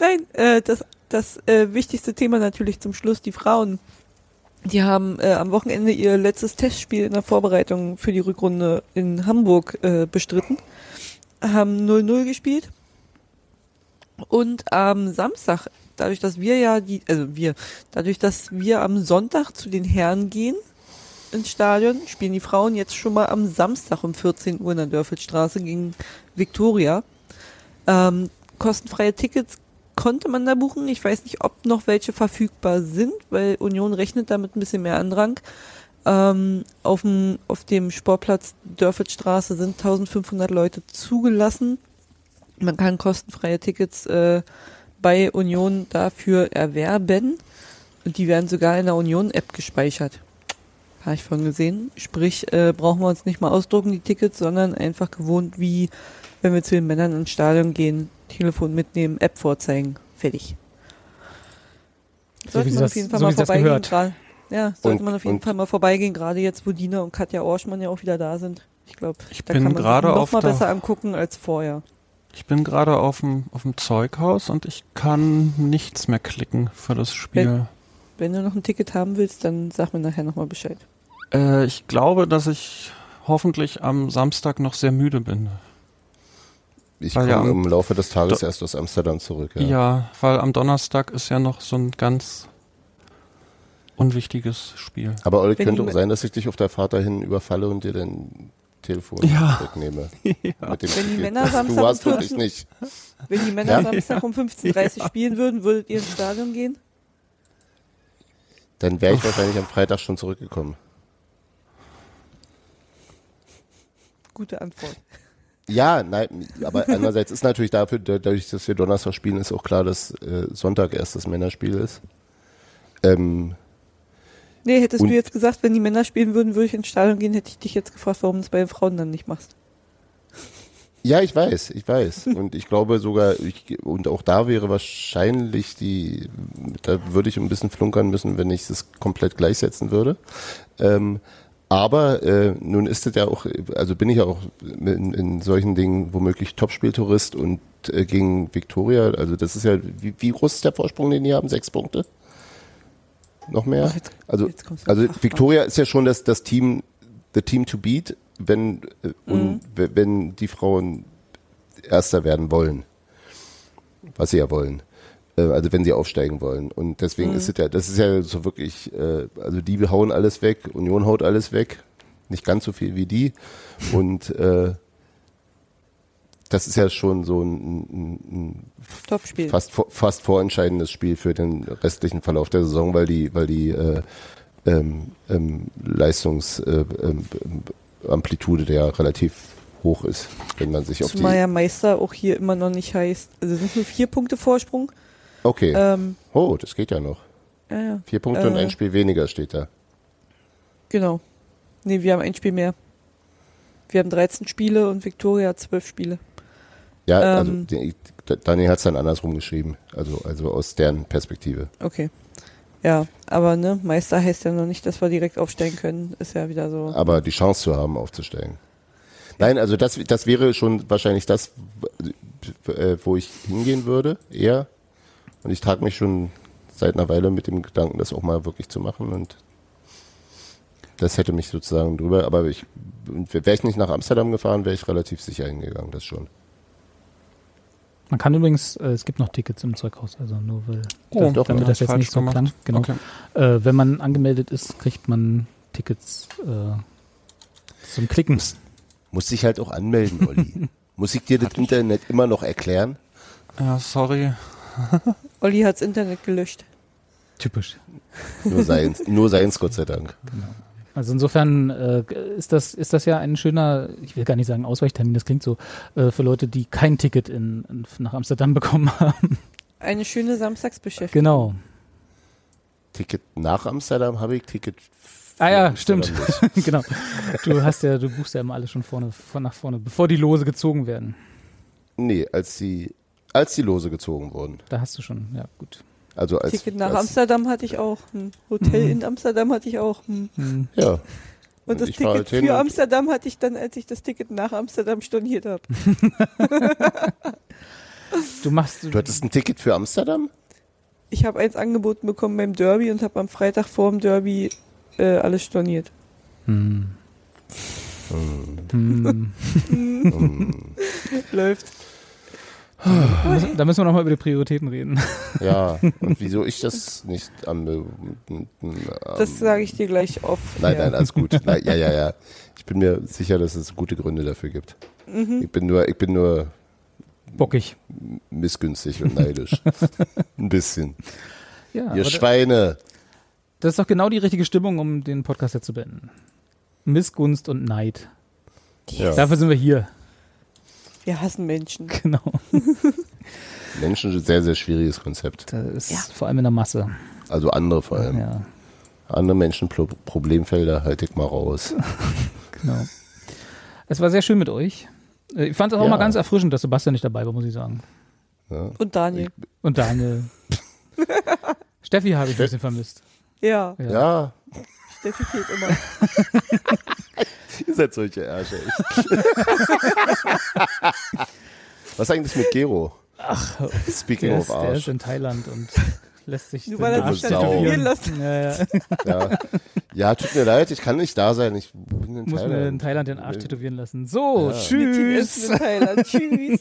Nein, äh, das, das äh, wichtigste Thema natürlich zum Schluss, die Frauen. Die haben äh, am Wochenende ihr letztes Testspiel in der Vorbereitung für die Rückrunde in Hamburg äh, bestritten, haben 0-0 gespielt und am Samstag, dadurch, dass wir ja die, also wir, dadurch, dass wir am Sonntag zu den Herren gehen ins Stadion, spielen die Frauen jetzt schon mal am Samstag um 14 Uhr in der Dörfelstraße gegen Viktoria. Ähm, kostenfreie Tickets konnte man da buchen. Ich weiß nicht, ob noch welche verfügbar sind, weil Union rechnet damit ein bisschen mehr Andrang. Ähm, auf, dem, auf dem Sportplatz Dörfelstraße sind 1500 Leute zugelassen. Man kann kostenfreie Tickets äh, bei Union dafür erwerben. Und die werden sogar in der Union-App gespeichert. Habe ich vorhin gesehen. Sprich, äh, brauchen wir uns nicht mal ausdrucken, die Tickets, sondern einfach gewohnt wie wenn wir zu den Männern ins Stadion gehen, Telefon mitnehmen, App vorzeigen, fertig. So Sollte wie man das- auf jeden Fall so mal vorbeigehen. Gerade, ja, sollte Und- man auf jeden und- Fall mal vorbeigehen, gerade jetzt, wo Dina und Katja Orschmann ja auch wieder da sind. Ich glaube, Ich da bin kann man gerade sich noch mal besser angucken als vorher. Ich bin gerade auf dem, auf dem Zeughaus und ich kann nichts mehr klicken für das Spiel. Wenn du noch ein Ticket haben willst, dann sag mir nachher nochmal Bescheid. Äh, ich glaube, dass ich hoffentlich am Samstag noch sehr müde bin. Ich komme ja. im Laufe des Tages Do- erst aus Amsterdam zurück. Ja. Ja. weil am Donnerstag ist ja noch so ein ganz unwichtiges Spiel. Aber Olli, Wenn könnte auch sein, dass ich dich auf der Fahrt dahin überfalle und dir dein Telefon Ja. wegnehme. [laughs] ja. Mit dem Wenn die. Männer Samstag du um hast wirklich 14 nicht. Wenn die Männer Ja? Samstag um 15.30 Uhr spielen würden, würdet ihr ins Stadion gehen? Dann wäre ich wahrscheinlich am Freitag schon zurückgekommen. Gute Antwort. Ja, nein, aber andererseits ist natürlich dafür, da- dadurch, dass wir Donnerstag spielen, ist auch klar, dass äh, Sonntag erst das Männerspiel ist. Ähm, Nee, hättest Und- du jetzt gesagt, wenn die Männer spielen würden, würde ich ins Stadion gehen, hätte ich dich jetzt gefragt, warum du es bei den Frauen dann nicht machst. ja, ich weiß, ich weiß. [laughs] Und ich glaube sogar, ich, und auch da wäre wahrscheinlich die, da würde ich ein bisschen flunkern müssen, wenn ich es komplett gleichsetzen würde. Ähm, aber äh, nun ist es ja auch, also bin ich ja auch in, in solchen Dingen womöglich Topspieltourist und äh, gegen Viktoria, also das ist ja, wie, wie groß ist der Vorsprung, den die haben? Sechs Punkte? Noch mehr? Ach, jetzt- also jetzt also. Viktoria ist ja schon das, das Team, the team to beat, wenn, äh, Mhm. und wenn die Frauen Erster werden wollen. Was sie ja wollen. Äh, Also wenn sie aufsteigen wollen. Und deswegen Mhm. ist es ja, das ist ja so wirklich, äh, also die hauen alles weg, Union haut alles weg. Nicht ganz so viel wie die. Und äh, das ist ja schon so ein, ein, ein Topspiel. fast, fast vorentscheidendes Spiel für den restlichen Verlauf der Saison, weil die, weil die äh, ähm, ähm, Leistungsamplitude äh, ähm, ähm, Amplitude der relativ hoch ist, wenn man sich auf Zumal die. ja Meister auch hier immer noch nicht heißt. Also sind nur vier Punkte Vorsprung. Okay. Ähm, Oh, das geht ja noch. ja, ja, Vier Punkte und Äh. ein Spiel weniger steht da. genau. Nee, wir haben ein Spiel mehr. Wir haben 13 Spiele und Victoria hat 12 Spiele. Ja, also Ähm. Daniel hat es dann andersrum geschrieben, also, also aus deren Perspektive. Okay. Ja, aber ne, Meister heißt ja noch nicht, dass wir direkt aufsteigen können. Ist ja wieder so. aber die Chance zu haben, aufzusteigen. Nein, also das, das wäre schon wahrscheinlich das, äh, wo ich hingehen würde, eher. Und ich trage mich schon seit einer Weile mit dem Gedanken, das auch mal wirklich zu machen. Und das hätte mich sozusagen drüber, aber ich wäre ich nicht nach Amsterdam gefahren, wäre ich relativ sicher hingegangen, das schon. Man kann übrigens, äh, es gibt noch Tickets im Zeughaus, also nur weil, Oh, damit dann das jetzt nicht so gemacht. klang. Genau. Okay. Äh, wenn man angemeldet ist, kriegt man Tickets äh, zum Klicken. Muss ich halt auch anmelden, Olli. [laughs] Muss ich dir das Internet immer noch erklären? Ja, sorry. [laughs] Olli hat's Internet gelöscht. Typisch. Nur seins, nur seins, Gott sei Dank. Also insofern äh, ist das ist das ja ein schöner, ich will gar nicht sagen Ausweichtermin, das klingt so äh, für Leute, die kein Ticket in, in, nach Amsterdam [laughs] bekommen haben. Eine schöne Samstagsbeschäftigung. genau. Ticket nach Amsterdam habe ich, Ticket Ah ja, Amsterdam stimmt. [laughs] genau. Du hast ja, du buchst ja immer alles schon vorne, von nach vorne, bevor die Lose gezogen werden. Nee, als die, als die Lose gezogen wurden. Da hast du schon, ja gut. Also als, Ticket nach als, Amsterdam hatte ich auch. Ein Hotel Mhm. in Amsterdam hatte ich auch. Hm. Hm. Ja. Und das ich Ticket halt für Amsterdam hatte ich dann, als ich das Ticket nach Amsterdam storniert habe. [laughs] Du machst, Du hattest ein Ticket für Amsterdam? Ich habe eins angeboten bekommen beim Derby und habe am Freitag vor dem Derby äh, alles storniert. Hm. Hm. Hm. [laughs] Läuft. Da müssen wir nochmal über die Prioritäten reden. [laughs] Ja, und wieso ich das nicht am. äh, m- m- Das am- sage ich dir gleich auf. Nein, nein, alles gut. Nein, ja, ja, ja. [laughs] Ich bin mir sicher, dass es gute Gründe dafür gibt. Mhm. Ich bin nur, ich bin nur Bockig. missgünstig und neidisch. [laughs] Ein bisschen. Ja, Ihr Schweine. das ist doch genau die richtige Stimmung, um den Podcast jetzt zu beenden. Missgunst und Neid. Ja. Dafür sind wir hier. Wir hassen Menschen. [laughs] Genau. Menschen ein sehr, sehr schwieriges Konzept. Das ist Ja. vor allem in der Masse. Also andere vor allem. Ja, Andere Menschen Pro Problemfelder halte ich mal raus. [laughs] genau. Es war sehr schön mit euch. Äh, Ich fand es auch Ja. mal ganz erfrischend, dass Sebastian nicht dabei war, muss ich sagen. Ja. Und Daniel. Und Daniel. [laughs] Steffi habe ich ein bisschen vermisst. Ja, Ja. Steffi fehlt immer. [laughs] ihr seid solche Ärsche. echt. [laughs] Was eigentlich mit Gero? Ach, Speaking Der of ist, der ist Arsch. in Thailand und lässt sich Nur den weil er sich tätowieren lassen. Ja, ja. Ja. ja, tut mir leid, ich kann nicht da sein. Ich bin in Muss mir in Thailand. Thailand den Arsch tätowieren lassen. So, tschüss. Thailand. [laughs] Tschüss.